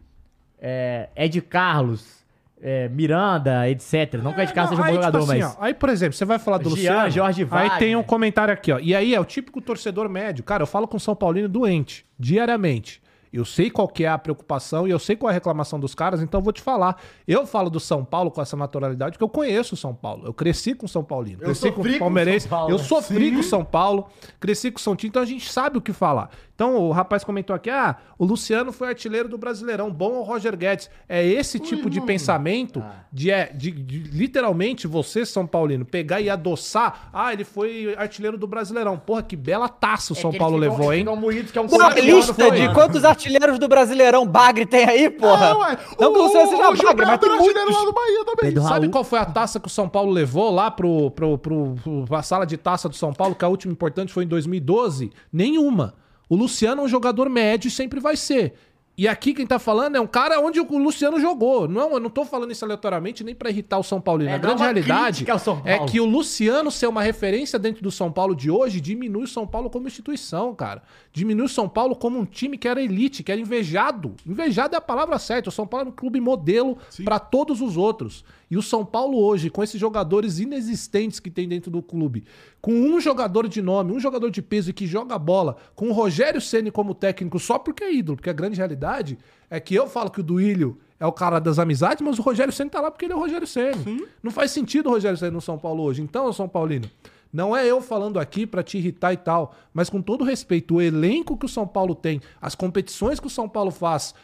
é, Ed Carlos, é, Miranda, etc. Não que o Ed Carlos seja um bom
aí,
jogador,
tipo assim,
mas...
ó, aí, por exemplo, você vai falar do
Jean,
Luciano.
Jorge
aí
Wagner.
tem um comentário aqui, ó. E aí é o típico torcedor médio. Cara, eu falo com o São Paulino doente, diariamente. Eu sei qual que é a preocupação e eu sei qual é a reclamação dos caras, então eu vou te falar. Eu falo do São Paulo com essa naturalidade porque eu conheço o São Paulo. Eu cresci com o São Paulino. Cresci com o
com
Palmeirense.
São Paulo,
eu sofri com o São Paulo. Cresci com o São Tito, então a gente sabe o que falar. Então o rapaz comentou aqui: ah, o Luciano foi artilheiro do Brasileirão, bom ao Roger Guedes. É esse tipo de pensamento de, é, de, de literalmente você, São Paulino, pegar e adoçar. Ah, ele foi artilheiro do Brasileirão. Porra, que bela taça o São
É que
Paulo
ficam-
levou, hein?
moídos, que é um
lista de quantos artilheiros do Brasileirão Bagre tem aí, porra.
Ué.
Não que o Luciano seja
o
Bagre, mas tem
artilheiro
muitos.
lá do Bahia também.
Pedro
Sabe
Raul.
qual foi a taça que o São Paulo levou lá pro, pro, pro, pro- pra sala de taça do São Paulo, que a última importante foi em 2012? Nenhuma. O Luciano é um jogador médio e sempre vai ser. E aqui quem tá falando é um cara onde o Luciano jogou. Não, eu não tô falando isso aleatoriamente nem pra irritar o São Paulino.
É,
a grande realidade é que o Luciano ser uma referência dentro do São Paulo de hoje diminui o São Paulo como instituição, cara. Diminui o São Paulo como um time que era elite, que era invejado. Invejado é a palavra certa. O São Paulo era um clube modelo pra todos os outros. E o São Paulo hoje, com esses jogadores inexistentes que tem dentro do clube, com um jogador de nome, um jogador de peso e que joga bola, com o Rogério Ceni como técnico só porque é ídolo, porque a grande realidade é que eu falo que o Duílio é o cara das amizades, mas o Rogério Ceni tá lá porque ele é o Rogério Ceni. Não faz sentido o Rogério Ceni no São Paulo hoje. Então, São Paulino, não é eu falando aqui pra te irritar e tal, mas com todo respeito, o elenco que o São Paulo tem, as competições que o São Paulo faz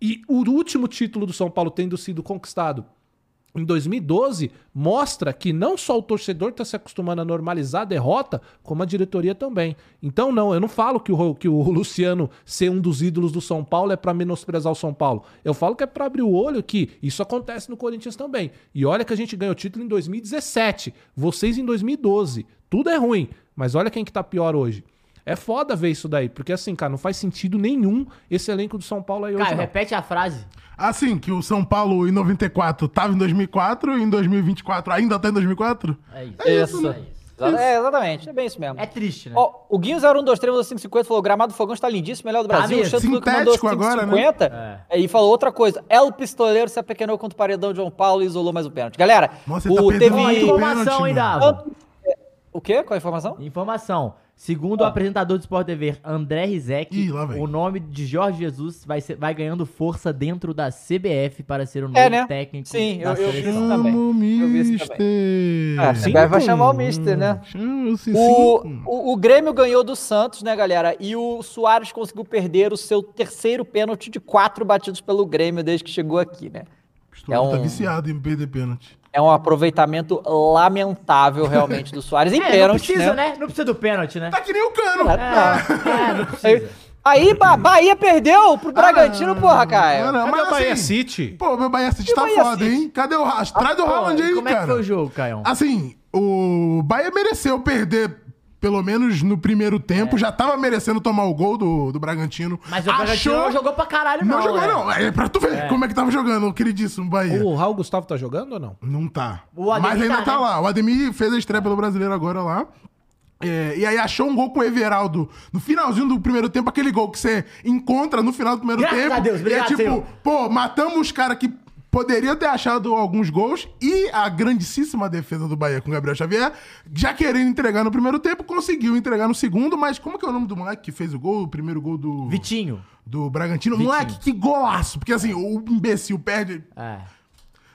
e o último título do São Paulo tendo sido conquistado em 2012 mostra que não só o torcedor está se acostumando a normalizar a derrota, como a diretoria também. Então, não, eu não falo que o, que o (laughs) Luciano ser um dos ídolos do São Paulo é para menosprezar o São Paulo. Eu falo que é para abrir o olho que isso acontece no Corinthians também. E olha que a gente ganhou o título em 2017, vocês em 2012. Tudo é ruim, mas olha quem que tá pior hoje. É foda ver isso daí, porque assim, cara, não faz sentido nenhum esse elenco do São Paulo aí hoje.
Caio,
não.
repete a frase.
Assim, que o São Paulo em 94 tava em 2004 e em 2024 ainda tá em 2004?
É isso.
Isso.
É isso.
É, exatamente. É bem isso mesmo.
É triste, né?
Ó, o Guinho 0123 falou: o gramado do fogão está lindíssimo, melhor do
Tá
Brasil. o
mesmo.
Santos Luke mandou
Sintético agora, né?
5,50. E falou outra coisa: El Pistoleiro se apequenou contra o paredão de João Paulo e isolou mais o pênalti. Galera,
Nossa, tá
o
perdendo
teve.
Informação. Dava?
O quê? Qual a informação?
Informação. Segundo o apresentador do Sport TV, André Rizek,
Ih,
o nome de Jorge Jesus vai, ser- vai ganhando força dentro da CBF para ser o novo
É, né?
técnico
Sim,
da
eu- eu vi isso também. Eu vi isso
Mister.
É, a CBF vai chamar o Mister, né?
O
O, o, Grêmio ganhou do Santos, né, galera? E o Soares conseguiu perder o seu terceiro pênalti de quatro batidos pelo Grêmio desde que chegou aqui, né?
Pistoleiro
é
tá
um-
viciado em perder pênalti.
É um aproveitamento lamentável, realmente, do Soares. (laughs) Em
É, não
pênalti,
precisa,
né?
né? Não precisa do pênalti, né?
Tá que nem o Cano.
É,
É, não
Aí,
precisa.
aí Ba- Bahia perdeu pro Bragantino, porra, Caio.
Ah, não,
Cadê
mas
o Bahia
assim,
City?
Pô, meu Bahia City tá
Bahia
foda,
City?
hein? Cadê o Rastro? Traz do Haaland
E
aí,
como é que
cara.
foi o jogo, Caião?
Assim, o Bahia mereceu perder, pelo menos no primeiro tempo. Já tava merecendo tomar o gol do, do Bragantino.
Mas o Bragantino não jogou pra caralho, não.
Não jogou, não. É pra tu ver como é que tava jogando o queridíssimo Bahia.
O Raul Gustavo tá jogando ou não?
Não tá. Mas ainda
tá,
tá,
né?
lá. O Ademir fez a estreia pelo brasileiro agora lá. É, e aí achou um gol com o Everaldo no finalzinho do primeiro tempo, aquele gol que você encontra no final do primeiro
Graças
tempo.
a Deus,
e é
obrigado,
tipo,
Senhor.
pô, matamos os caras que poderiam ter achado alguns gols e a grandíssima defesa do Bahia com o Gabriel Xavier, já querendo entregar no primeiro tempo, conseguiu entregar no segundo, mas como que é o nome do moleque que fez o gol, o primeiro gol do
Vitinho.
do Bragantino?
Vitinho.
Moleque, que golaço! Porque assim, o imbecil perde
É.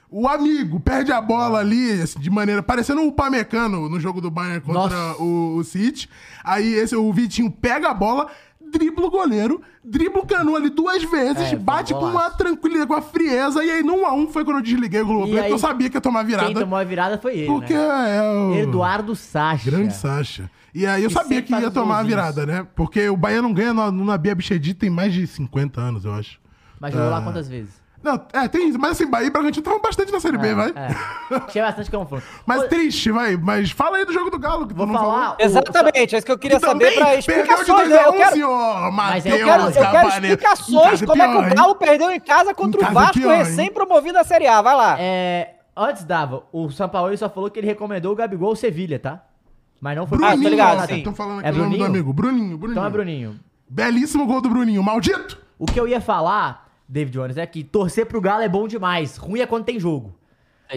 o amigo perde a bola ali, assim, de maneira. parecendo o Pamecano no jogo do Bayern contra o, o City. Aí esse, o Vitinho pega a bola, dribla o goleiro, dribla o canu ali duas vezes,
É, um
bate com uma tranquilidade, com uma frieza. E aí, no 1x1 foi quando eu desliguei o Globo porque eu sabia que ia tomar virada.
Quem tomou a virada foi ele,
porque
né?
é o.
Eduardo Sacha.
Grande Sacha. E aí eu
E
sabia que ia tomar a virada, né? Porque o Bahia não ganha no, no Nabi Abichedi tem mais de 50 anos, eu acho.
Mas jogou
Ah.
lá quantas vezes?
Não, é, tem isso. Mas assim, Bahia e Bragantino estavam bastante na Série B, vai.
É. Tinha bastante confronto.
Mas
Ô,
triste, vai. Mas fala aí do jogo do Galo, que
Vou
tu não
falar.
falou.
Exatamente, é isso que eu queria
Que
saber pra
perdeu de
explicações.
2
né? Eu
1,
quero,
senhor
Mas é
eu
Matheus
quero, eu quero explicações como é que o
hein?
Galo perdeu em casa contra
Em
o Vasco,
pior,
recém-promovido da Série A. Vai lá.
É, antes dava, o São Paulo só falou que ele recomendou o Gabigol ao Sevilha, tá? Mas não foi
Ah, tô
Bruninho,
ligado, sim.
Estão falando aqui
É
o nome do
Bruninho?
amigo. Bruninho, Bruninho.
Então é Bruninho.
Belíssimo gol do Bruninho, maldito!
O que eu ia falar, David Jones, é que torcer pro Galo é bom demais. Ruim é quando tem jogo.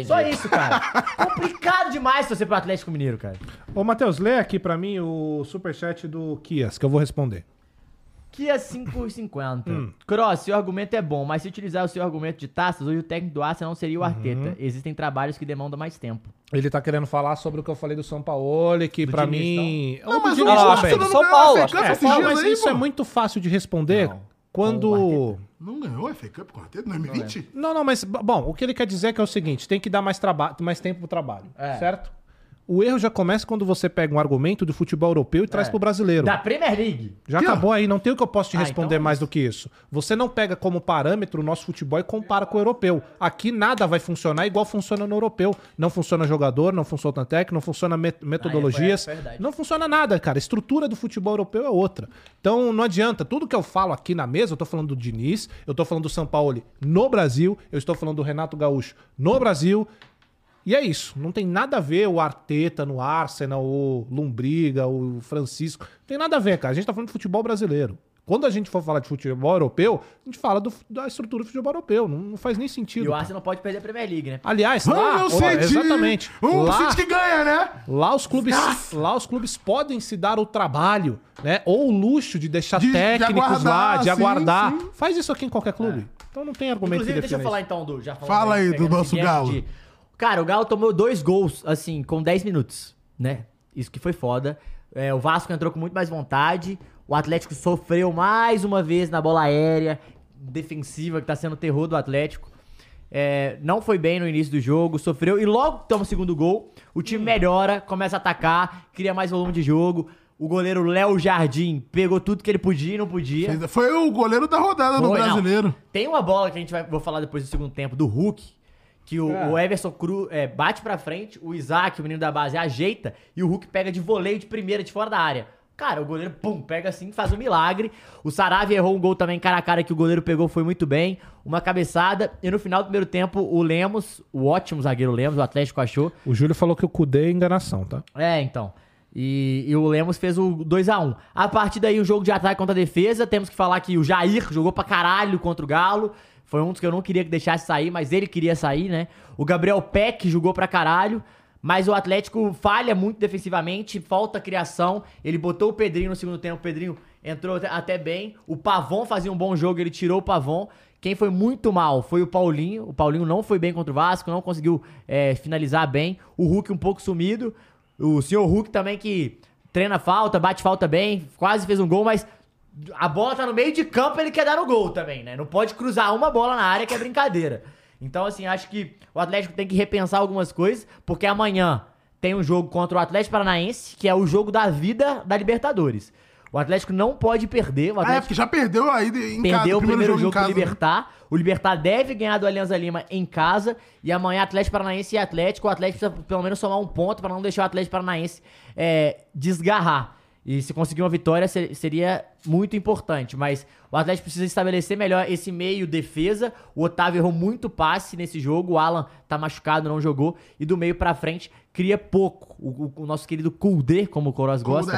Só isso, cara. Complicado demais torcer pro Atlético Mineiro, cara.
Ô, Matheus, lê aqui pra mim o superchat do Kias, que eu vou responder.
Kia 5,50.
Hum.
Cross, seu argumento é bom, mas se utilizar o seu argumento de taças, hoje o técnico do Arsenal não seria o Arteta.
Uhum.
Existem trabalhos que demandam mais tempo.
Ele tá querendo falar sobre o que eu falei do São Paulo, que
Do
pra
Diniz,
mim...
Não,
Ô,
mas o
Não, que São Paulo, é
Cup
São Paulo,
mas
aí,
isso
pô.
é muito fácil de responder
Não.
Quando...
Não ganhou a FA Cup com o Arteta em 2020?
Não, não, mas, bom, o que ele quer dizer é que é o seguinte, tem que dar mais, traba mais tempo pro trabalho,
É.
certo? O erro já começa quando você pega um argumento do futebol europeu e traz pro brasileiro.
Da Premier League.
Já
ó.
acabou aí, não tem o que eu posso te
Ah,
responder
então é
mais do que isso. Você não pega como parâmetro o nosso futebol e compara com o europeu. Aqui nada vai funcionar igual funciona no europeu. Não funciona jogador, não funciona técnico, não funciona met- metodologias.
é verdade.
não funciona nada, cara. A estrutura do futebol europeu é outra. Então não adianta. Tudo que eu falo aqui na mesa, eu tô falando do Diniz, eu tô falando do São Paulo no Brasil, eu estou falando do Renato Gaúcho no Brasil. E é isso. Não tem nada a ver o Arteta no Arsenal, o Lombriga, o Francisco. Não tem nada a ver, cara. A gente tá falando de futebol brasileiro. Quando a gente for falar de futebol europeu, a gente fala do- da estrutura do futebol europeu. Não, não faz nem
E
sentido.
o
cara.
Arsenal pode perder a Premier League, né?
Aliás, lá, ó,
City!
exatamente.
Um
lá,
que ganha, né?
lá os clubes, lá os clubes podem se dar o trabalho, né? Ou o luxo de deixar
De- de
técnicos lá,
aguardar,
de
sim,
aguardar.
sim.
Faz isso aqui em qualquer clube. Então não tem argumento
Inclusive, deixa eu falar então do. Já
Fala aí do nosso Galo.
de- Cara, o Galo tomou dois gols, assim, com 10 minutos, né? Isso que foi foda. É, o Vasco entrou com muito mais vontade. O Atlético sofreu mais uma vez na bola aérea defensiva, que tá sendo o terror do Atlético. É, não foi bem no início do jogo, sofreu. E logo que toma o segundo gol, o
Hum.
time melhora, começa a atacar, cria mais volume de jogo. O goleiro Léo Jardim pegou tudo que ele podia e não podia.
Foi o goleiro da rodada do
Foi, não.
brasileiro.
Tem uma bola que a gente vai vou falar depois do segundo tempo, do Hulk, que o,
É.
o Everson Cru, é, bate pra frente, o Isaac, o menino da base, ajeita e o Hulk pega de voleio de primeira, de fora da área. Cara, o goleiro, pum, pega assim, faz um milagre. O Saravia errou um gol também cara a cara que o goleiro pegou, foi muito bem. Uma cabeçada. E no final do primeiro tempo, o Lemos, o ótimo zagueiro Lemos, o Atlético achou,
O Júlio falou que o Cudê é enganação, tá?
é, então. E, e o Lemos fez o 2x1. A partir daí, o jogo de ataque contra a defesa. Temos que falar que o Jair jogou pra caralho contra o Galo. Foi um dos que eu não queria que deixasse sair, mas ele queria sair, né? O Gabriel Peck jogou pra caralho. Mas o Atlético falha muito defensivamente, falta criação. Ele botou o Pedrinho no segundo tempo, o Pedrinho entrou até- bem. O Pavon fazia um bom jogo, ele tirou o Pavon. Quem foi muito mal foi o Paulinho. O Paulinho não foi bem contra o Vasco, não conseguiu é, finalizar bem. O Hulk um pouco sumido. O senhor Hulk também que treina falta, bate falta bem, quase fez um gol, mas a bola tá no meio de campo, ele quer dar no gol também, né? Não pode cruzar uma bola na área que é brincadeira. Então, assim, acho que o Atlético tem que repensar algumas coisas, porque amanhã tem um jogo contra o Atlético Paranaense, que é o jogo da vida da Libertadores. O Atlético não pode perder. O
Ah, é,
Atlético
porque já perdeu aí em casa,
perdeu o primeiro jogo,
casa.
pro
né?
Libertar. O Libertar deve ganhar do Alianza Lima em casa. E amanhã Atlético Paranaense e Atlético. O Atlético precisa pelo menos somar um ponto para não deixar o Atlético Paranaense é, desgarrar. E se conseguir uma vitória ser- seria muito importante. Mas o Atlético precisa estabelecer melhor esse meio defesa. O Otávio errou muito passe nesse jogo. O Alan tá machucado, não jogou. E do meio pra frente cria pouco. O, o- o nosso querido Kulde, como o Coros gosta,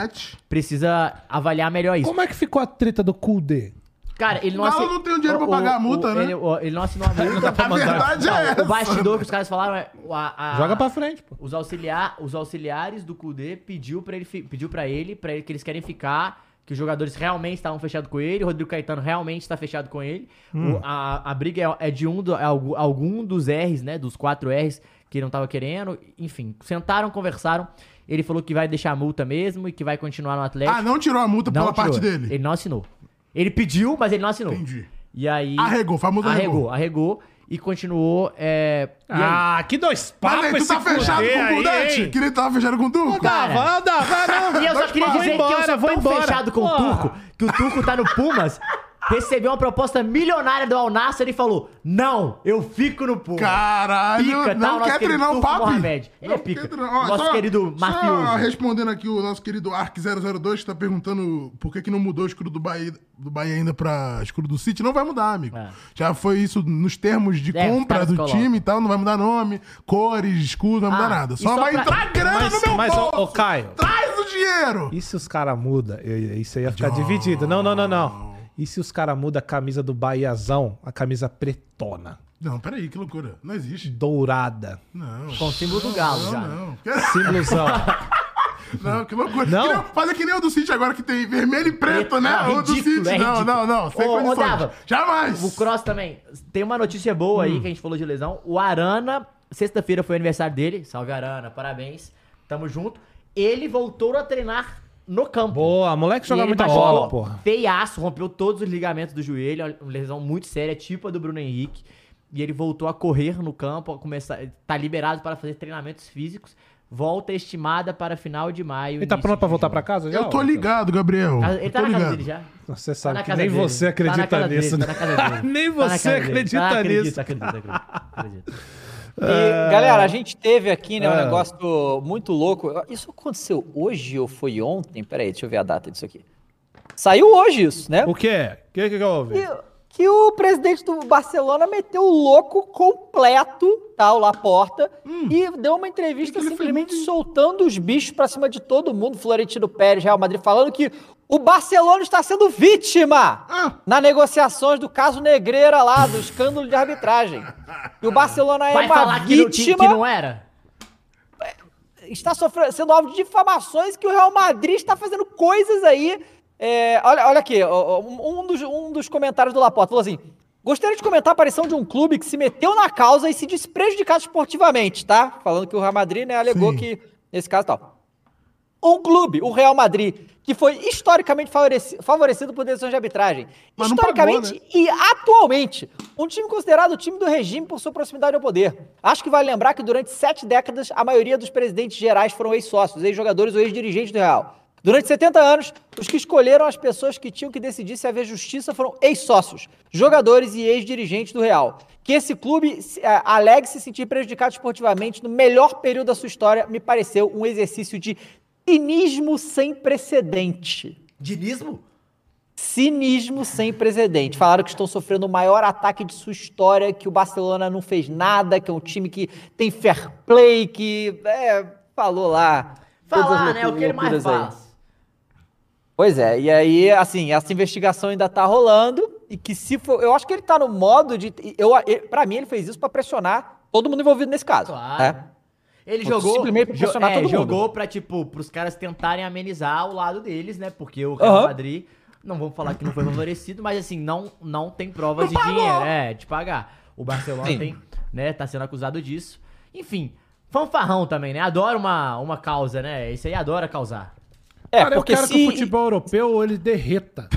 precisa avaliar melhor isso.
Como é que ficou a treta do Cudê?
Cara, ele não
O Galo
assi-
não tem o dinheiro pra
o-
pagar a multa,
o-
né?
Ele, o- ele não assinou a multa. (laughs)
A verdade
Não,
é essa.
O bastidor que os caras falaram é. o- a- a-
Joga pra frente, pô.
Os, auxiliar, os auxiliares do Kudê pediu pra ele, fi- pediu pra ele, pra ele que eles querem ficar, que os jogadores realmente estavam fechados com ele, o Rodrigo Caetano realmente está fechado com ele. O- a, a briga é, é de um do, é algu- algum dos R's, né? Dos quatro R's que ele não tava querendo. Enfim, sentaram, conversaram. Ele falou que vai deixar a multa mesmo e que vai continuar no Atlético.
Ah, não tirou a multa
Não
pela parte
tirou.
dele.
Ele não assinou. Ele pediu, mas ele não assinou.
Entendi.
E aí.
Arregou, famoso
arregou. Arregou e continuou. É... E aí?
Ah, que dois
Mas
papos
aí, tu
esse
tá fechado com o Kudete?
hein?
Que ele tava fechado com o Turco?
Cara,
Dá, dá, dá, não. (laughs)
E eu só queria dizer
Vou
que eu
embora,
sou tão
embora.
fechado com o. Turco, que o Turco tá no Pumas, recebeu uma proposta milionária do Al Nassr e falou: Não, eu fico no Puma.
Caralho,
Pica, tá,
não
nosso
quer treinar o papo?
Ele é pica. Nosso querido
Só
mafioso.
respondendo aqui o nosso querido Ark002 que tá perguntando por que, que não mudou o escudo do Bahia, do Bahia ainda pra escudo do City. Não vai mudar, amigo.
É.
Já foi isso nos termos de
É, os
compra do
colocam.
time e tal. Não vai mudar nome, cores, escudo, não vai
Ah,
mudar nada. Só,
só
vai
pra-
entrar grana
Mas,
no meu
mas ô,
bolso.
ô, Caio,
Traz o dinheiro!
e se os caras mudam? Isso aí ia ficar dividido. Não, não, não, não. E se os caras mudam a camisa do Bahiazão, a camisa pretona,
Não, peraí, que loucura. Não existe.
dourada,
Não.
Com o símbolo do Galo
não,
já.
não. (laughs)
símbolozão. (laughs)
Não, que loucura.
Não?
Que nem- Faz que nem o do City agora que tem vermelho e preto,
Preto,
né?
não,
o do City.
é
não, não, não. Sem
Ô, ô,
condições.
Dava,
Jamais.
O Cross também. Tem uma notícia boa
Hum.
aí que a gente falou de lesão. O Arana, sexta-feira foi o aniversário dele. Salve Arana, parabéns. Tamo junto. Ele voltou a treinar no campo.
Boa, moleque joga muita
machucou
bola, porra.
Feiaço, rompeu todos os ligamentos do joelho, uma lesão muito séria, tipo a do Bruno Henrique. E ele voltou a correr no campo, a começar, tá liberado para fazer treinamentos físicos. Volta estimada para final de maio.
Ele tá pronto pra
de
voltar pra casa já?
Eu tô ligado, Gabriel.
Casa- Ele tá
tô
na casa
ligado.
dele já?
Você
Tá
sabe
na
que
casa
nem
dele.
você
Tá
acredita
casa
nisso,
dele,
né?
Tá casa.
Nem
Tá
você
casa dele.
acredita
Tá, acredito,
nisso.
E, galera, a gente teve aqui, né, um
Ah.
negócio muito louco. Isso aconteceu hoje ou foi ontem? Peraí, deixa eu ver a data disso aqui. Saiu hoje isso, né?
O quê? O que que houve?
Que, que o presidente do Barcelona meteu o louco completo, tá, o Laporta, e deu uma entrevista
que ele
simplesmente soltando os bichos pra cima de todo mundo, Florentino Pérez, Real Madrid, falando que o Barcelona está sendo vítima
Ah.
na negociações do caso Negreira lá, do escândalo de arbitragem. E o Barcelona é
Vai
uma
falar que não, que,
vítima
que não era?
está sofrendo, sendo alvo de difamações que o Real Madrid está fazendo coisas aí. É, olha, olha aqui, um, dos, um dos comentários do Laporta falou assim: gostaria de comentar a aparição de um clube que se meteu na causa e se diz prejudicado esportivamente, tá? Falando que o Real Madrid né, alegou
Sim.
que, nesse caso tal. Um clube, o Real Madrid, que foi historicamente favoreci- favorecido por decisões de arbitragem.
Mas não pagou,
historicamente
né?
e atualmente, um time considerado o time do regime por sua proximidade ao poder. Acho que vale lembrar que durante sete décadas, a maioria dos presidentes gerais foram ex-sócios, ex-jogadores ou ex-dirigentes do Real. Durante 70 anos, os que escolheram as pessoas que tinham que decidir se haver justiça foram ex-sócios, jogadores e ex-dirigentes do Real. Que esse clube eh, alegue se sentir prejudicado esportivamente no melhor período da sua história me pareceu um exercício de cinismo sem precedente.
Dinismo?
Cinismo sem precedente. Falaram que estão sofrendo o maior ataque de sua história, que o Barcelona não fez nada, que é um time que tem fair play, que. É, falou lá.
Falar, né? O que ele mais
loucuras aí. Pois é, e aí, assim, essa investigação ainda tá rolando, e que se for. Eu acho que ele tá no modo de. Eu, pra mim, ele fez isso pra pressionar todo mundo envolvido nesse caso.
Claro.
né?
Ele
Ou
jogou,
simplesmente pra
jo-
pressionar
é,
todo mundo.
jogou pra, tipo, pros caras tentarem amenizar o lado deles, né? Porque o Real
Aham.
Madrid, não vamos falar que não foi favorecido, mas assim, não, não tem provas
Não
de
pagou.
dinheiro, é, de pagar. O Barcelona
Sim.
tem, né, tá sendo acusado disso. Enfim, fanfarrão também, né? Adora uma, uma causa, né? Esse aí adora causar.
É,
Cara, eu
porque
quero
se.
que o futebol europeu ele derreta.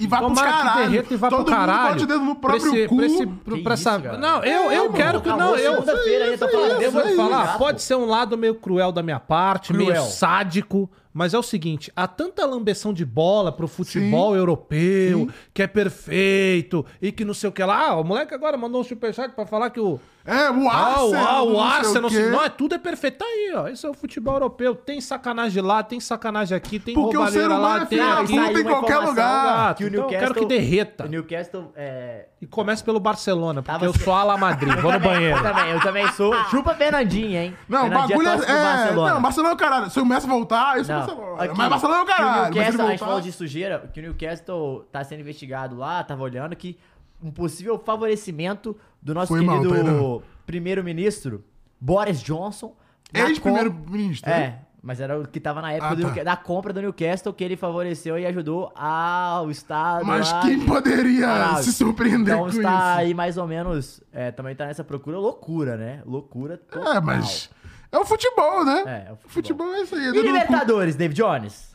E vai pros
Tomara que
caralho.
derreta e vá
Todo
pro
mundo
caralho.
bote o dedo no
Pra
próprio
esse-
cu.
pra esse-
Que
pra
isso,
essa-
cara?
Não, eu, eu
mano,
quero que. Não, eu.
segunda-feira ainda, tô falando,
Eu vou te
isso,
falar, pode ser um lado meio cruel da minha parte, meio
Cruel.
sádico, mas é o seguinte: há tanta lambeção de bola pro futebol europeu,
Sim.
que é perfeito, e que não sei o que lá. Ah, o moleque agora mandou um superchat pra falar que o.
É, o
Ah, o,
Arsenal.
ah, o
não sei
Arsenal,
quê.
não, é tudo é perfeito. Tá aí, ó. Esse é o futebol europeu. Tem sacanagem lá, tem sacanagem aqui, tem
Porque o ser humano
lá,
é
tem aqui.
em qualquer lugar.
Que o
Então eu quero que derreta.
O Newcastle é,
E comece pelo Barcelona, porque
Tava
eu sou ala Madrid. Vou no banheiro.
Eu também, eu também sou. Chupa Fernandinho, hein?
Não, o bagulho é. é
Barcelona.
não, Barcelona é o caralho. Se o Messi voltar, isso é
Não.
Barcelona.
Aqui,
Mas Barcelona é o
que
caralho.
O Newcastle, a gente falou de sujeira, que o Newcastle tá sendo investigado lá, tava olhando que um possível favorecimento do nosso
Foi
querido
Tairão.
primeiro-ministro, Boris Johnson.
Ex-primeiro-ministro. né?
É, mas era o que tava na época
Ah,
do
tá.
Da compra do Newcastle, que ele favoreceu e ajudou ao Estado.
Mas quem poderia
Caralho.
se surpreender
Então
com
está
isso?
aí mais ou menos. É, também tá nessa procura loucura, né? Loucura total.
É, mas. É o futebol, né?
É, é o
o
futebol.
futebol é isso aí.
E. Libertadores, David Jones?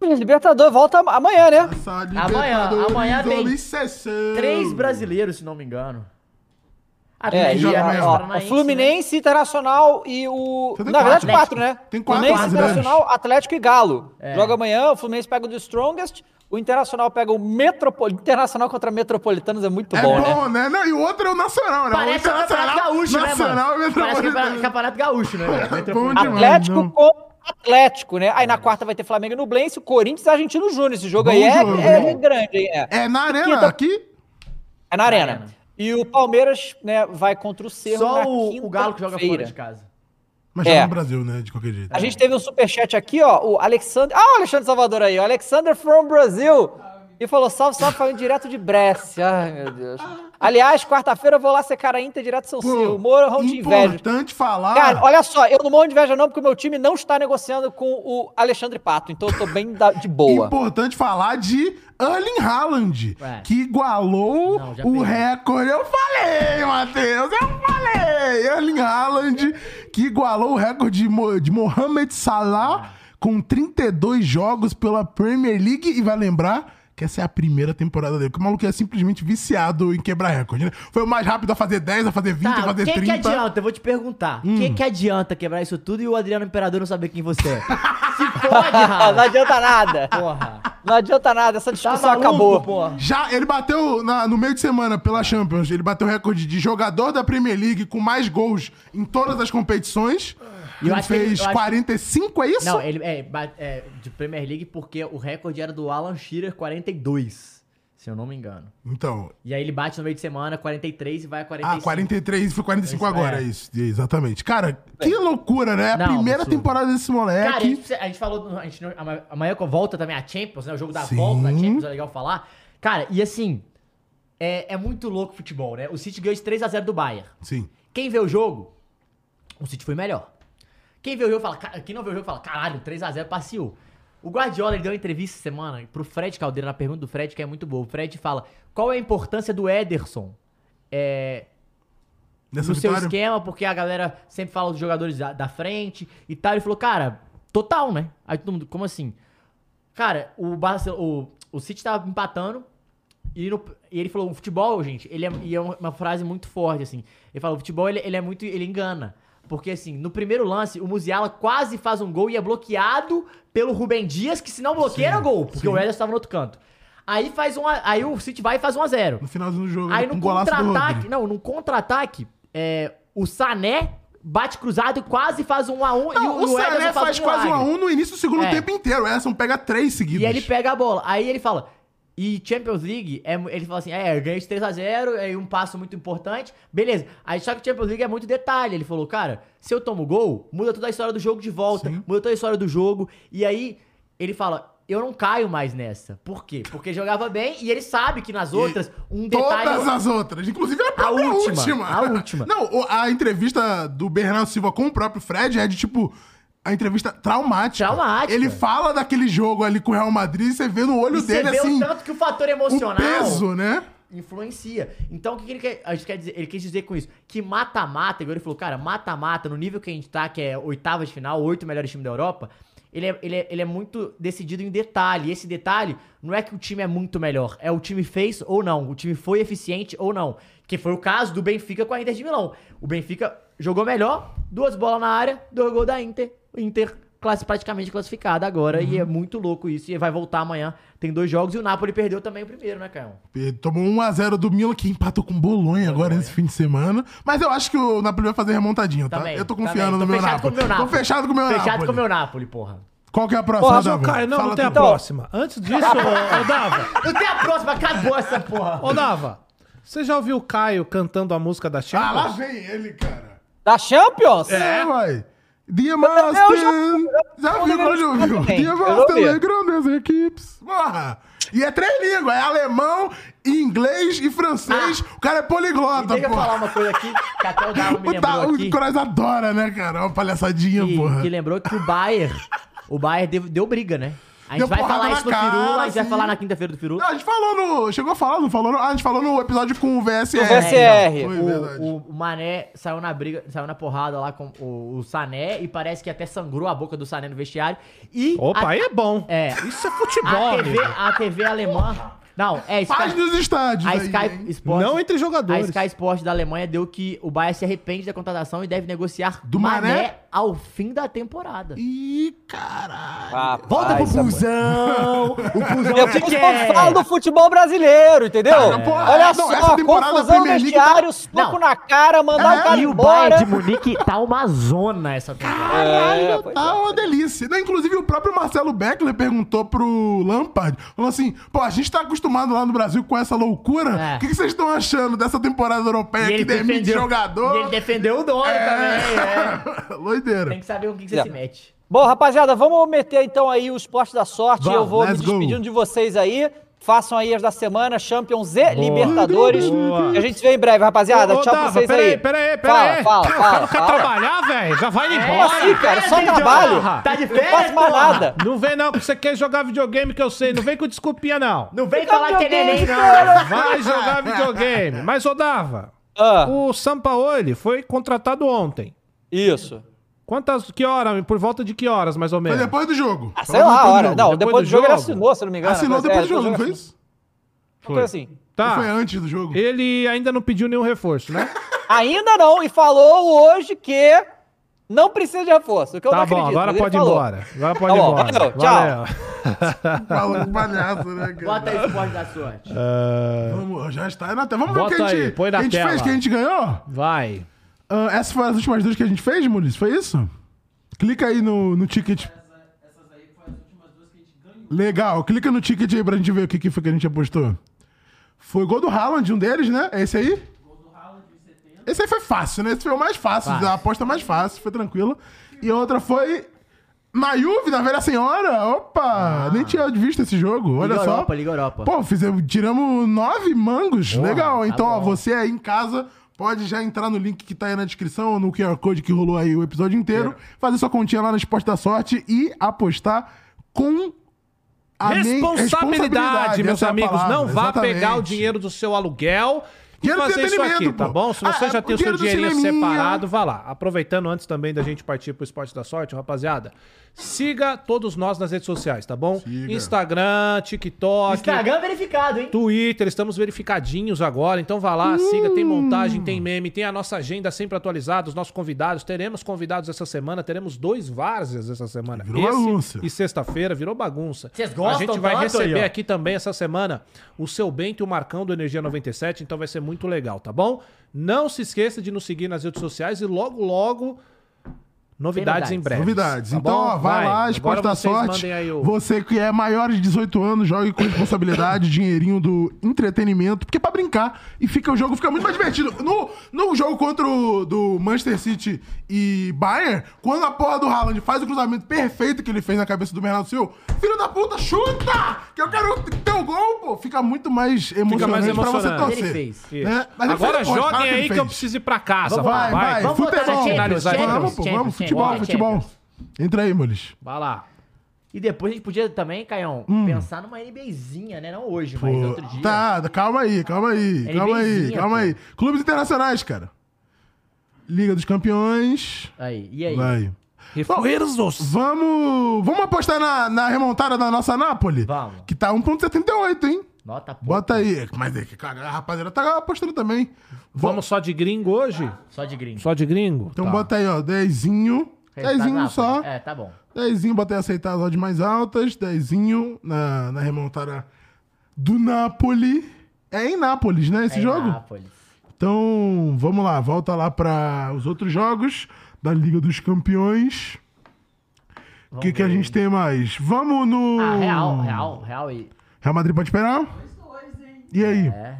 Libertador volta amanhã, né?
Amanhã, amanhã tem. Três brasileiros, se não me engano.
É, e, ó, o
Paranaense,
Fluminense, Internacional e o. Na verdade,
quatro,
né?
né?
Tem quatro
Fluminense. Internacional, Atlético e Galo.
É.
Joga amanhã, o Fluminense pega o The Strongest, O Internacional pega o Metropolitano. Internacional contra Metropolitanos é muito
É
bom,
bom,
né?
né? Não, e o outro é o Nacional, né?
Parece
o
o Campeonato Gaúcho, né,
Nacional
mano?
e
Parece campeonato,
Metropolitano.
campeonato Gaúcho, né?
demais.
Atlético
não.
com Atlético, né? Aí na quarta vai ter Flamengo e Nublense, o Corinthians e Argentino Júnior. Esse jogo
Bom
aí é,
jogo,
é
né?
grande, hein? É.
É na arena,
Quinta-
aqui?
É na arena.
Arena.
E o Palmeiras, né, vai contra o Cerro na
Só o, o Galo que joga fora de casa.
Mas
É.
tá no Brasil, né? De qualquer jeito.
A gente teve um superchat aqui, ó. O Alexander. Ah, o Alexandre Salvador aí. O Alexander from Brasil. E falou: salve, salve, falando direto de Brescia. Ai, meu Deus. Aliás, quarta-feira eu vou lá secar a Inter direto do seu Cio. Morram de inveja.
importante falar.
Cara, olha só, eu não morro de inveja não, porque o meu time não está negociando com o Alexandre Pato. Então eu tô bem da- de boa.
Importante falar de Erling Haaland,
Ué.
que igualou
Não,
o recorde. Eu falei, Matheus, eu falei. Erling Haaland, que igualou o recorde de, Mo- de Mohamed Salah com 32 jogos pela Premier League. E vai lembrar que essa é a primeira temporada dele. Porque o maluco é simplesmente viciado em quebrar recorde, né? Foi o mais rápido a fazer 10, a fazer 20, a
Tá, o
fazer
que,
30.
que adianta? Eu vou te perguntar. O
Hum.
que, que adianta quebrar isso tudo e o Adriano Imperador não saber quem você é? (laughs) Se fode, (laughs)
não adianta nada.
Porra.
Não adianta nada, essa
Tá
discussão
maluco,
acabou.
porra.
Já ele bateu na- no meio de semana pela Champions, ele bateu o recorde de jogador da Premier League com mais gols em todas as competições.
E eu
ele
ele-
fez
acho que-
45, é isso?
Não, ele é, é de Premier League porque o recorde era do Alan Shearer, 42. Se eu não me engano.
Então,
E aí ele bate no meio de semana, 43 e vai a 45.
ah, 43 e foi 45
Isso,
agora,
é.
é isso. Exatamente. Cara, que loucura, né? A
Não,
primeira
absurdo.
temporada desse
Cara, a
moleque.
gente, a gente falou. A gente, amanhã volta também a Champions, né? O jogo da
Sim.
volta da Champions, é legal falar. Cara, e assim. É, é muito louco o futebol, né? O City ganhou de 3x0 do Bayern.
Sim.
Quem vê o jogo, o City foi melhor. Quem vê o jogo fala, "Ca- quem não vê o jogo fala, caralho, 3x0 passeou. O Guardiola deu uma entrevista semana pro Fred Caldeira, na pergunta do Fred, que é muito boa. O Fred fala: qual é a importância do Ederson é,
Nessa
no seu
vitória.
esquema, porque a galera sempre fala dos jogadores da, da frente e tal. Ele falou, cara, total, né? Aí todo mundo, como assim? Cara, o, Barce- o, o City tava empatando e, no- e ele falou, o futebol, gente, ele é, e é uma, uma frase muito forte, assim. Ele falou, o futebol, ele, ele é muito, ele engana. Porque, assim, no primeiro lance, o Musiala quase faz um gol e é bloqueado pelo Rubem Dias, que se não bloqueia era gol, porque
sim.
o Ederson tava no outro canto. Aí faz um, a- aí o City vai e faz 1 a 0
No finalzinho do jogo,
Aí
com
no
um
contra-ataque, não, no contra-ataque, é, o Sané bate cruzado e quase faz um a um
Não,
e
o Sané
Ederson
faz
um
quase um a um no início do segundo
É.
tempo inteiro. O Ederson pega três seguidos.
E ele pega a bola. Aí ele fala. E Champions League, é, ele fala assim: é, eu ganhei de 3x0, aí um passo muito importante. Beleza. Aí só que Champions League é muito detalhe. Ele falou, cara, se eu tomo gol, muda toda a história do jogo de volta,
Sim.
muda toda a história do jogo. E aí ele fala. Eu não caio mais nessa. Por quê? Porque jogava bem e ele sabe que nas outras, um detalhe.
Todas as outras, inclusive a própria
última,
última.
a última. (laughs)
Não, a entrevista do Bernardo Silva com o próprio Fred é de tipo. A entrevista traumática.
Traumática.
Ele fala daquele jogo ali com o Real Madrid e você vê no olho
E você
dele
vê
assim.
o tanto que o fator
O
emocional.
peso, né?
influencia. Então, o que, que ele quer, a gente quer dizer? Ele quis dizer com isso? Que mata-mata, igual ele falou, cara, mata-mata, no nível que a gente tá, que é oitavas de final, oito melhores times da Europa, ele é, ele, é, ele é muito decidido em detalhe. E esse detalhe não é que o time é muito melhor, é o time fez ou não, o time foi eficiente ou não. Que foi o caso do Benfica com a Inter de Milão. O Benfica jogou melhor, duas bolas na área, dois gols da Inter. O Inter classe, praticamente classificada agora e é muito louco isso. E vai voltar amanhã. Tem dois jogos e o Napoli perdeu também o primeiro, né, Caio?
Ele Tomou 1x0 do Milan, que empatou com o Bolonha agora nesse fim de semana. Mas eu acho que o Napoli vai fazer remontadinho, tá?
Também.
eu tô confiando
Tô
no meu
fechado
Napoli.
com o meu Napoli.
Tô fechado com o meu
Fechado
Napoli.
com o meu Napoli, porra.
Qual que é a próxima,
Porra,
Davi?
Caio, não,
Fala
não tem a próxima. Antes disso, (laughs) ô, ô, Dava,
Não tem a próxima, acabou essa porra.
ô Dava, você já ouviu o Caio cantando a música da
Ah, lá
Champions?
vem ele, cara.
Da Champions?
É, vai. Dia
eu
Master. Já viu
já
quando ouviu?
também.
Dia
Eu
Master
ouvi.
alegrando as equipes. Porra. E é três línguas. É alemão, inglês e francês. O cara é poliglota,
deixa eu falar uma coisa aqui, que até o Dava me
O,
lembrou aqui.
o Cross adora, né, cara? Uma palhaçadinha,
Que,
porra.
que lembrou que o Bayern, o Bayern deu, deu briga, né? A gente vai falar
na
isso no
cara,
Firu, a gente vai falar na quinta-feira do Firu.
Não, a gente falou no. Chegou a falar, não falou? No, ah, a gente falou no episódio com o VSR.
O VSR.
Foi, verdade.
O, o Mané saiu na briga, saiu na porrada lá com o, o Sané e parece que até sangrou a boca do Sané no vestiário. E
Opa,
a,
aí é bom.
É.
Isso é futebol,
a, TV,
amigo.
a TV alemã. Não, é
Paz
Sky,
dos estádios.
a
aí,
Sky
hein?
Sports.
Não entre
A
jogadores.
Sky Sports da Alemanha deu que o Bayern se arrepende da contratação e deve negociar
Do Mané?
ao fim da temporada.
Ih, caralho.
Rapaz,
Volta pro. Fusão! O te
quando
quer!
fala do futebol brasileiro, entendeu?
Tá,
Olha
não,
só,
essa temporada da
confusão
League
vestiário, soco
Não.
na cara, mandar
É,
o cara
E o. Bayern de Munique tá uma zona essa temporada.
É, pois
Tá uma delícia. Inclusive, o próprio Marcelo Beckler perguntou pro Lampard, falou assim, pô, a gente tá acostumado lá no Brasil com essa loucura,
É.
o que, que vocês estão achando dessa temporada europeia que demite jogador?
e ele defendeu o dono também, é. (laughs)
Loideira.
Tem que saber com quem que
É.
você se mete.
Bom, rapaziada, vamos meter então aí o esporte da sorte.
Vamos,
eu vou me
let's go.
despedindo de vocês aí. Façam aí as da semana, Champions e Libertadores.
Boa.
E a gente se vê em breve, rapaziada.
Ô, ô,
Tchau pra
Dava,
vocês
peraí,
aí.
peraí,
Fala,
peraí.
fala,
O cara
fala,
não quer
fala.
trabalhar, velho? Já vai
Como
embora.
assim, cara? Só
Férias,
trabalho.
Tá de
Não
férias,
faço mais nada.
Não vem não, que você quer jogar videogame que eu sei. Não vem com desculpinha, não.
Não vem falar que é
videogame,
neném, não.
Vai jogar videogame. Mas, ô Dava,
Ah,
o Sampaoli foi contratado ontem.
isso.
Quantas, que hora? Por volta de que horas, mais ou
Foi
menos?
depois do jogo.
Ah, sei lá, a hora. Não,
Depois
depois,
do
do jogo, ele
jogo?
assinou, se não me engano.
Assinou
É,
depois do jogo, não foi isso?
Coisa assim.
Ou
Tá.
foi antes do jogo?
Ele ainda não pediu nenhum reforço, né? (laughs)
Ainda não, e falou hoje que não precisa de reforço. O que eu
tá
não
bom,
acredito.
agora
ele
pode ir embora. Agora pode
Tá
ir embora.
valeu, tchau. (laughs)
Fala com palhaço, né, cara?
Bota aí o esporte da sorte.
Ah,
Vamos, já está aí na tela. Vamos ver o
Bota
que a gente,
aí, põe na
a gente
tela.
fez, que a gente ganhou?
vai.
Ah, essas foram as últimas duas que a gente fez, Muniz? Foi isso? Clica aí no, no ticket. Legal, clica no ticket aí pra gente ver o que, que foi que a gente apostou. Foi gol do Haaland, um deles, né? É esse aí? Esse aí foi fácil, né? Esse foi o mais fácil,
Fácil.
a aposta mais fácil, foi tranquilo. E a outra foi na Juve, da Velha Senhora. Opa, nem tinha visto esse jogo, olha
Liga
só.
Europa, Liga Europa.
Pô, fizemos, tiramos nove mangos. Legal.
tá
então, ó,
bom.
você aí em casa pode já entrar no link que tá aí na descrição, ou no QR Code que rolou aí o episódio inteiro, fazer sua continha lá no Esporte da Sorte e apostar com a men-
Responsabilidade, meus
é
amigos.
palavra,
não vá
exatamente.
pegar o dinheiro do seu aluguel
Dinheiro
fazer isso aqui, tá
pô.
bom? Se
Ah,
você
é,
já tem
o
seu dinheirinho separado, vá lá. Aproveitando antes também da gente partir pro Esporte da Sorte, rapaziada, siga todos nós nas redes sociais, tá bom?
Siga.
Instagram, TikTok,
Instagram verificado, hein?
Twitter, estamos verificadinhos agora, então vá lá, siga, tem montagem, tem meme, tem a nossa agenda sempre atualizada, os nossos convidados, teremos convidados essa semana, teremos dois várzeas essa semana.
Virou bagunça.
e sexta-feira, virou bagunça.
Vocês gostam
A gente vai receber
aí,
aqui também essa semana o seu Bento e o Marcão do Energia 97, então vai ser muito legal, tá bom? Não se esqueça de nos seguir nas redes sociais e logo, logo, novidades, em breve.
Novidades.
tá
então, ó, vai, lá, Esporte da Sorte.
o-
Você que é maior de 18 anos, jogue com responsabilidade, (laughs) dinheirinho do entretenimento, porque é pra brincar e fica o jogo fica muito mais divertido. No, no jogo contra o do Manchester City e Bayern, quando a porra do Haaland faz o cruzamento perfeito que ele fez na cabeça do Bernardo Silva, filho da puta, chuta! Que eu quero ter o gol, pô. Fica muito mais emocionante,
mais
pra você
emocionante.
torcer.
Ele fez.
Isso.
Né?
Agora joguem
ele
aí que
fez.
eu preciso ir pra casa.
Vamos
Vai,
vai.
vai.
Vamos
futebol.
Finalizar
Champions,
Vamos, futebol,
Champions.
futebol. Entra aí, Mules.
Vai lá.
E depois a gente podia também, Caião, pensar numa NBzinha, né? Não hoje, mas
Hum. Pô,
outro dia.
Tá, calma aí, calma aí, calma aí, calma
pô.
aí. Clubes internacionais, cara. Liga dos Campeões.
Aí, e aí?
Vai.
Reforços.
Vamos, vamos apostar na, na remontada da nossa Nápoles?
Vamos.
Que tá 1.78, hein?
Nota pouco.
Bota aí. Mas é que, cara, a rapaziada tá apostando também.
Vamos só de gringo hoje?
Só de gringo.
Só de gringo?
Então
Tá.
bota aí, ó, dezinho.
Resultado
Dezinho só.
É, tá bom.
Dezinho, botei aceitar as odds mais altas. Dezinho na, na remontada do Napoli. É em Nápoles, né, esse
É em
jogo?
Nápoles.
Então, vamos lá, volta lá para os outros jogos da Liga dos Campeões. O que, que a gente tem mais? Vamos no.
Ah, Real, Real, Real e...
Real Madrid pode esperar? E aí?
É.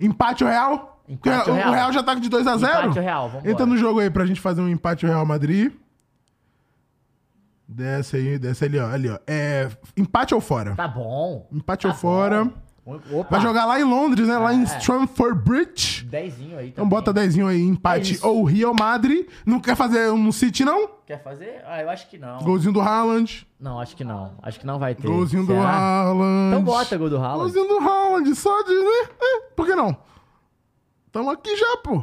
Empate o Real?
Empate o
o
Real.
Real já tá de 2x0?
Empate o Real, vambora.
Entra no jogo aí pra gente fazer um empate o Real Madrid. Desce aí, desce ali, ó. Ali, ó. É, empate ou fora?
Tá bom.
Empate
Tá
ou fora.
Opa.
Vai jogar lá em Londres, né? Lá em
É.
Stratford Bridge.
Dezinho aí
Então
também.
bota dezinho aí, empate
É
ou Real Madrid. Não quer fazer um City, não?
Quer fazer? Ah, eu acho que não.
Golzinho do Haaland.
Não, acho que não. Acho que não vai ter.
Golzinho do
Será?
Haaland.
Então bota gol do Haaland.
Golzinho do Haaland, só de... Né? É, por que não? Tamo aqui já, pô.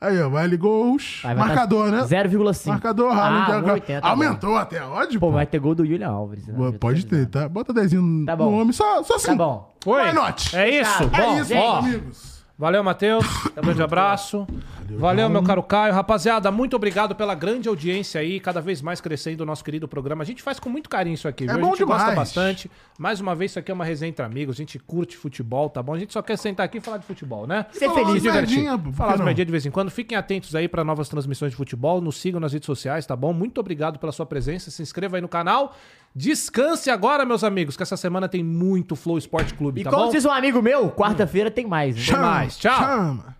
Aí, ó, vai ali gols.
Aí
Marcador,
tá
né?
0,5.
Marcador, Haaland.
Ah,
já-
1,80, tá.
Aumentou até a odd,
Pô,
pô.
vai ter gol do Julian Alves. né?
Pode ter, tá? Bota dezinho
Tá
no
bom.
homem, só, só assim.
Tá bom.
Oi.
Why not?
É isso.
Fechado.
É
Bom,
isso,
ó,
amigos.
Valeu, Matheus. Um grande abraço. Valeu, meu caro Caio. Rapaziada, muito obrigado pela grande audiência aí, cada vez mais crescendo o nosso querido programa. A gente faz com muito carinho isso aqui, viu?
É
a
bom
gente gosta
demais.
bastante. Mais uma vez, isso aqui é uma resenha entre amigos. A gente curte futebol, tá bom? A gente só quer sentar aqui e falar de futebol, né?
Ser feliz,
Se divertir. Falar
não?
merdinhas de vez em quando. Fiquem atentos aí para novas transmissões de futebol. Nos sigam nas redes sociais, tá bom? Muito obrigado pela sua presença. Se inscreva aí no canal. Descanse agora, meus amigos, que essa semana tem muito Flow Esporte Clube,
E
tá
como
bom?
diz um amigo meu, quarta-feira tem mais. Né?
mais. Tchau.
Chama.